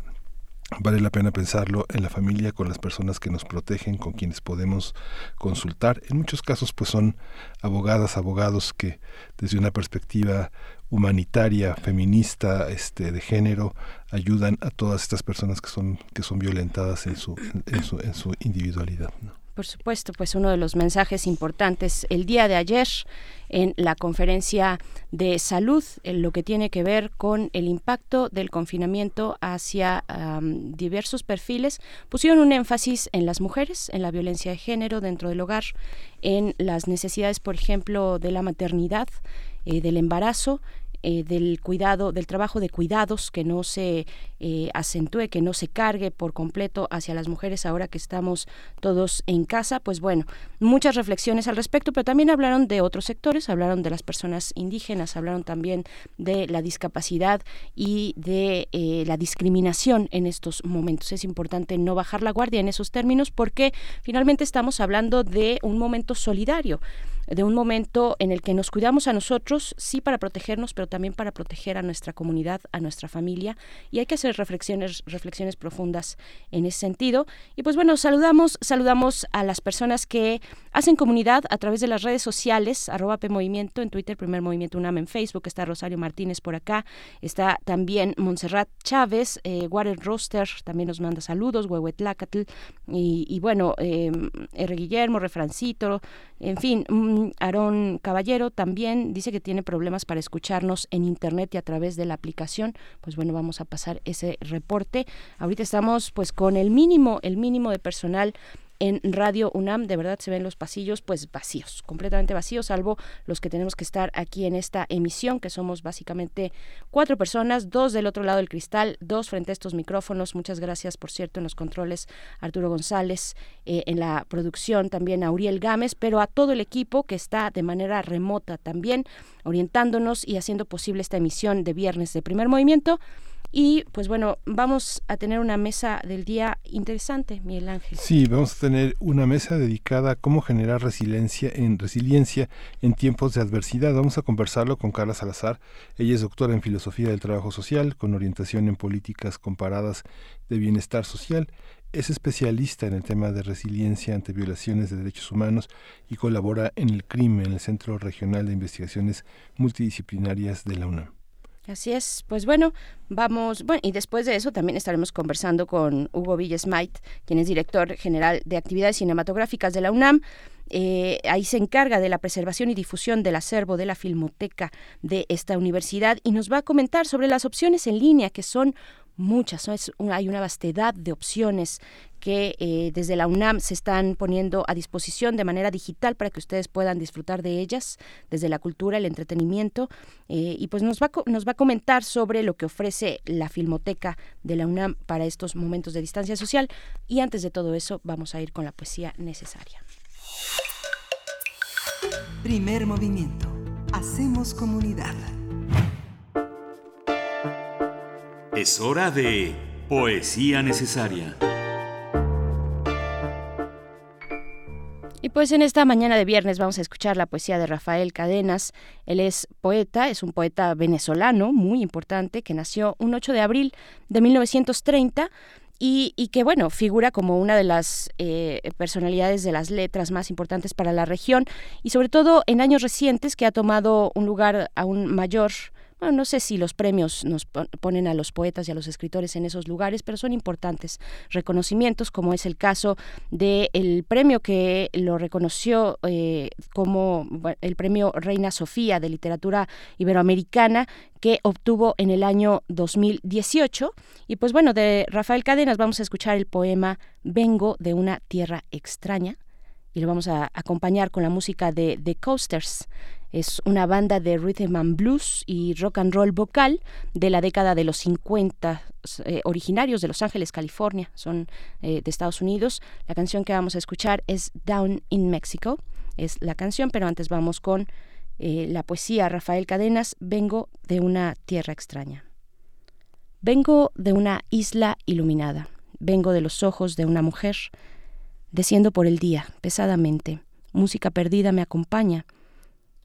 Vale la pena pensarlo en la familia con las personas que nos protegen con quienes podemos consultar. En muchos casos pues son abogadas abogados que desde una perspectiva humanitaria feminista este de género ayudan a todas estas personas que son que son violentadas en su en su, en su individualidad por supuesto, pues uno de los mensajes importantes el día de ayer en la conferencia de salud, en lo que tiene que ver con el impacto del confinamiento hacia diversos perfiles, pusieron un énfasis en las mujeres, en la violencia de género dentro del hogar, en las necesidades, por ejemplo, de la maternidad, eh, del embarazo, eh, del cuidado, del trabajo de cuidados, que no se eh, acentúe, que no se cargue por completo hacia las mujeres ahora que estamos todos en casa. Pues bueno, muchas reflexiones al respecto, pero también hablaron de otros sectores, hablaron de las personas indígenas, hablaron también de la discapacidad y de eh, la discriminación en estos momentos. Es importante no bajar la guardia en esos términos porque finalmente estamos hablando de un momento solidario de un momento en el que nos cuidamos a nosotros, sí para protegernos, pero también para proteger a nuestra comunidad, a nuestra familia, y hay que hacer reflexiones, reflexiones profundas en ese sentido. Y pues bueno, saludamos, saludamos a las personas que hacen comunidad a través de las redes sociales, arroba Movimiento en Twitter, Primer Movimiento UNAM en Facebook, está Rosario Martínez por acá, está también Montserrat Chávez, eh, Water Roster, también nos manda saludos, Huehuetlacatl, y, y bueno, eh, R. Guillermo, Refrancito, en fin, Aarón Caballero también dice que tiene problemas para escucharnos en internet y a través de la aplicación. Pues bueno, vamos a pasar ese reporte. Ahorita estamos pues con el mínimo, el mínimo de personal en Radio UNAM. De verdad se ven los pasillos pues vacíos, completamente vacíos, salvo los que tenemos que estar aquí en esta emisión, que somos básicamente cuatro personas, dos del otro lado del cristal, dos frente a estos micrófonos. Muchas gracias, por cierto, en los controles Arturo González, eh, en la producción también a Uriel Gámez, pero a todo el equipo que está de manera remota también orientándonos y haciendo posible esta emisión de viernes de primer movimiento. Y pues bueno, vamos a tener una mesa del día interesante, Miguel Ángel. Sí, vamos a tener una mesa dedicada a cómo generar resiliencia en resiliencia en tiempos de adversidad. Vamos a conversarlo con Carla Salazar. Ella es doctora en filosofía del trabajo social, con orientación en políticas comparadas de bienestar social. Es especialista en el tema de resiliencia ante violaciones de derechos humanos y colabora en el crimen en el Centro Regional de Investigaciones Multidisciplinarias de la UNAM. Así es, pues bueno, vamos, bueno, y después de eso también estaremos conversando con Hugo Villesmait, quien es director general de actividades cinematográficas de la UNAM. Eh, ahí se encarga de la preservación y difusión del acervo de la filmoteca de esta universidad y nos va a comentar sobre las opciones en línea que son muchas, hay una vastedad de opciones que eh, desde la UNAM se están poniendo a disposición de manera digital para que ustedes puedan disfrutar de ellas, desde la cultura, el entretenimiento, eh, y pues nos va, nos va a comentar sobre lo que ofrece la Filmoteca de la UNAM para estos momentos de distancia social. Y antes de todo eso, vamos a ir con la poesía necesaria. Primer movimiento. Hacemos comunidad. Es hora de poesía necesaria. Y pues en esta mañana de viernes vamos a escuchar la poesía de Rafael Cadenas. Él es poeta, es un poeta venezolano muy importante que nació un 8 de abril de 1930. Y, que bueno, figura como una de las eh, personalidades de las letras más importantes para la región y sobre todo en años recientes que ha tomado un lugar aún mayor no sé si los premios nos ponen a los poetas y a los escritores en esos lugares, pero son importantes reconocimientos, como es el caso del premio que lo reconoció eh, como el premio Reina Sofía de Literatura Iberoamericana, que obtuvo en el año 2018. Y pues bueno, de Rafael Cadenas vamos a escuchar el poema Vengo de una tierra extraña y lo vamos a acompañar con la música de The Coasters. Es una banda de rhythm and blues y rock and roll vocal de la década de los 50, eh, originarios de Los Ángeles, California, son eh, de Estados Unidos. La canción que vamos a escuchar es Down in Mexico, es la canción, pero antes vamos con eh, la poesía Rafael Cadenas, Vengo de una tierra extraña. Vengo de una isla iluminada, vengo de los ojos de una mujer, desciendo por el día, pesadamente, música perdida me acompaña,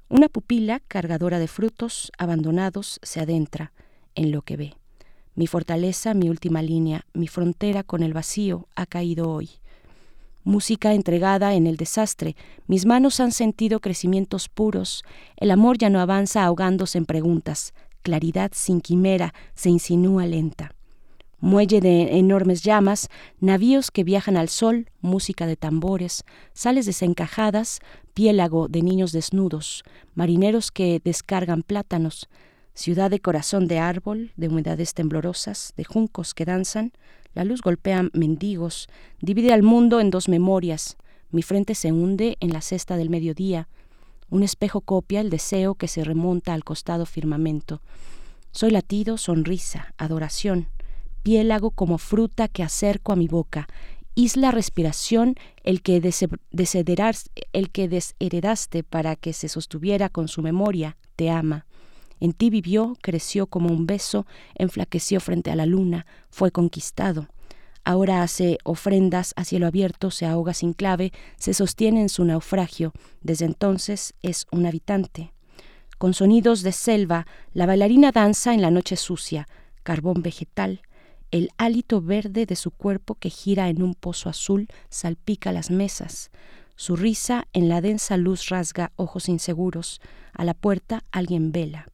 una pupila cargadora de frutos abandonados se adentra en lo que ve. Mi fortaleza, mi última línea, mi frontera con el vacío ha caído hoy. Música entregada en el desastre, mis manos han sentido crecimientos puros, el amor ya no avanza ahogándose en preguntas, claridad sin quimera se insinúa lenta. Muelle de enormes llamas, navíos que viajan al sol, música de tambores, sales desencajadas, piélago de niños desnudos, marineros que descargan plátanos, ciudad de corazón de árbol, de humedades temblorosas, de juncos que danzan, la luz golpea mendigos, divide al mundo en dos memorias, mi frente se hunde en la cesta del mediodía, un espejo copia el deseo que se remonta al costado firmamento. Soy latido, sonrisa, adoración, piélago como fruta que acerco a mi boca, isla respiración el que, el que desheredaste para que se sostuviera con su memoria, te ama. En ti vivió, creció como un beso, enflaqueció frente a la luna, fue conquistado. Ahora hace ofrendas a cielo abierto, se ahoga sin clave, se sostiene en su naufragio. Desde entonces es un habitante. Con sonidos de selva, la bailarina danza en la noche sucia, carbón vegetal, el hálito verde de su cuerpo que gira en un pozo azul salpica las mesas. Su risa en la densa luz rasga ojos inseguros. A la puerta alguien vela.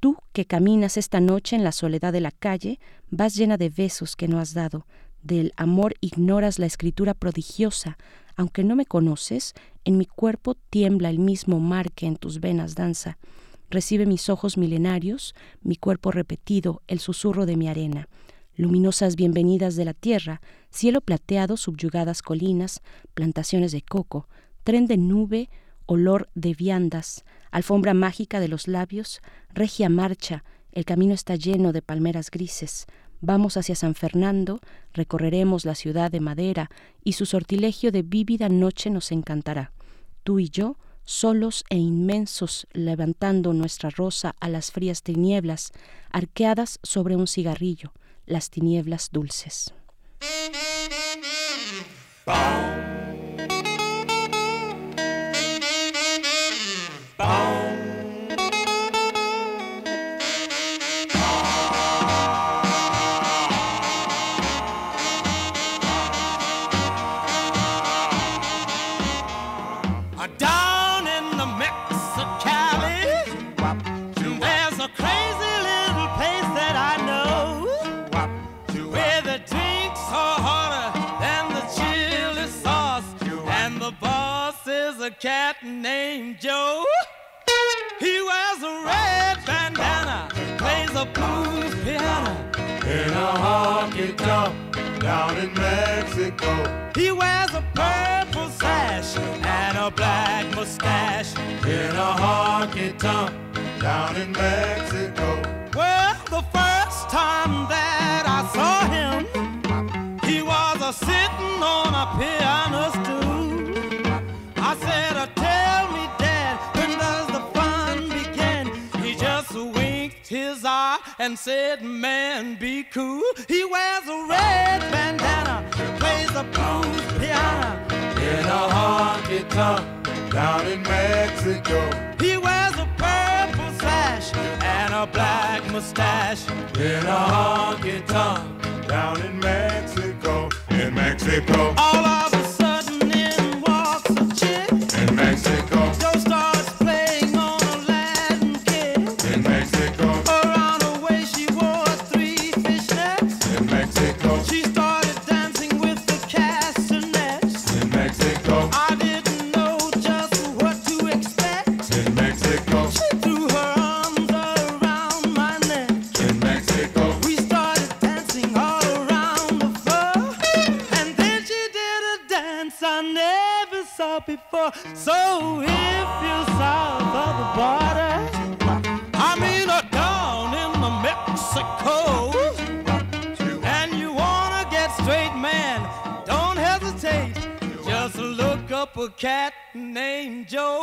Tú que caminas esta noche en la soledad de la calle, vas llena de besos que no has dado, del amor ignoras la escritura prodigiosa, aunque no me conoces, en mi cuerpo tiembla el mismo mar que en tus venas danza. Recibe mis ojos milenarios, mi cuerpo repetido, el susurro de mi arena. Luminosas bienvenidas de la tierra, cielo plateado, subyugadas colinas, plantaciones de coco, tren de nube, olor de viandas, alfombra mágica de los labios, regia marcha, el camino está lleno de palmeras grises, Vamos hacia San Fernando, recorreremos la ciudad de madera y su sortilegio de vívida noche nos encantará. Tú y yo, solos e inmensos, levantando nuestra rosa a las frías tinieblas, arqueadas sobre un cigarrillo, las tinieblas dulces. Cat named Joe. He wears a red bandana, plays a blues piano in a honky tonk down in Mexico. He wears a purple sash and a black mustache in a honky tonk down in Mexico. Well, the first time that I saw him, he was a sitting on a piano stool. I said, his eye and said, man, be cool. He wears a red bandana, plays the blues piano. In a honky tonk down in Mexico. He wears a purple sash and a black mustache. In a honky tonk down in Mexico. In Mexico. All of So if you're south of the border, I mean uh, down in the Mexico, and you wanna get straight, man, don't hesitate. Just look up a cat named Joe.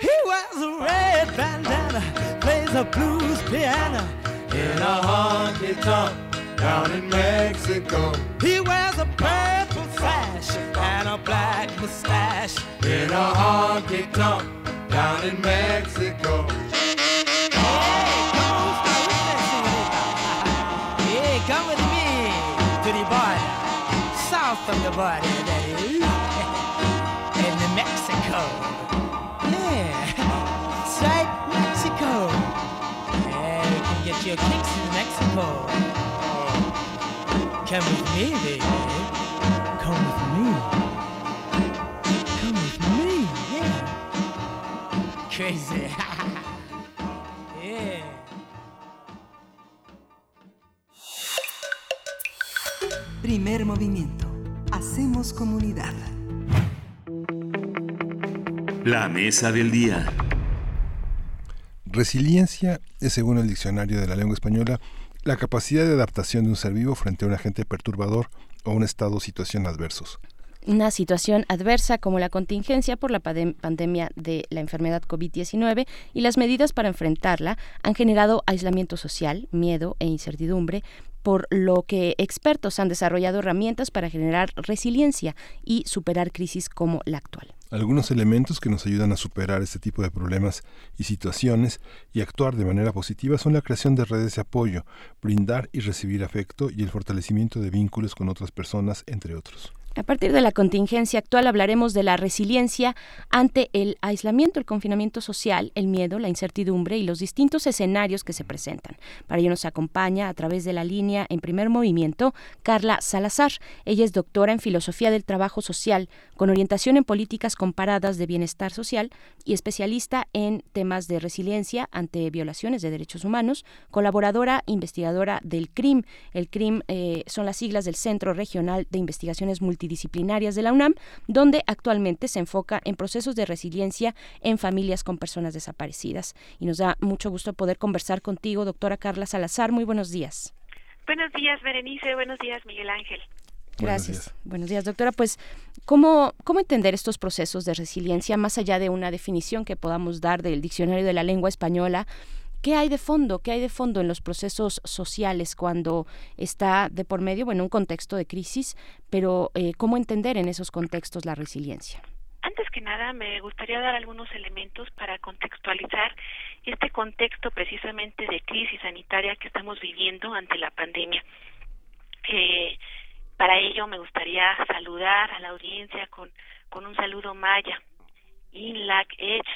He wears a red bandana, plays a blues piano In a honky tonk down in Mexico. He wears a purple sash and a black mustache. In a honky tonk down in Mexico. Hey, come with me to the border, south of the border, that is, (laughs) in the Mexico. Yeah, (laughs) that's right, Mexico. Yeah, you can get your kicks in Mexico. Come with me, baby. Come with me. Come with me, yeah. Crazy. (laughs) yeah. Primer movimiento. Hacemos comunidad. La mesa del día. Resiliencia es, según el diccionario de la lengua española, la capacidad de adaptación de un ser vivo frente a un agente perturbador o un estado o situación adversos. una situación adversa como la contingencia por la pandem- pandemia de la enfermedad COVID-19 y las medidas para enfrentarla han generado aislamiento social, miedo e incertidumbre, por lo que expertos han desarrollado herramientas para generar resiliencia y superar crisis como la actual. Algunos elementos que nos ayudan a superar este tipo de problemas y situaciones y actuar de manera positiva son la creación de redes de apoyo, brindar y recibir afecto y el fortalecimiento de vínculos con otras personas, entre otros. A partir de la contingencia actual hablaremos de la resiliencia ante el aislamiento, el confinamiento social, el miedo, la incertidumbre y los distintos escenarios que se presentan. Para ello nos acompaña a través de la línea en primer movimiento Carla Salazar. Ella es doctora en filosofía del trabajo social con orientación en políticas comparadas de bienestar social y especialista en temas de resiliencia ante violaciones de derechos humanos, colaboradora investigadora del CRIM. El CRIM eh, son las siglas del Centro Regional de Investigaciones Multidisciplinarias de la UNAM, donde actualmente se enfoca en procesos de resiliencia en familias con personas desaparecidas. Y nos da mucho gusto poder conversar contigo, doctora Carla Salazar. Muy buenos días. Buenos días, Berenice. Buenos días, Miguel Ángel. Gracias. Buenos días, doctora. Pues, ¿cómo, ¿cómo entender estos procesos de resiliencia más allá de una definición que podamos dar del diccionario de la lengua española? ¿Qué hay de fondo? ¿Qué hay de fondo en los procesos sociales cuando está de por medio, bueno, un contexto de crisis, pero eh, cómo entender en esos contextos la resiliencia? Antes que nada, me gustaría dar algunos elementos para contextualizar este contexto precisamente de crisis sanitaria que estamos viviendo ante la pandemia. Eh, para ello me gustaría saludar a la audiencia con, con un saludo maya, Inlak Ech,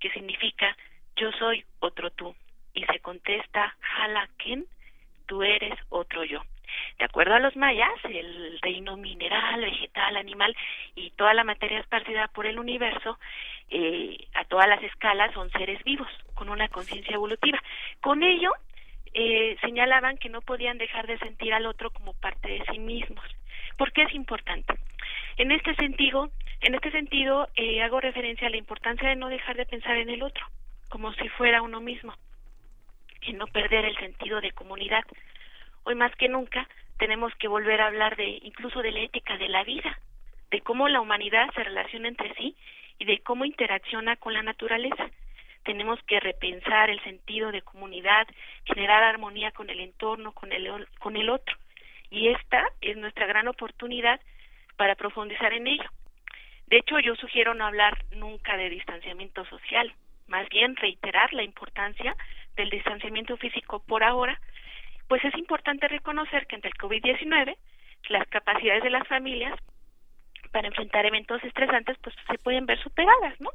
que significa yo soy otro tú, y se contesta Halaken, tú eres otro yo. De acuerdo a los mayas, el reino mineral, vegetal, animal y toda la materia esparcida por el universo, eh, a todas las escalas, son seres vivos, con una conciencia evolutiva. Con ello, eh, señalaban que no podían dejar de sentir al otro como parte de sí mismos. ¿Por qué es importante? En este sentido, en este sentido eh, hago referencia a la importancia de no dejar de pensar en el otro, como si fuera uno mismo, y no perder el sentido de comunidad. Hoy más que nunca tenemos que volver a hablar de incluso de la ética de la vida, de cómo la humanidad se relaciona entre sí y de cómo interacciona con la naturaleza. Tenemos que repensar el sentido de comunidad, generar armonía con el entorno, con el, con el otro. Y esta es nuestra gran oportunidad para profundizar en ello. De hecho, yo sugiero no hablar nunca de distanciamiento social, más bien reiterar la importancia del distanciamiento físico por ahora, pues es importante reconocer que ante el COVID-19 las capacidades de las familias para enfrentar eventos estresantes pues se pueden ver superadas, ¿no?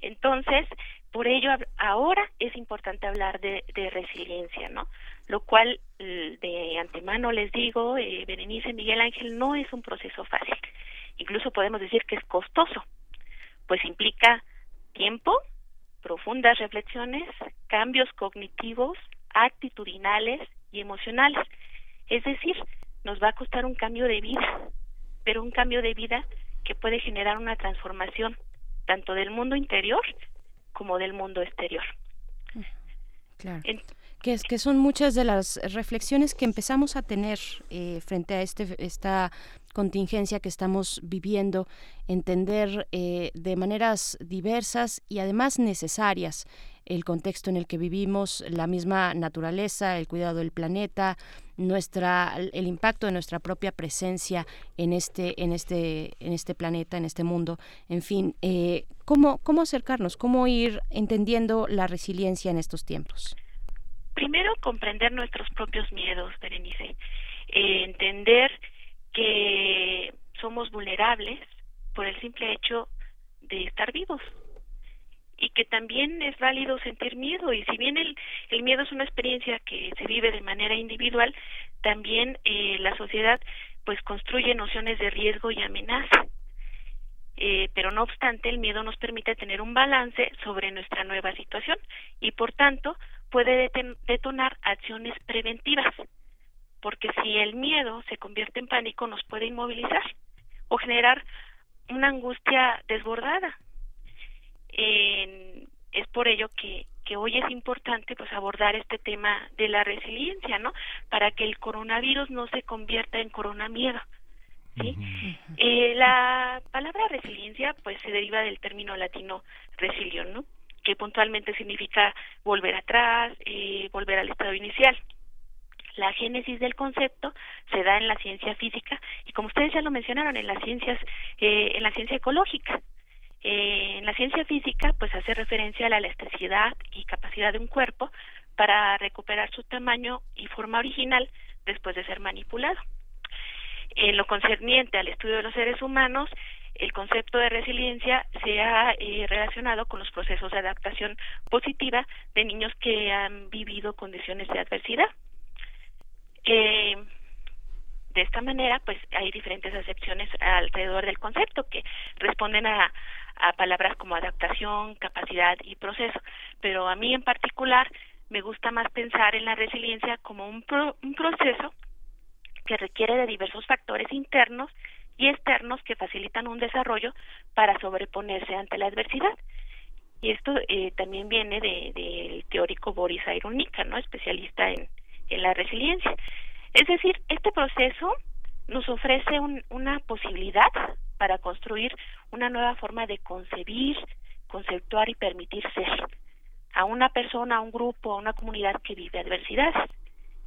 Entonces, por ello ahora es importante hablar de, resiliencia, ¿no? Lo cual de antemano les digo, eh, Berenice Miguel Ángel, no es un proceso fácil. Incluso podemos decir que es costoso, pues implica tiempo, profundas reflexiones, cambios cognitivos, actitudinales y emocionales. Es decir, nos va a costar un cambio de vida, pero un cambio de vida que puede generar una transformación tanto del mundo interior como del mundo exterior. Claro. Que, son muchas de las reflexiones que empezamos a tener eh, frente a este, esta contingencia que estamos viviendo, entender eh, de maneras diversas y además necesarias el contexto en el que vivimos, la misma naturaleza, el cuidado del planeta, nuestra el impacto de nuestra propia presencia en este en este en este planeta, en este mundo, en fin, eh, cómo cómo acercarnos, cómo ir entendiendo la resiliencia en estos tiempos. Primero comprender nuestros propios miedos, Berenice, eh, entender que somos vulnerables por el simple hecho de estar vivos, y que también es válido sentir miedo. Y si bien el, el miedo es una experiencia que se vive de manera individual, también eh, la sociedad pues construye nociones de riesgo y amenaza. Eh, pero no obstante, el miedo nos permite tener un balance sobre nuestra nueva situación y por tanto puede detonar acciones preventivas, porque si el miedo se convierte en pánico nos puede inmovilizar o generar una angustia desbordada es por ello que, que hoy es importante pues abordar este tema de la resiliencia, ¿no? Para que el coronavirus no se convierta en coronamiedo. ¿Sí? eh, la palabra resiliencia pues se deriva del término latino resilión, ¿no? Que puntualmente significa volver atrás, eh, volver al estado inicial. La génesis del concepto se da en la ciencia física y como ustedes ya lo mencionaron en las ciencias, eh, en la ciencia ecológica. Eh, en la ciencia física, pues hace referencia a la elasticidad y capacidad de un cuerpo para recuperar su tamaño y forma original después de ser manipulado. En lo concerniente al estudio de los seres humanos, el concepto de resiliencia se ha eh, relacionado con los procesos de adaptación positiva de niños que han vivido condiciones de adversidad. Eh, de esta manera, pues hay diferentes acepciones alrededor del concepto que responden a, palabras como adaptación, capacidad y proceso. Pero a mí en particular me gusta más pensar en la resiliencia como un, un proceso que requiere de diversos factores internos y externos que facilitan un desarrollo para sobreponerse ante la adversidad. Y esto eh, también viene del de, teórico Boris Ironica, ¿no? especialista en, en la resiliencia. Es decir, este proceso nos ofrece un, una posibilidad para construir una nueva forma de concebir, conceptuar y permitir ser a una persona, a un grupo, a una comunidad que vive adversidades.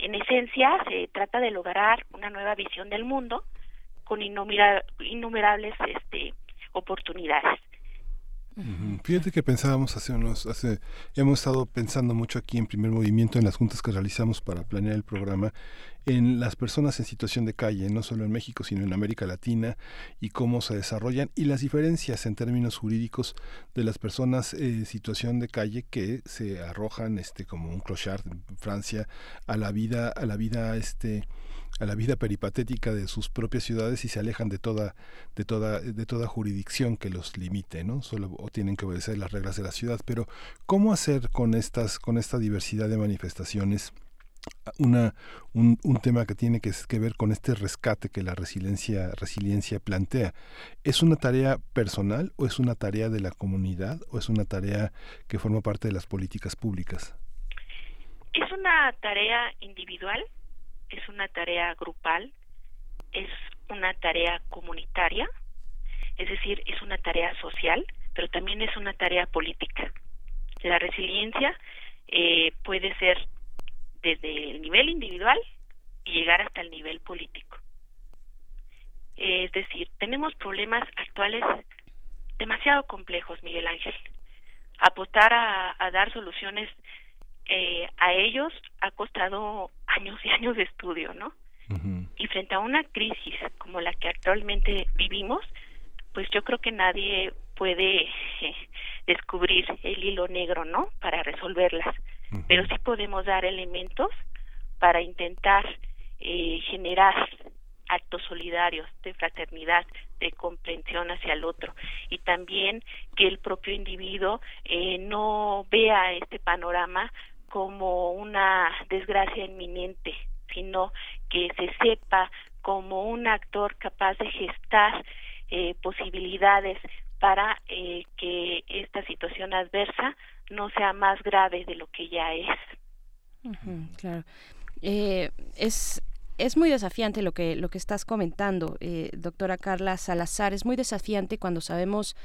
En esencia, se trata de lograr una nueva visión del mundo con innumerables este, oportunidades. Fíjate que pensábamos hace unos, hace, hemos estado pensando mucho aquí en primer movimiento en las juntas que realizamos para planear el programa en las personas en situación de calle, no solo en México, sino en América Latina, y cómo se desarrollan, y las diferencias en términos jurídicos de las personas en situación de calle que se arrojan este como un clochard en Francia a la vida, a la vida este a la vida peripatética de sus propias ciudades y se alejan de toda de toda de toda jurisdicción que los limite no solo o tienen que obedecer las reglas de la ciudad pero cómo hacer con estas con esta diversidad de manifestaciones una, un, un, tema que tiene que, que, ver con este rescate que la resiliencia, resiliencia plantea. ¿Es una tarea personal o es una tarea de la comunidad o es una tarea que forma parte de las políticas públicas? Es una tarea individual es una tarea grupal, es una tarea comunitaria, es decir, es una tarea social, pero también es una tarea política. La resiliencia eh, puede ser desde el nivel individual y llegar hasta el nivel político. Es decir, tenemos problemas actuales demasiado complejos, Miguel Ángel. Apostar a, a dar soluciones eh, a ellos ha costado años y años de estudio, ¿no? Y frente a una crisis como la que actualmente vivimos, pues yo creo que nadie puede eh, descubrir el hilo negro, ¿no? Para resolverlas, pero sí podemos dar elementos para intentar eh, generar actos solidarios de fraternidad, de comprensión hacia el otro y también que el propio individuo eh, no vea este panorama como una desgracia inminente, sino que se sepa como un actor capaz de gestar eh, posibilidades para eh, que esta situación adversa no sea más grave de lo que ya es. claro. Eh, es es muy desafiante lo que lo que estás comentando, eh, doctora Carla Salazar. Es muy desafiante cuando sabemos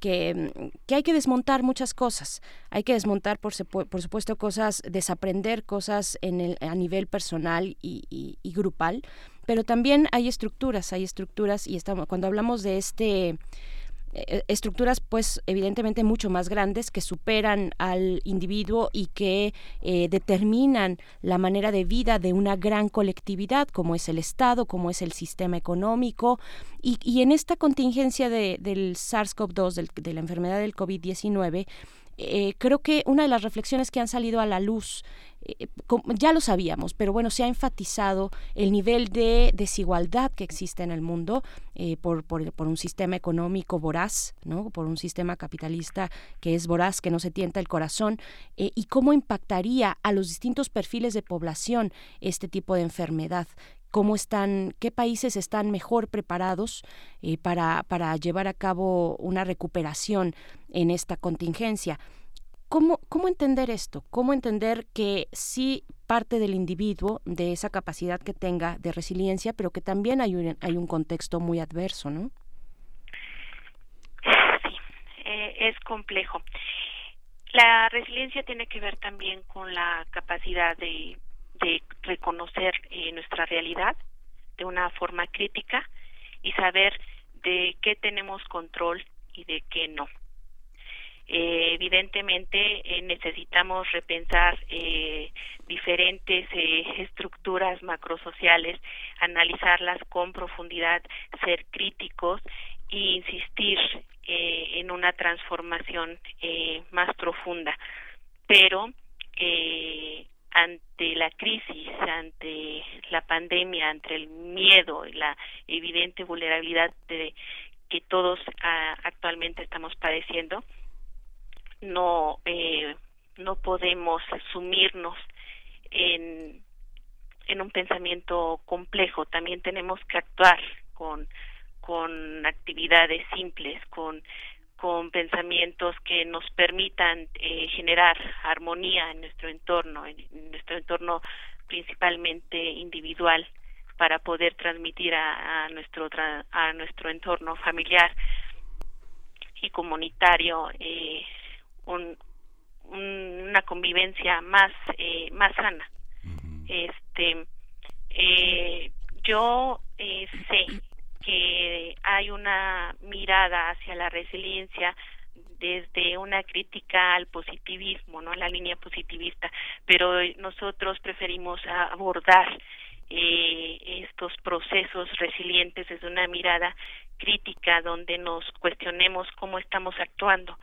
que, que, hay que desmontar muchas cosas. Hay que desmontar, por, por supuesto, cosas, desaprender cosas en el, a nivel personal y, y, y, grupal, pero también hay estructuras, hay estructuras y estamos, cuando hablamos de este estructuras pues evidentemente mucho más grandes que superan al individuo y que eh, determinan la manera de vida de una gran colectividad como es el Estado, como es el sistema económico. Y, y en esta contingencia de, del SARS-CoV-2, de la enfermedad del COVID-19, eh, creo que una de las reflexiones que han salido a la luz eh, ya lo sabíamos, pero bueno, se ha enfatizado el nivel de desigualdad que existe en el mundo eh, por, por, un sistema económico voraz, ¿no? por un sistema capitalista que es voraz, que no se tienta el corazón, y cómo impactaría a los distintos perfiles de población este tipo de enfermedad cómo están, qué países están mejor preparados eh, para, para llevar a cabo una recuperación en esta contingencia. ¿Cómo, ¿Cómo entender esto? ¿Cómo entender que sí parte del individuo, de esa capacidad que tenga de resiliencia, pero que también hay un, hay un contexto muy adverso, ¿no? Sí, eh, es complejo. La resiliencia tiene que ver también con la capacidad de, de reconocer eh, nuestra realidad de una forma crítica y saber de qué tenemos control y de qué no. Eh, evidentemente eh, necesitamos repensar diferentes estructuras macrosociales, analizarlas con profundidad, ser críticos e insistir en una transformación más profunda. Pero ante la crisis, ante la pandemia, ante el miedo y la evidente vulnerabilidad de que todos ah, actualmente estamos padeciendo, no eh, no podemos sumirnos en en un pensamiento complejo. También tenemos que actuar con con actividades simples con con pensamientos que nos permitan eh, generar armonía en nuestro entorno en, en nuestro entorno principalmente individual para poder transmitir a, a nuestro tra a nuestro entorno familiar y comunitario eh, un, una convivencia más eh, más sana. Este eh, yo eh, sé hay una mirada hacia la resiliencia desde una crítica al positivismo, ¿no? La línea positivista, pero nosotros preferimos abordar eh, estos procesos resilientes desde una mirada crítica donde nos cuestionemos cómo estamos actuando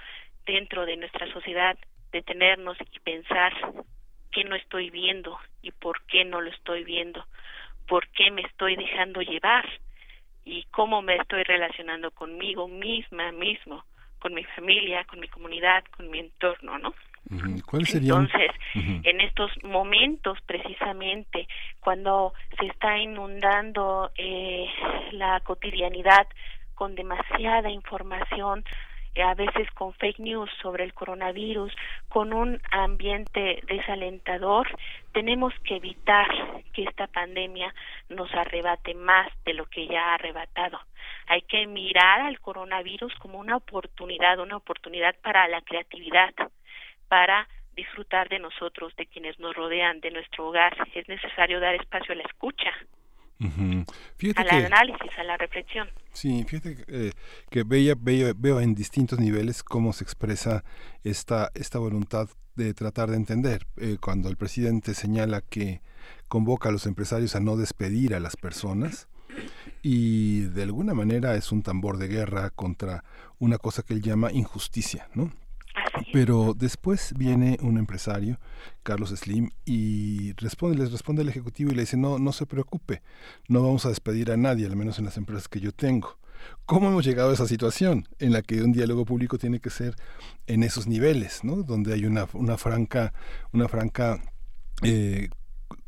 dentro de nuestra sociedad, detenernos y pensar qué no estoy viendo y por qué no lo estoy viendo, por qué me estoy dejando llevar y cómo me estoy relacionando conmigo misma, mismo, con mi familia, con mi comunidad, con mi entorno, ¿no? ¿Cuál sería? Entonces, uh -huh. en estos momentos precisamente, cuando se está inundando eh, la cotidianidad con demasiada información, a veces con fake news sobre el coronavirus, con un ambiente desalentador, tenemos que evitar que esta pandemia nos arrebate más de lo que ya ha arrebatado. Hay que mirar al coronavirus como una oportunidad, una oportunidad para la creatividad, para disfrutar de nosotros, de quienes nos rodean, de nuestro hogar. Es necesario dar espacio a la escucha, Uh -huh. al que, análisis, a la reflexión. Sí, fíjate eh, que veo, veo, veo, en distintos niveles cómo se expresa esta, esta voluntad de tratar de entender. Eh, cuando el presidente señala que convoca a los empresarios a no despedir a las personas y de alguna manera es un tambor de guerra contra una cosa que él llama injusticia, ¿no? Pero después viene un empresario, Carlos Slim, y responde, les responde el ejecutivo y le dice, no, no se preocupe, no vamos a despedir a nadie, al menos en las empresas que yo tengo. ¿Cómo hemos llegado a esa situación en la que un diálogo público tiene que ser en esos niveles, ¿no? donde hay una, franca, una franca eh,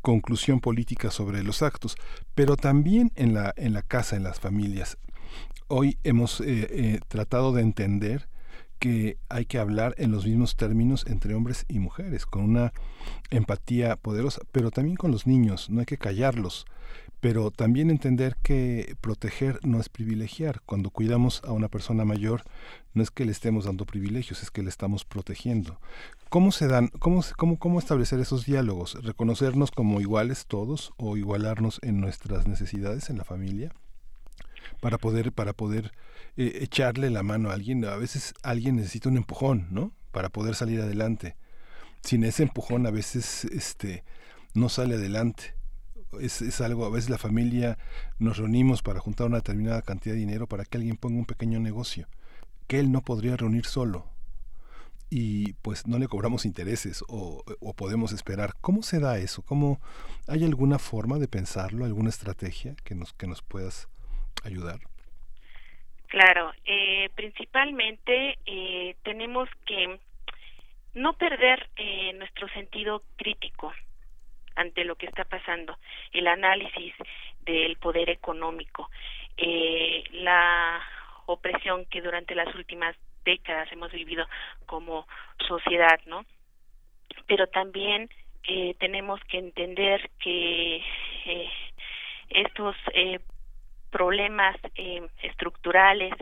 conclusión política sobre los actos, pero también en la, en la casa, en las familias? hoy hemos eh, tratado de entender que hay que hablar en los mismos términos entre hombres y mujeres, con una empatía poderosa, pero también con los niños, no hay que callarlos, pero también entender que proteger no es privilegiar. Cuando cuidamos a una persona mayor, no es que le estemos dando privilegios, es que le estamos protegiendo. ¿Cómo se dan, cómo, cómo, cómo establecer esos diálogos? ¿Reconocernos como iguales todos o igualarnos en nuestras necesidades en la familia? Para poder, para poder eh, echarle la mano a alguien. A veces alguien necesita un empujón, ¿no? Para poder salir adelante. Sin ese empujón a veces este, no sale adelante. Es, es, algo, a veces la familia nos reunimos para juntar una determinada cantidad de dinero para que alguien ponga un pequeño negocio que él no podría reunir solo y pues no le cobramos intereses o, o, podemos esperar. ¿Cómo se da eso? ¿Cómo hay alguna forma de pensarlo, alguna estrategia que nos que nos puedas ayudar? Claro, eh, principalmente eh, tenemos que no perder eh, nuestro sentido crítico ante lo que está pasando, el análisis del poder económico, eh, la opresión que durante las últimas décadas hemos vivido como sociedad, ¿no? Pero también eh, tenemos que entender que estos problemas eh, estructurales,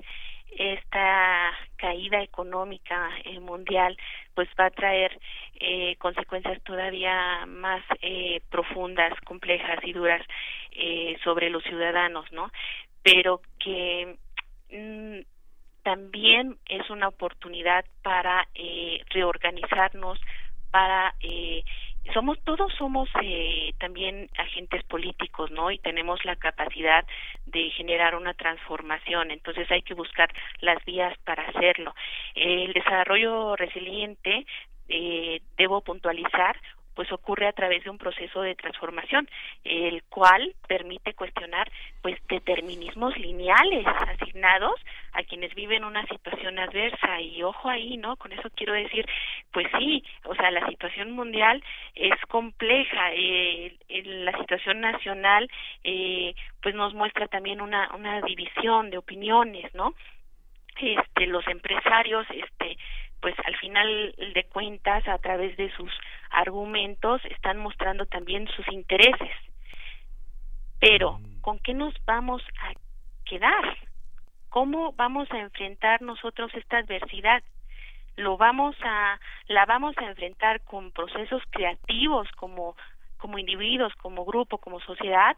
esta caída económica eh, mundial, pues va a traer eh, consecuencias todavía más eh, profundas, complejas y duras eh, sobre los ciudadanos, ¿no? Pero que mm, también es una oportunidad para eh, reorganizarnos, para somos todos somos eh, también agentes políticos no y tenemos la capacidad de generar una transformación. Entonces hay que buscar las vías para hacerlo. El desarrollo resiliente eh, debo puntualizar pues ocurre a través de un proceso de transformación, el cual permite cuestionar pues determinismos lineales asignados a quienes viven una situación adversa y ojo ahí, ¿no? Con eso quiero decir, pues sí, o sea, la situación mundial es compleja, eh, la situación nacional eh, pues nos muestra también una una división de opiniones, ¿no? Este los empresarios este pues al final de cuentas a través de sus argumentos están mostrando también sus intereses. Pero, ¿con qué nos vamos a quedar? ¿Cómo vamos a enfrentar nosotros esta adversidad? Lo vamos a la vamos a enfrentar con procesos creativos como como individuos, como grupo, como sociedad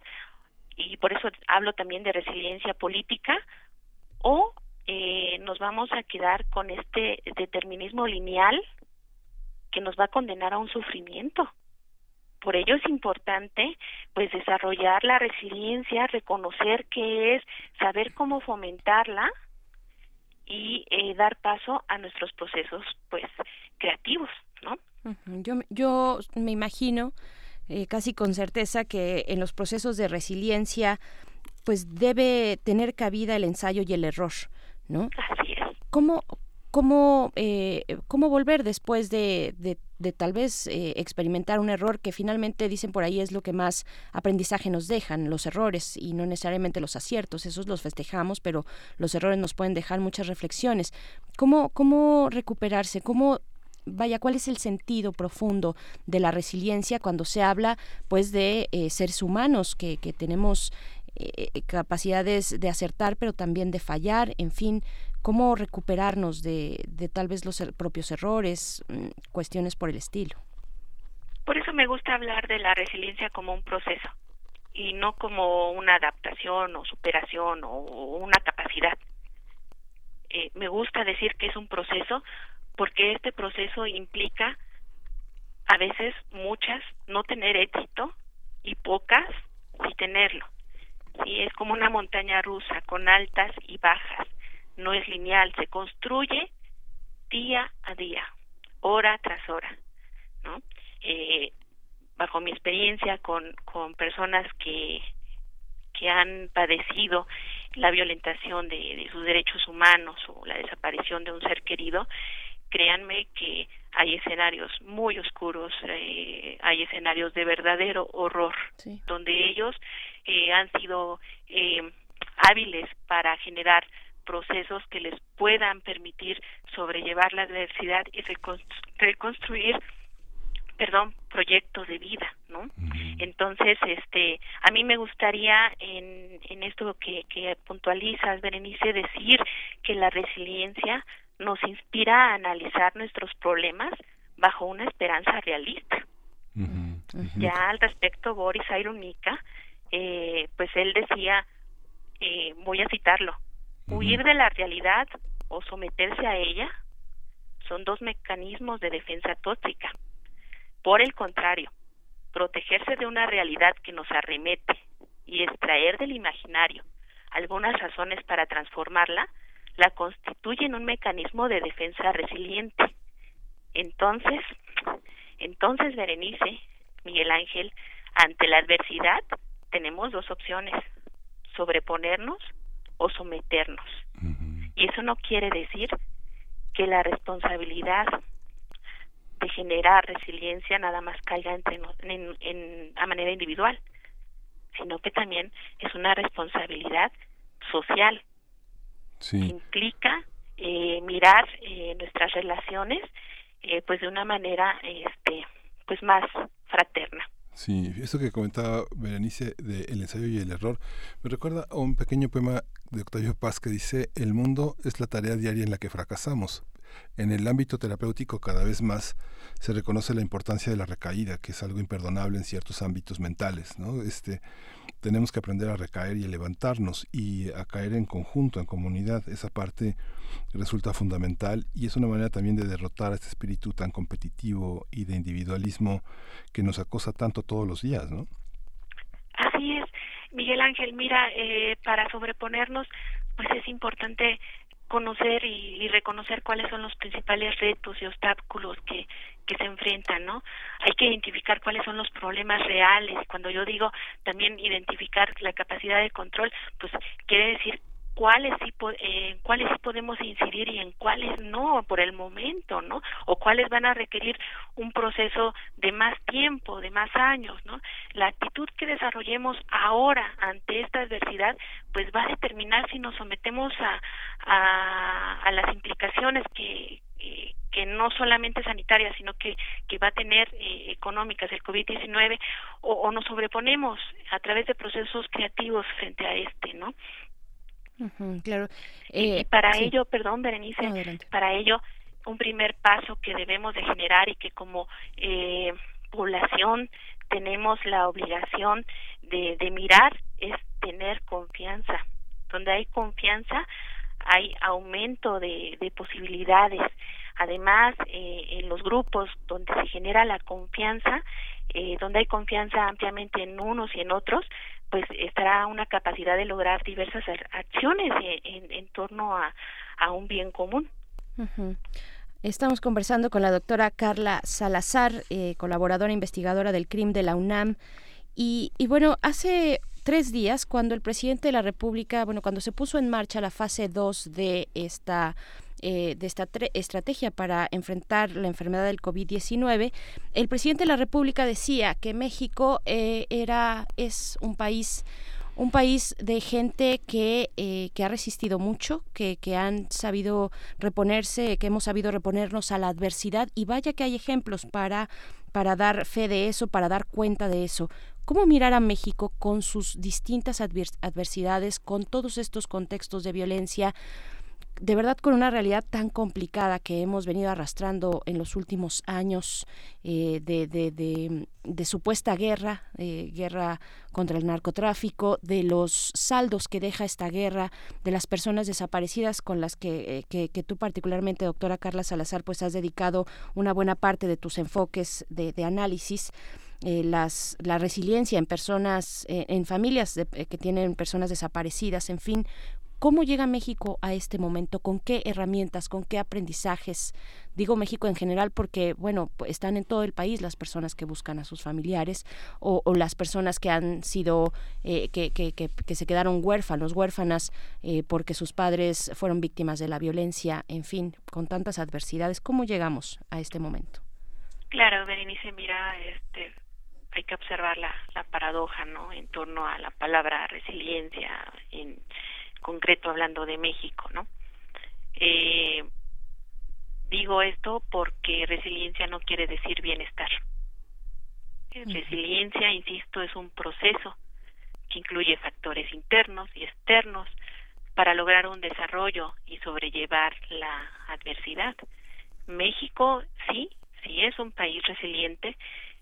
y por eso hablo también de resiliencia política o eh, nos vamos a quedar con este determinismo lineal que nos va a condenar a un sufrimiento. Por ello es importante pues desarrollar la resiliencia, reconocer qué es, saber cómo fomentarla y eh, dar paso a nuestros procesos pues creativos, ¿no? Yo, yo me imagino eh, casi con certeza que en los procesos de resiliencia pues debe tener cabida el ensayo y el error ¿no? Así es. ¿Cómo, cómo, eh, cómo volver después de, de, tal vez eh, experimentar un error que finalmente dicen por ahí es lo que más aprendizaje nos dejan, los errores y no necesariamente los aciertos, esos los festejamos, pero los errores nos pueden dejar muchas reflexiones. ¿Cómo, cómo recuperarse? ¿Cómo vaya, cuál es el sentido profundo de la resiliencia cuando se habla pues de eh, seres humanos que, que tenemos eh, eh, capacidades de acertar, pero también de fallar, en fin, cómo recuperarnos de, de tal vez los er, propios errores, mm, cuestiones por el estilo. Por eso me gusta hablar de la resiliencia como un proceso y no como una adaptación o superación o una capacidad. Eh, me gusta decir que es un proceso porque este proceso implica a veces muchas no tener éxito y pocas sí tenerlo. Sí, es como una montaña rusa con altas y bajas. No es lineal, se construye día a día, hora tras hora, ¿no? Eh, bajo mi experiencia con, con personas que, que han padecido la violentación de, de sus derechos humanos o la desaparición de un ser querido, créanme que hay escenarios muy oscuros, eh, hay escenarios de verdadero horror, donde ellos eh, han sido eh, hábiles para generar procesos que les puedan permitir sobrellevar la adversidad y reconstruir perdón proyectos de vida no entonces este a mí me gustaría en, en esto que, que puntualizas Berenice decir que la resiliencia nos inspira a analizar nuestros problemas bajo una esperanza realista. Ya al respecto Boris Ironica eh, pues él decía eh, voy a citarlo huir de la realidad o someterse a ella son dos mecanismos de defensa tóxica por el contrario, protegerse de una realidad que nos arremete y extraer del imaginario algunas razones para transformarla, la constituyen un mecanismo de defensa resiliente. Entonces, entonces Berenice, Miguel Ángel, ante la adversidad tenemos dos opciones, sobreponernos o someternos. Y eso no quiere decir que la responsabilidad de generar resiliencia nada más caiga entre en, en, a manera individual, sino que también es una responsabilidad social. implica eh, mirar eh, nuestras relaciones eh, pues de una manera este pues más fraterna. Sí, eso que comentaba Berenice de El ensayo y el error me recuerda a un pequeño poema de Octavio Paz que dice, el mundo es la tarea diaria en la que fracasamos, en el ámbito terapéutico cada vez más se reconoce la importancia de la recaída, que es algo imperdonable en ciertos ámbitos mentales, ¿no? Este tenemos que aprender a recaer y a levantarnos y a caer en conjunto, en comunidad. Esa parte resulta fundamental y es una manera también de derrotar este espíritu tan competitivo y de individualismo que nos acosa tanto todos los días, ¿no? Así es, Miguel Ángel. Mira, eh, para sobreponernos, pues es importante conocer y, reconocer cuáles son los principales retos y obstáculos que, que se enfrentan, ¿no? Hay que identificar cuáles son los problemas reales. Cuando yo digo también identificar la capacidad de control, pues quiere decir cuáles sí, eh, cuáles sí podemos incidir y en cuáles no por el momento, ¿no? O cuáles van a requerir un proceso de más tiempo, de más años, ¿no? La actitud que desarrollemos ahora ante esta adversidad, pues va a determinar si nos sometemos a, a, las implicaciones que, que no solamente sanitarias, sino que, que va a tener eh, económicas el COVID-19, o, o nos sobreponemos a través de procesos creativos frente a este, ¿no? Claro. y, Eh, para sí. ello, perdón, Berenice, adelante. para ello un primer paso que debemos de generar y que como eh, población tenemos la obligación de, de mirar es tener confianza. Donde hay confianza hay aumento de, de posibilidades. Además, eh, en los grupos donde se genera la confianza, eh, donde hay confianza ampliamente en unos y en otros, pues estará una capacidad de lograr diversas acciones en, en, en torno a, un bien común. Estamos conversando con la doctora Carla Salazar, eh, colaboradora investigadora del CRIM de la UNAM. Y, y bueno, hace tres días, cuando el presidente de la República, bueno, cuando se puso en marcha la fase 2 de esta eh, de esta estrategia para enfrentar la enfermedad del COVID-19, el presidente de la República decía que México eh, era es un país un país de gente que, eh, que ha resistido mucho, que, que han sabido reponerse, que hemos sabido reponernos a la adversidad y vaya que hay ejemplos para, para dar fe de eso, para dar cuenta de eso. ¿Cómo mirar a México con sus distintas advers- adversidades, con todos estos contextos de violencia? De verdad con una realidad tan complicada que hemos venido arrastrando en los últimos años eh, de, supuesta guerra, eh, guerra contra el narcotráfico, de los saldos que deja esta guerra, de las personas desaparecidas con las que, eh, tú particularmente, doctora Carla Salazar, pues has dedicado una buena parte de tus enfoques de, análisis. Las, la resiliencia en personas, en familias de- que tienen personas desaparecidas, en fin, ¿Cómo llega México a este momento? ¿Con qué herramientas? ¿Con qué aprendizajes? Digo México en general porque, bueno, pues, están en todo el país las personas que buscan a sus familiares o, o las personas que han sido, eh, que, que, que, que se quedaron huérfanos, huérfanas eh, porque sus padres fueron víctimas de la violencia, en fin, con tantas adversidades. ¿Cómo llegamos a este momento? Claro, Berenice, mira, este, hay que observar la, la paradoja, ¿no? En torno a la palabra resiliencia, en concreto hablando de México, ¿no? Eh, digo esto porque resiliencia no quiere decir bienestar. Resiliencia, insisto, es un proceso que incluye factores internos y externos para lograr un desarrollo y sobrellevar la adversidad. México sí, sí es un país resiliente,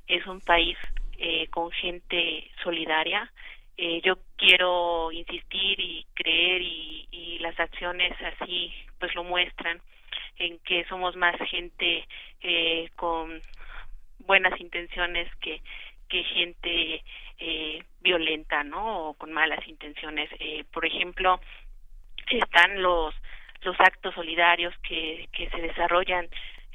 es un país eh, con gente solidaria. Eh, yo quiero insistir y creer y, y las acciones así pues lo muestran en que somos más gente eh, con buenas intenciones que que gente eh, violenta, ¿no? O con malas intenciones. Eh, por ejemplo, están los los actos solidarios que que se desarrollan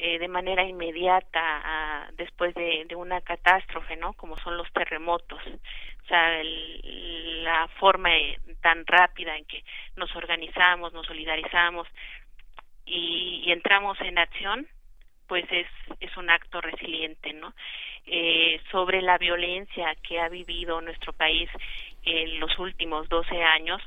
eh, de manera inmediata después de, de una catástrofe, ¿no? Como son los terremotos. O sea, el, la forma eh, tan rápida en que nos organizamos, nos solidarizamos y, y entramos en acción, pues es, es un acto resiliente, ¿no? Eh, sobre la violencia que ha vivido nuestro país en los últimos 12 años,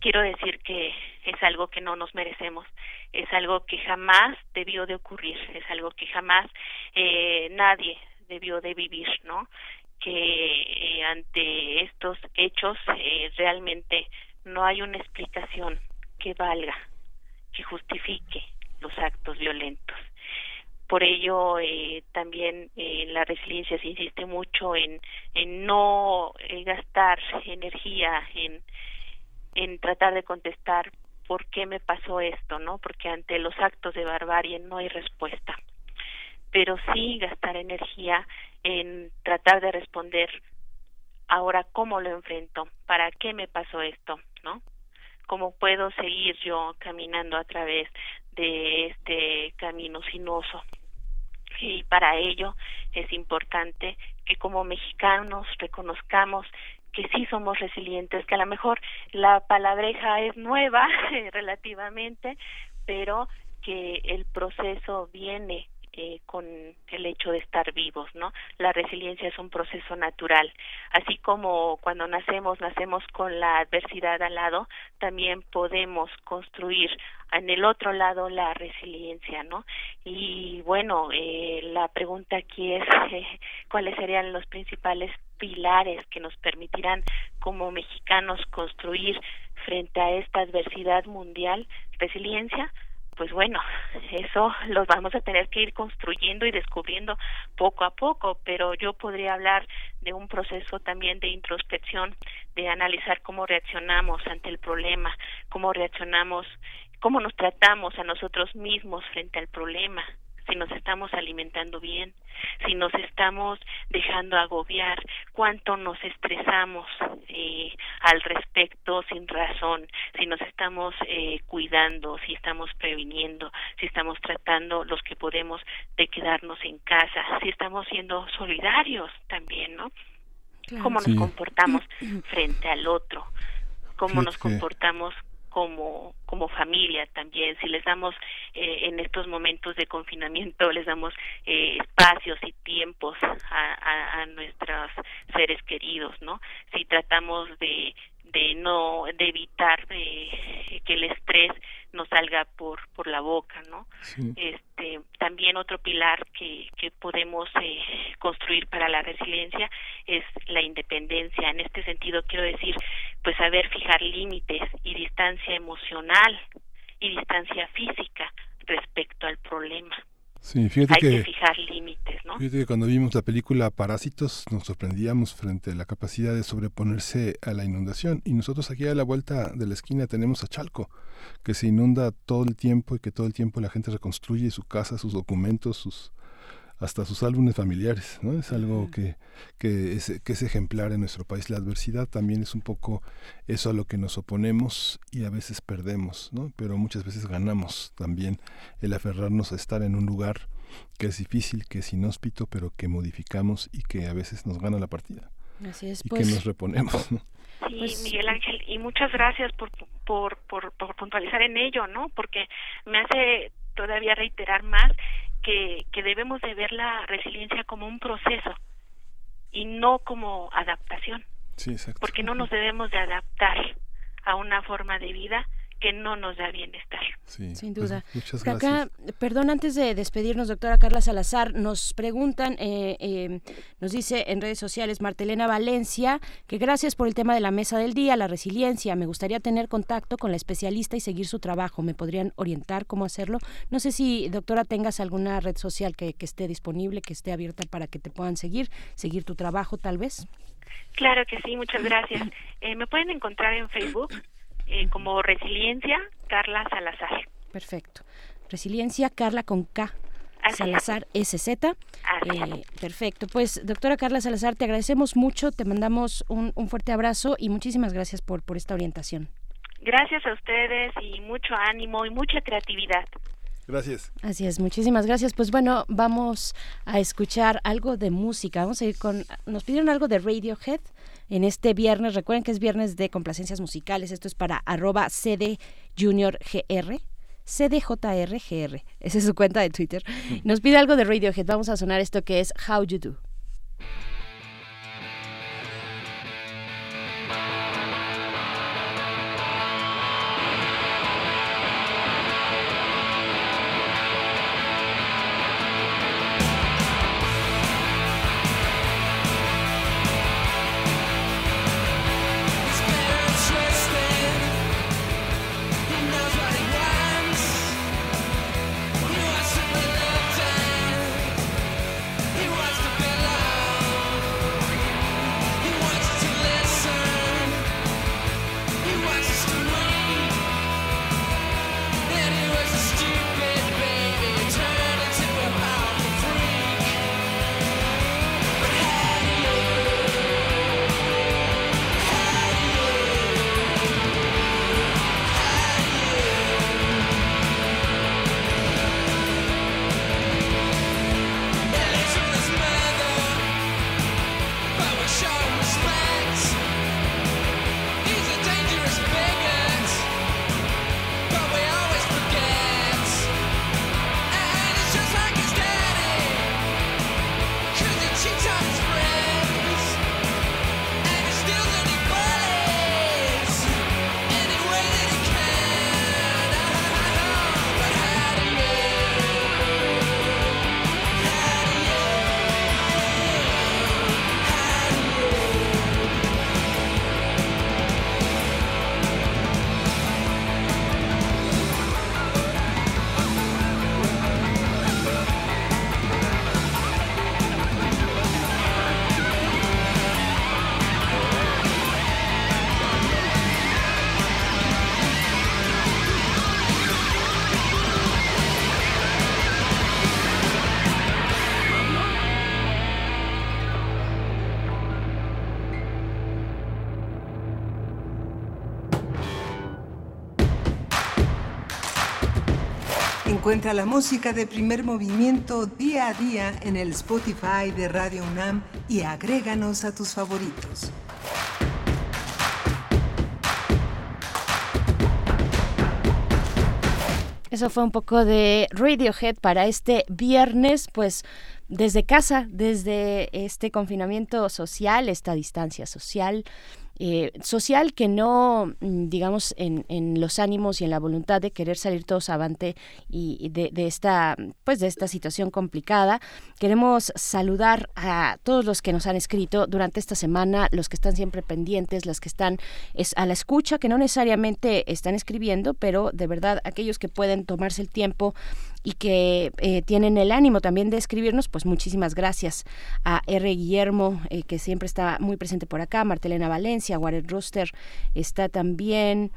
quiero decir que es algo que no nos merecemos, es algo que jamás debió de ocurrir, es algo que jamás eh, nadie debió de vivir, ¿no? Que eh, ante estos hechos eh, realmente no hay una explicación que valga, que justifique los actos violentos. Por ello, eh, también eh, la resiliencia se insiste mucho en, en no eh, gastar energía en, en tratar de contestar por qué me pasó esto, ¿no? Porque ante los actos de barbarie no hay respuesta. Pero sí gastar energía en tratar de responder ahora cómo lo enfrento, para qué me pasó esto, ¿no? ¿Cómo puedo seguir yo caminando a través de este camino sinuoso? y para ello es importante que como mexicanos reconozcamos que sí somos resilientes, que a lo mejor la palabreja es nueva (laughs) relativamente, pero que el proceso viene eh, con el hecho de estar vivos, ¿no? La resiliencia es un proceso natural, así como cuando nacemos nacemos con la adversidad al lado, también podemos construir en el otro lado la resiliencia, ¿no? Y bueno, eh, la pregunta aquí es (laughs) cuáles serían los principales pilares que nos permitirán como mexicanos construir frente a esta adversidad mundial resiliencia pues bueno, eso los vamos a tener que ir construyendo y descubriendo poco a poco, pero yo podría hablar de un proceso también de introspección, de analizar cómo reaccionamos ante el problema, cómo reaccionamos, cómo nos tratamos a nosotros mismos frente al problema, si nos estamos alimentando bien, si nos estamos dejando agobiar, cuánto nos estresamos eh, al respecto sin razón, si nos estamos eh, cuidando, si estamos previniendo, si estamos tratando los que podemos de quedarnos en casa, si estamos siendo solidarios también, ¿no? Cómo nos Sí. comportamos (clears throat) frente al otro, cómo nos que- comportamos como como familia también. Si les damos eh, en estos momentos de confinamiento (laughs) les damos eh, espacios y tiempos a, a, a nuestros seres queridos no si tratamos de de no de evitar eh, que el estrés nos salga por por la boca no Sí. este también otro pilar que que podemos eh, construir para la resiliencia es la independencia. En este sentido quiero decir pues saber fijar límites y distancia emocional y distancia física respecto al problema. Sí, fíjate hay que, que, fijar límites no fíjate que cuando vimos la película Parásitos nos sorprendíamos frente a la capacidad de sobreponerse a la inundación. Y nosotros aquí a la vuelta de la esquina tenemos a Chalco que se inunda todo el tiempo y que todo el tiempo la gente reconstruye su casa, sus documentos, sus hasta sus álbumes familiares, ¿no? Es algo que, que, es, que es ejemplar en nuestro país. La adversidad también es un poco eso a lo que nos oponemos y a veces perdemos, ¿no? Pero muchas veces ganamos también el aferrarnos a estar en un lugar que es difícil, que es inhóspito, pero que modificamos y que a veces nos gana la partida. Así es, y pues. que nos reponemos, ¿no? Sí, Pues- Miguel Ángel, y muchas gracias por, por, por, por puntualizar en ello, ¿no? Porque me hace todavía reiterar más que, que debemos de ver la resiliencia como un proceso y no como adaptación, Sí, exacto. porque no nos debemos de adaptar a una forma de vida que no nos da bienestar. Sí, Sin pues, duda. muchas Acá, gracias. perdón, antes de despedirnos, doctora Carla Salazar, nos preguntan, eh, eh, nos dice en redes sociales Martelena Valencia, que gracias por el tema de la mesa del día, la resiliencia. Me gustaría tener contacto con la especialista y seguir su trabajo. ¿Me podrían orientar cómo hacerlo? No sé si, doctora, tengas alguna red social que, que esté disponible, que esté abierta para que te puedan seguir, seguir tu trabajo tal vez. Claro que sí, muchas gracias. Eh, me pueden encontrar en Facebook eh, como Resiliencia Carla Salazar. Perfecto. Resiliencia, Carla con K. Salazar SZ. Eh, perfecto. Pues, doctora Carla Salazar, te agradecemos mucho, te mandamos un, un fuerte abrazo y muchísimas gracias por, por esta orientación. Gracias a ustedes y mucho ánimo y mucha creatividad. Gracias. Así es, muchísimas gracias. Pues bueno, vamos a escuchar algo de música. Vamos a ir con. Nos pidieron algo de Radiohead en este viernes. Recuerden que es viernes de complacencias musicales. Esto es para arroba CD Junior GR. CDJRGR. Esa es su cuenta de Twitter. Nos pide algo de Radiohead. Vamos a sonar esto que es How You Do. Encuentra la música de primer movimiento día a día en el Spotify de Radio UNAM y agréganos a tus favoritos. Eso fue un poco de Radiohead para este viernes, pues desde casa, desde este confinamiento social, esta distancia social. Eh, social que no, mm, digamos, en, en los ánimos y en la voluntad de querer salir todos avante y, de, de esta, pues de esta situación complicada. Queremos saludar a todos los que nos han escrito durante esta semana, los que están siempre pendientes, los que están es, a la escucha, que no necesariamente están escribiendo, pero de verdad aquellos que pueden tomarse el tiempo y que eh, tienen el ánimo también de escribirnos, pues muchísimas gracias a R. Guillermo, eh, que siempre está muy presente por acá, Martelena Valencia, Warren Rooster está también.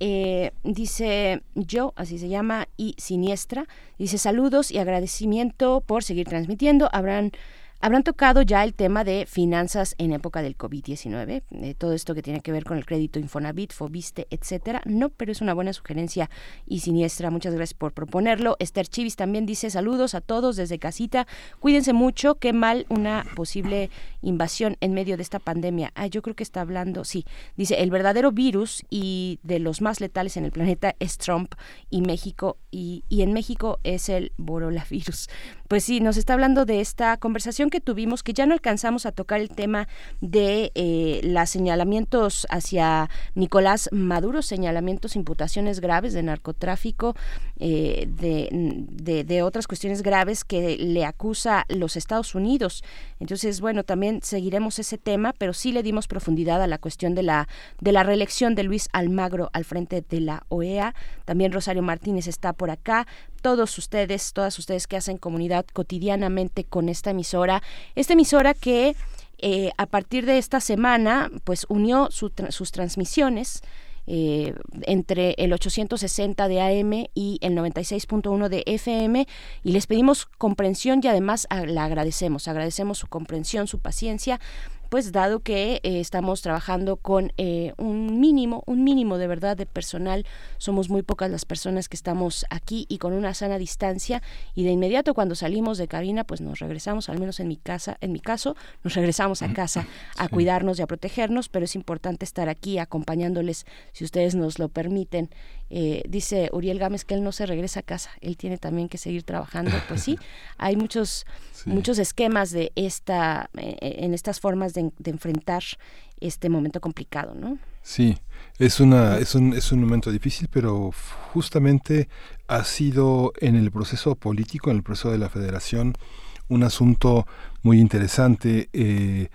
Eh, dice yo, así se llama, y siniestra, dice saludos y agradecimiento por seguir transmitiendo. Habrán Habrán tocado ya el tema de finanzas en época del COVID-19, eh, todo esto que tiene que ver con el crédito Infonavit, Fobiste, etcétera. No, pero es una buena sugerencia y siniestra. Muchas gracias por proponerlo. Esther Chivis también dice saludos a todos desde casita. Cuídense mucho. Qué mal una posible invasión en medio de esta pandemia. Ah, yo creo que está hablando, sí. Dice el verdadero virus y de los más letales en el planeta es Trump y México y, y en México es el virus pues sí, nos está hablando de esta conversación que tuvimos, que ya no alcanzamos a tocar el tema de eh, los señalamientos hacia Nicolás Maduro, señalamientos, imputaciones graves de narcotráfico, eh, de, de, otras cuestiones graves que le acusa los Estados Unidos. Entonces, bueno, también seguiremos ese tema, pero sí le dimos profundidad a la cuestión de la, de la reelección de Luis Almagro al frente de la OEA. También Rosario Martínez está por acá todos ustedes, todas ustedes que hacen comunidad cotidianamente con esta emisora, esta emisora que eh, a partir de esta semana pues unió sus transmisiones eh, entre el 860 de AM y el 96.1 de FM y les pedimos comprensión y además la agradecemos, agradecemos su comprensión, su paciencia pues dado que eh, estamos trabajando con eh, un mínimo, un mínimo de verdad de personal, somos muy pocas las personas que estamos aquí y con una sana distancia y de inmediato cuando salimos de cabina pues nos regresamos, al menos en mi casa, en mi caso, nos regresamos a casa (laughs) a cuidarnos y a protegernos, pero es importante estar aquí acompañándoles si ustedes nos lo permiten eh, dice Uriel Gámez que él no se regresa a casa, él tiene también que seguir trabajando. Pues sí, (laughs) hay muchos, muchos esquemas de esta, eh, en estas formas de, enfrentar este momento complicado, ¿no? Sí, es una, es un, es un momento difícil, pero justamente ha sido en el proceso político, en el proceso de la federación, un asunto muy interesante. Eh,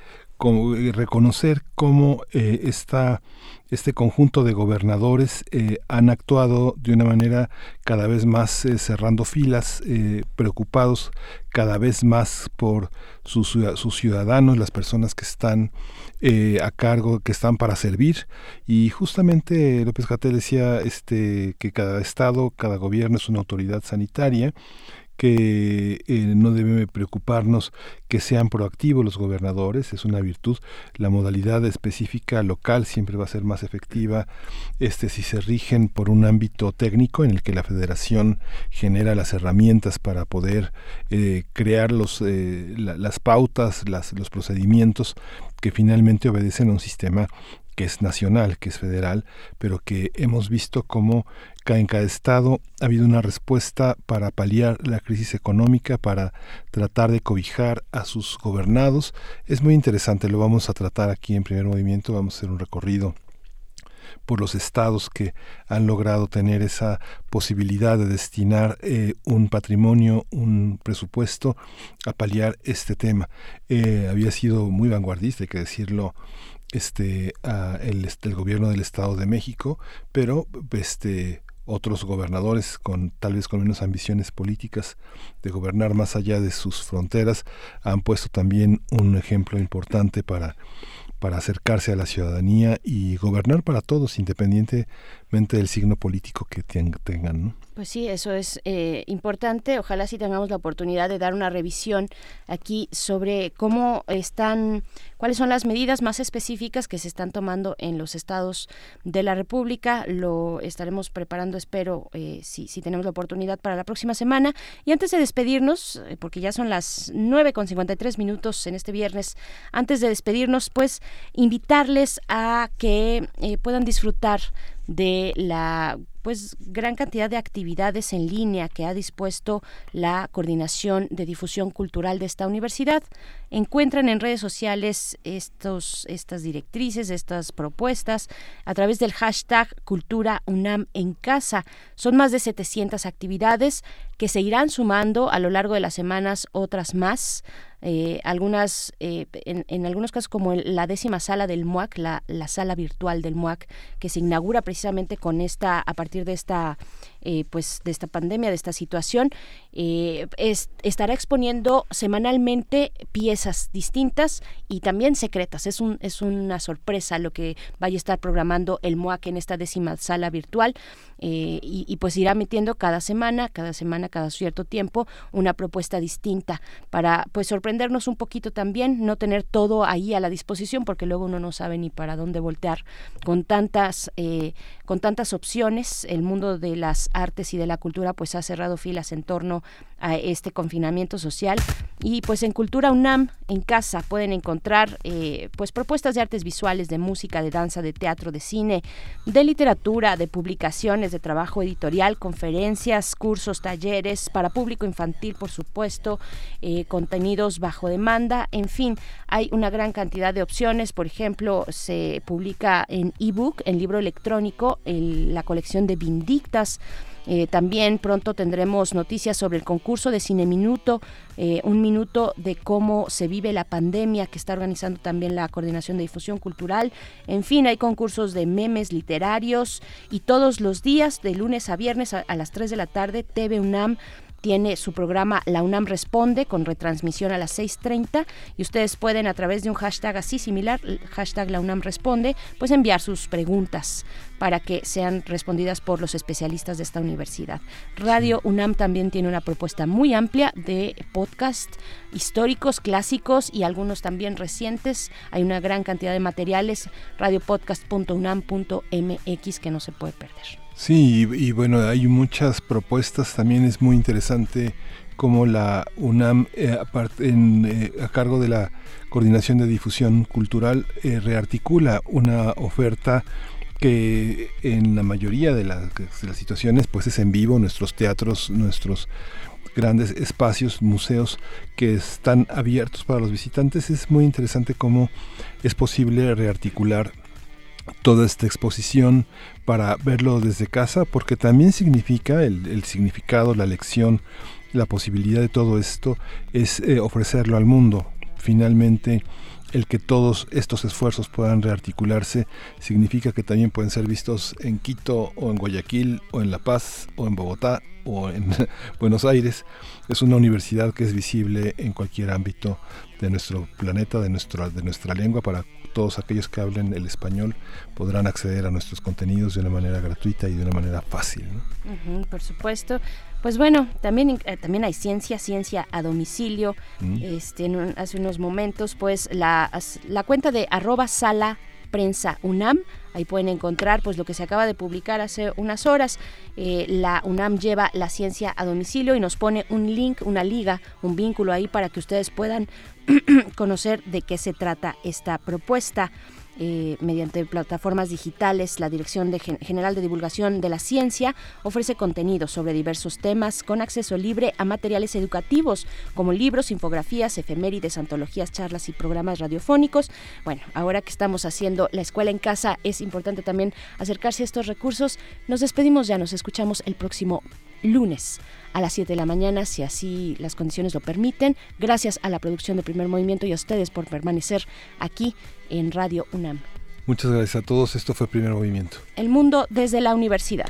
reconocer cómo eh, este conjunto de gobernadores eh, han actuado de una manera cada vez más eh, cerrando filas, preocupados cada vez más por sus, sus ciudadanos, las personas que están a cargo, que están para servir. Y justamente López Gatel decía este, que cada estado, cada gobierno es una autoridad sanitaria que eh, no debe preocuparnos que sean proactivos los gobernadores, es una virtud. La modalidad específica local siempre va a ser más efectiva este, si se rigen por un ámbito técnico en el que la federación genera las herramientas para poder eh, crear los, eh, las pautas, los procedimientos que finalmente obedecen a un sistema que es nacional, que es federal, pero que hemos visto cómo en cada estado ha habido una respuesta para paliar la crisis económica, para tratar de cobijar a sus gobernados. Es muy interesante, lo vamos a tratar aquí en primer movimiento, vamos a hacer un recorrido por los estados que han logrado tener esa posibilidad de destinar eh, un patrimonio, un presupuesto a paliar este tema. Eh, había sido muy vanguardista, hay que decirlo, este, el, el, gobierno del Estado de México, pero este, otros gobernadores con tal vez con menos ambiciones políticas de gobernar más allá de sus fronteras han puesto también un ejemplo importante para para acercarse a la ciudadanía y gobernar para todos independientemente del signo político que tengan. Pues sí, eso es eh, importante. Ojalá sí tengamos la oportunidad de dar una revisión aquí sobre cómo están, cuáles son las medidas más específicas que se están tomando en los estados de la República. Lo estaremos preparando, espero, eh, si, si tenemos la oportunidad para la próxima semana. Y antes de despedirnos, eh, porque ya son las 9 con 53 minutos en este viernes, antes de despedirnos, pues invitarles a que puedan disfrutar de la pues gran cantidad de actividades en línea que ha dispuesto la Coordinación de Difusión Cultural de esta universidad. Encuentran en redes sociales estos, estas directrices, estas propuestas a través del hashtag Cultura UNAM en casa. Son más de 700 actividades que se irán sumando a lo largo de las semanas otras más. Eh, algunas, eh, en, algunos casos como la décima sala del MUAC, la, la, sala virtual del MUAC, que se inaugura precisamente con esta, a partir de esta eh, pues de esta pandemia, de esta situación, eh, estará exponiendo semanalmente piezas distintas y también secretas. Es, un, es una sorpresa lo que vaya a estar programando el MOAC en esta décima sala virtual eh, y, pues irá metiendo cada semana, cada semana, cada cierto tiempo, una propuesta distinta para pues sorprendernos un poquito también, no tener todo ahí a la disposición porque luego uno no sabe ni para dónde voltear con tantas, con tantas opciones. El mundo de las artes y de la cultura pues ha cerrado filas en torno a este confinamiento social y pues en Cultura UNAM en casa pueden encontrar eh, pues propuestas de artes visuales, de música, de danza, de teatro, de cine, de literatura, de publicaciones, de trabajo editorial, conferencias, cursos, talleres para público infantil, por supuesto, eh, contenidos bajo demanda, en fin, hay una gran cantidad de opciones. Por ejemplo, se publica en ebook, en libro electrónico, en la colección de Vindictas. Eh, también pronto tendremos noticias sobre el concurso de Cine Minuto, eh, un minuto de cómo se vive la pandemia que está organizando también la Coordinación de Difusión Cultural. En fin, hay concursos de memes literarios y todos los días, de lunes a viernes a, a las 3 de la tarde, TV UNAM tiene su programa La UNAM Responde con retransmisión a las 6.30 y ustedes pueden a través de un hashtag así similar, hashtag La UNAM Responde, pues enviar sus preguntas para que sean respondidas por los especialistas de esta universidad. Radio UNAM también tiene una propuesta muy amplia de podcast históricos, clásicos y algunos también recientes. Hay una gran cantidad de materiales, radiopodcast.unam.mx que no se puede perder. Sí, y, y, bueno, hay muchas propuestas, también es muy interesante cómo la UNAM, eh, en, eh, a cargo de la Coordinación de Difusión Cultural, eh, rearticula una oferta que en la mayoría de, la, de, las situaciones pues es en vivo, nuestros teatros, nuestros grandes espacios, museos que están abiertos para los visitantes. Es muy interesante cómo es posible rearticular toda esta exposición para verlo desde casa, porque también significa el, significado, la lección, la posibilidad de todo esto es eh, ofrecerlo al mundo. Finalmente, el que todos estos esfuerzos puedan rearticularse significa que también pueden ser vistos en Quito o en Guayaquil o en La Paz o en Bogotá o en (laughs) Buenos Aires. Es una universidad que es visible en cualquier ámbito de nuestro planeta, de, nuestro, de nuestra lengua, para todos aquellos que hablen el español podrán acceder a nuestros contenidos de una manera gratuita y de una manera fácil. ¿no? Uh -huh, por supuesto. Pues bueno, también, eh, también hay ciencia, ciencia a domicilio. Mm. Este, en, hace unos momentos, pues la, la cuenta de arroba sala prensa UNAM. Ahí pueden encontrar pues lo que se acaba de publicar hace unas horas. Eh, la UNAM lleva la ciencia a domicilio y nos pone un link, una liga, un vínculo ahí para que ustedes puedan (clears throat) conocer de qué se trata esta propuesta. Eh, mediante plataformas digitales, la Dirección General de Divulgación de la Ciencia ofrece contenido sobre diversos temas con acceso libre a materiales educativos como libros, infografías, efemérides, antologías, charlas y programas radiofónicos. Bueno, ahora que estamos haciendo la escuela en casa, es importante también acercarse a estos recursos. Nos despedimos ya, nos escuchamos el próximo lunes a las 7 de la mañana, si así las condiciones lo permiten. Gracias a la producción de Primer Movimiento y a ustedes por permanecer aquí en Radio UNAM. Muchas gracias a todos. Esto fue Primer Movimiento. El mundo desde la universidad.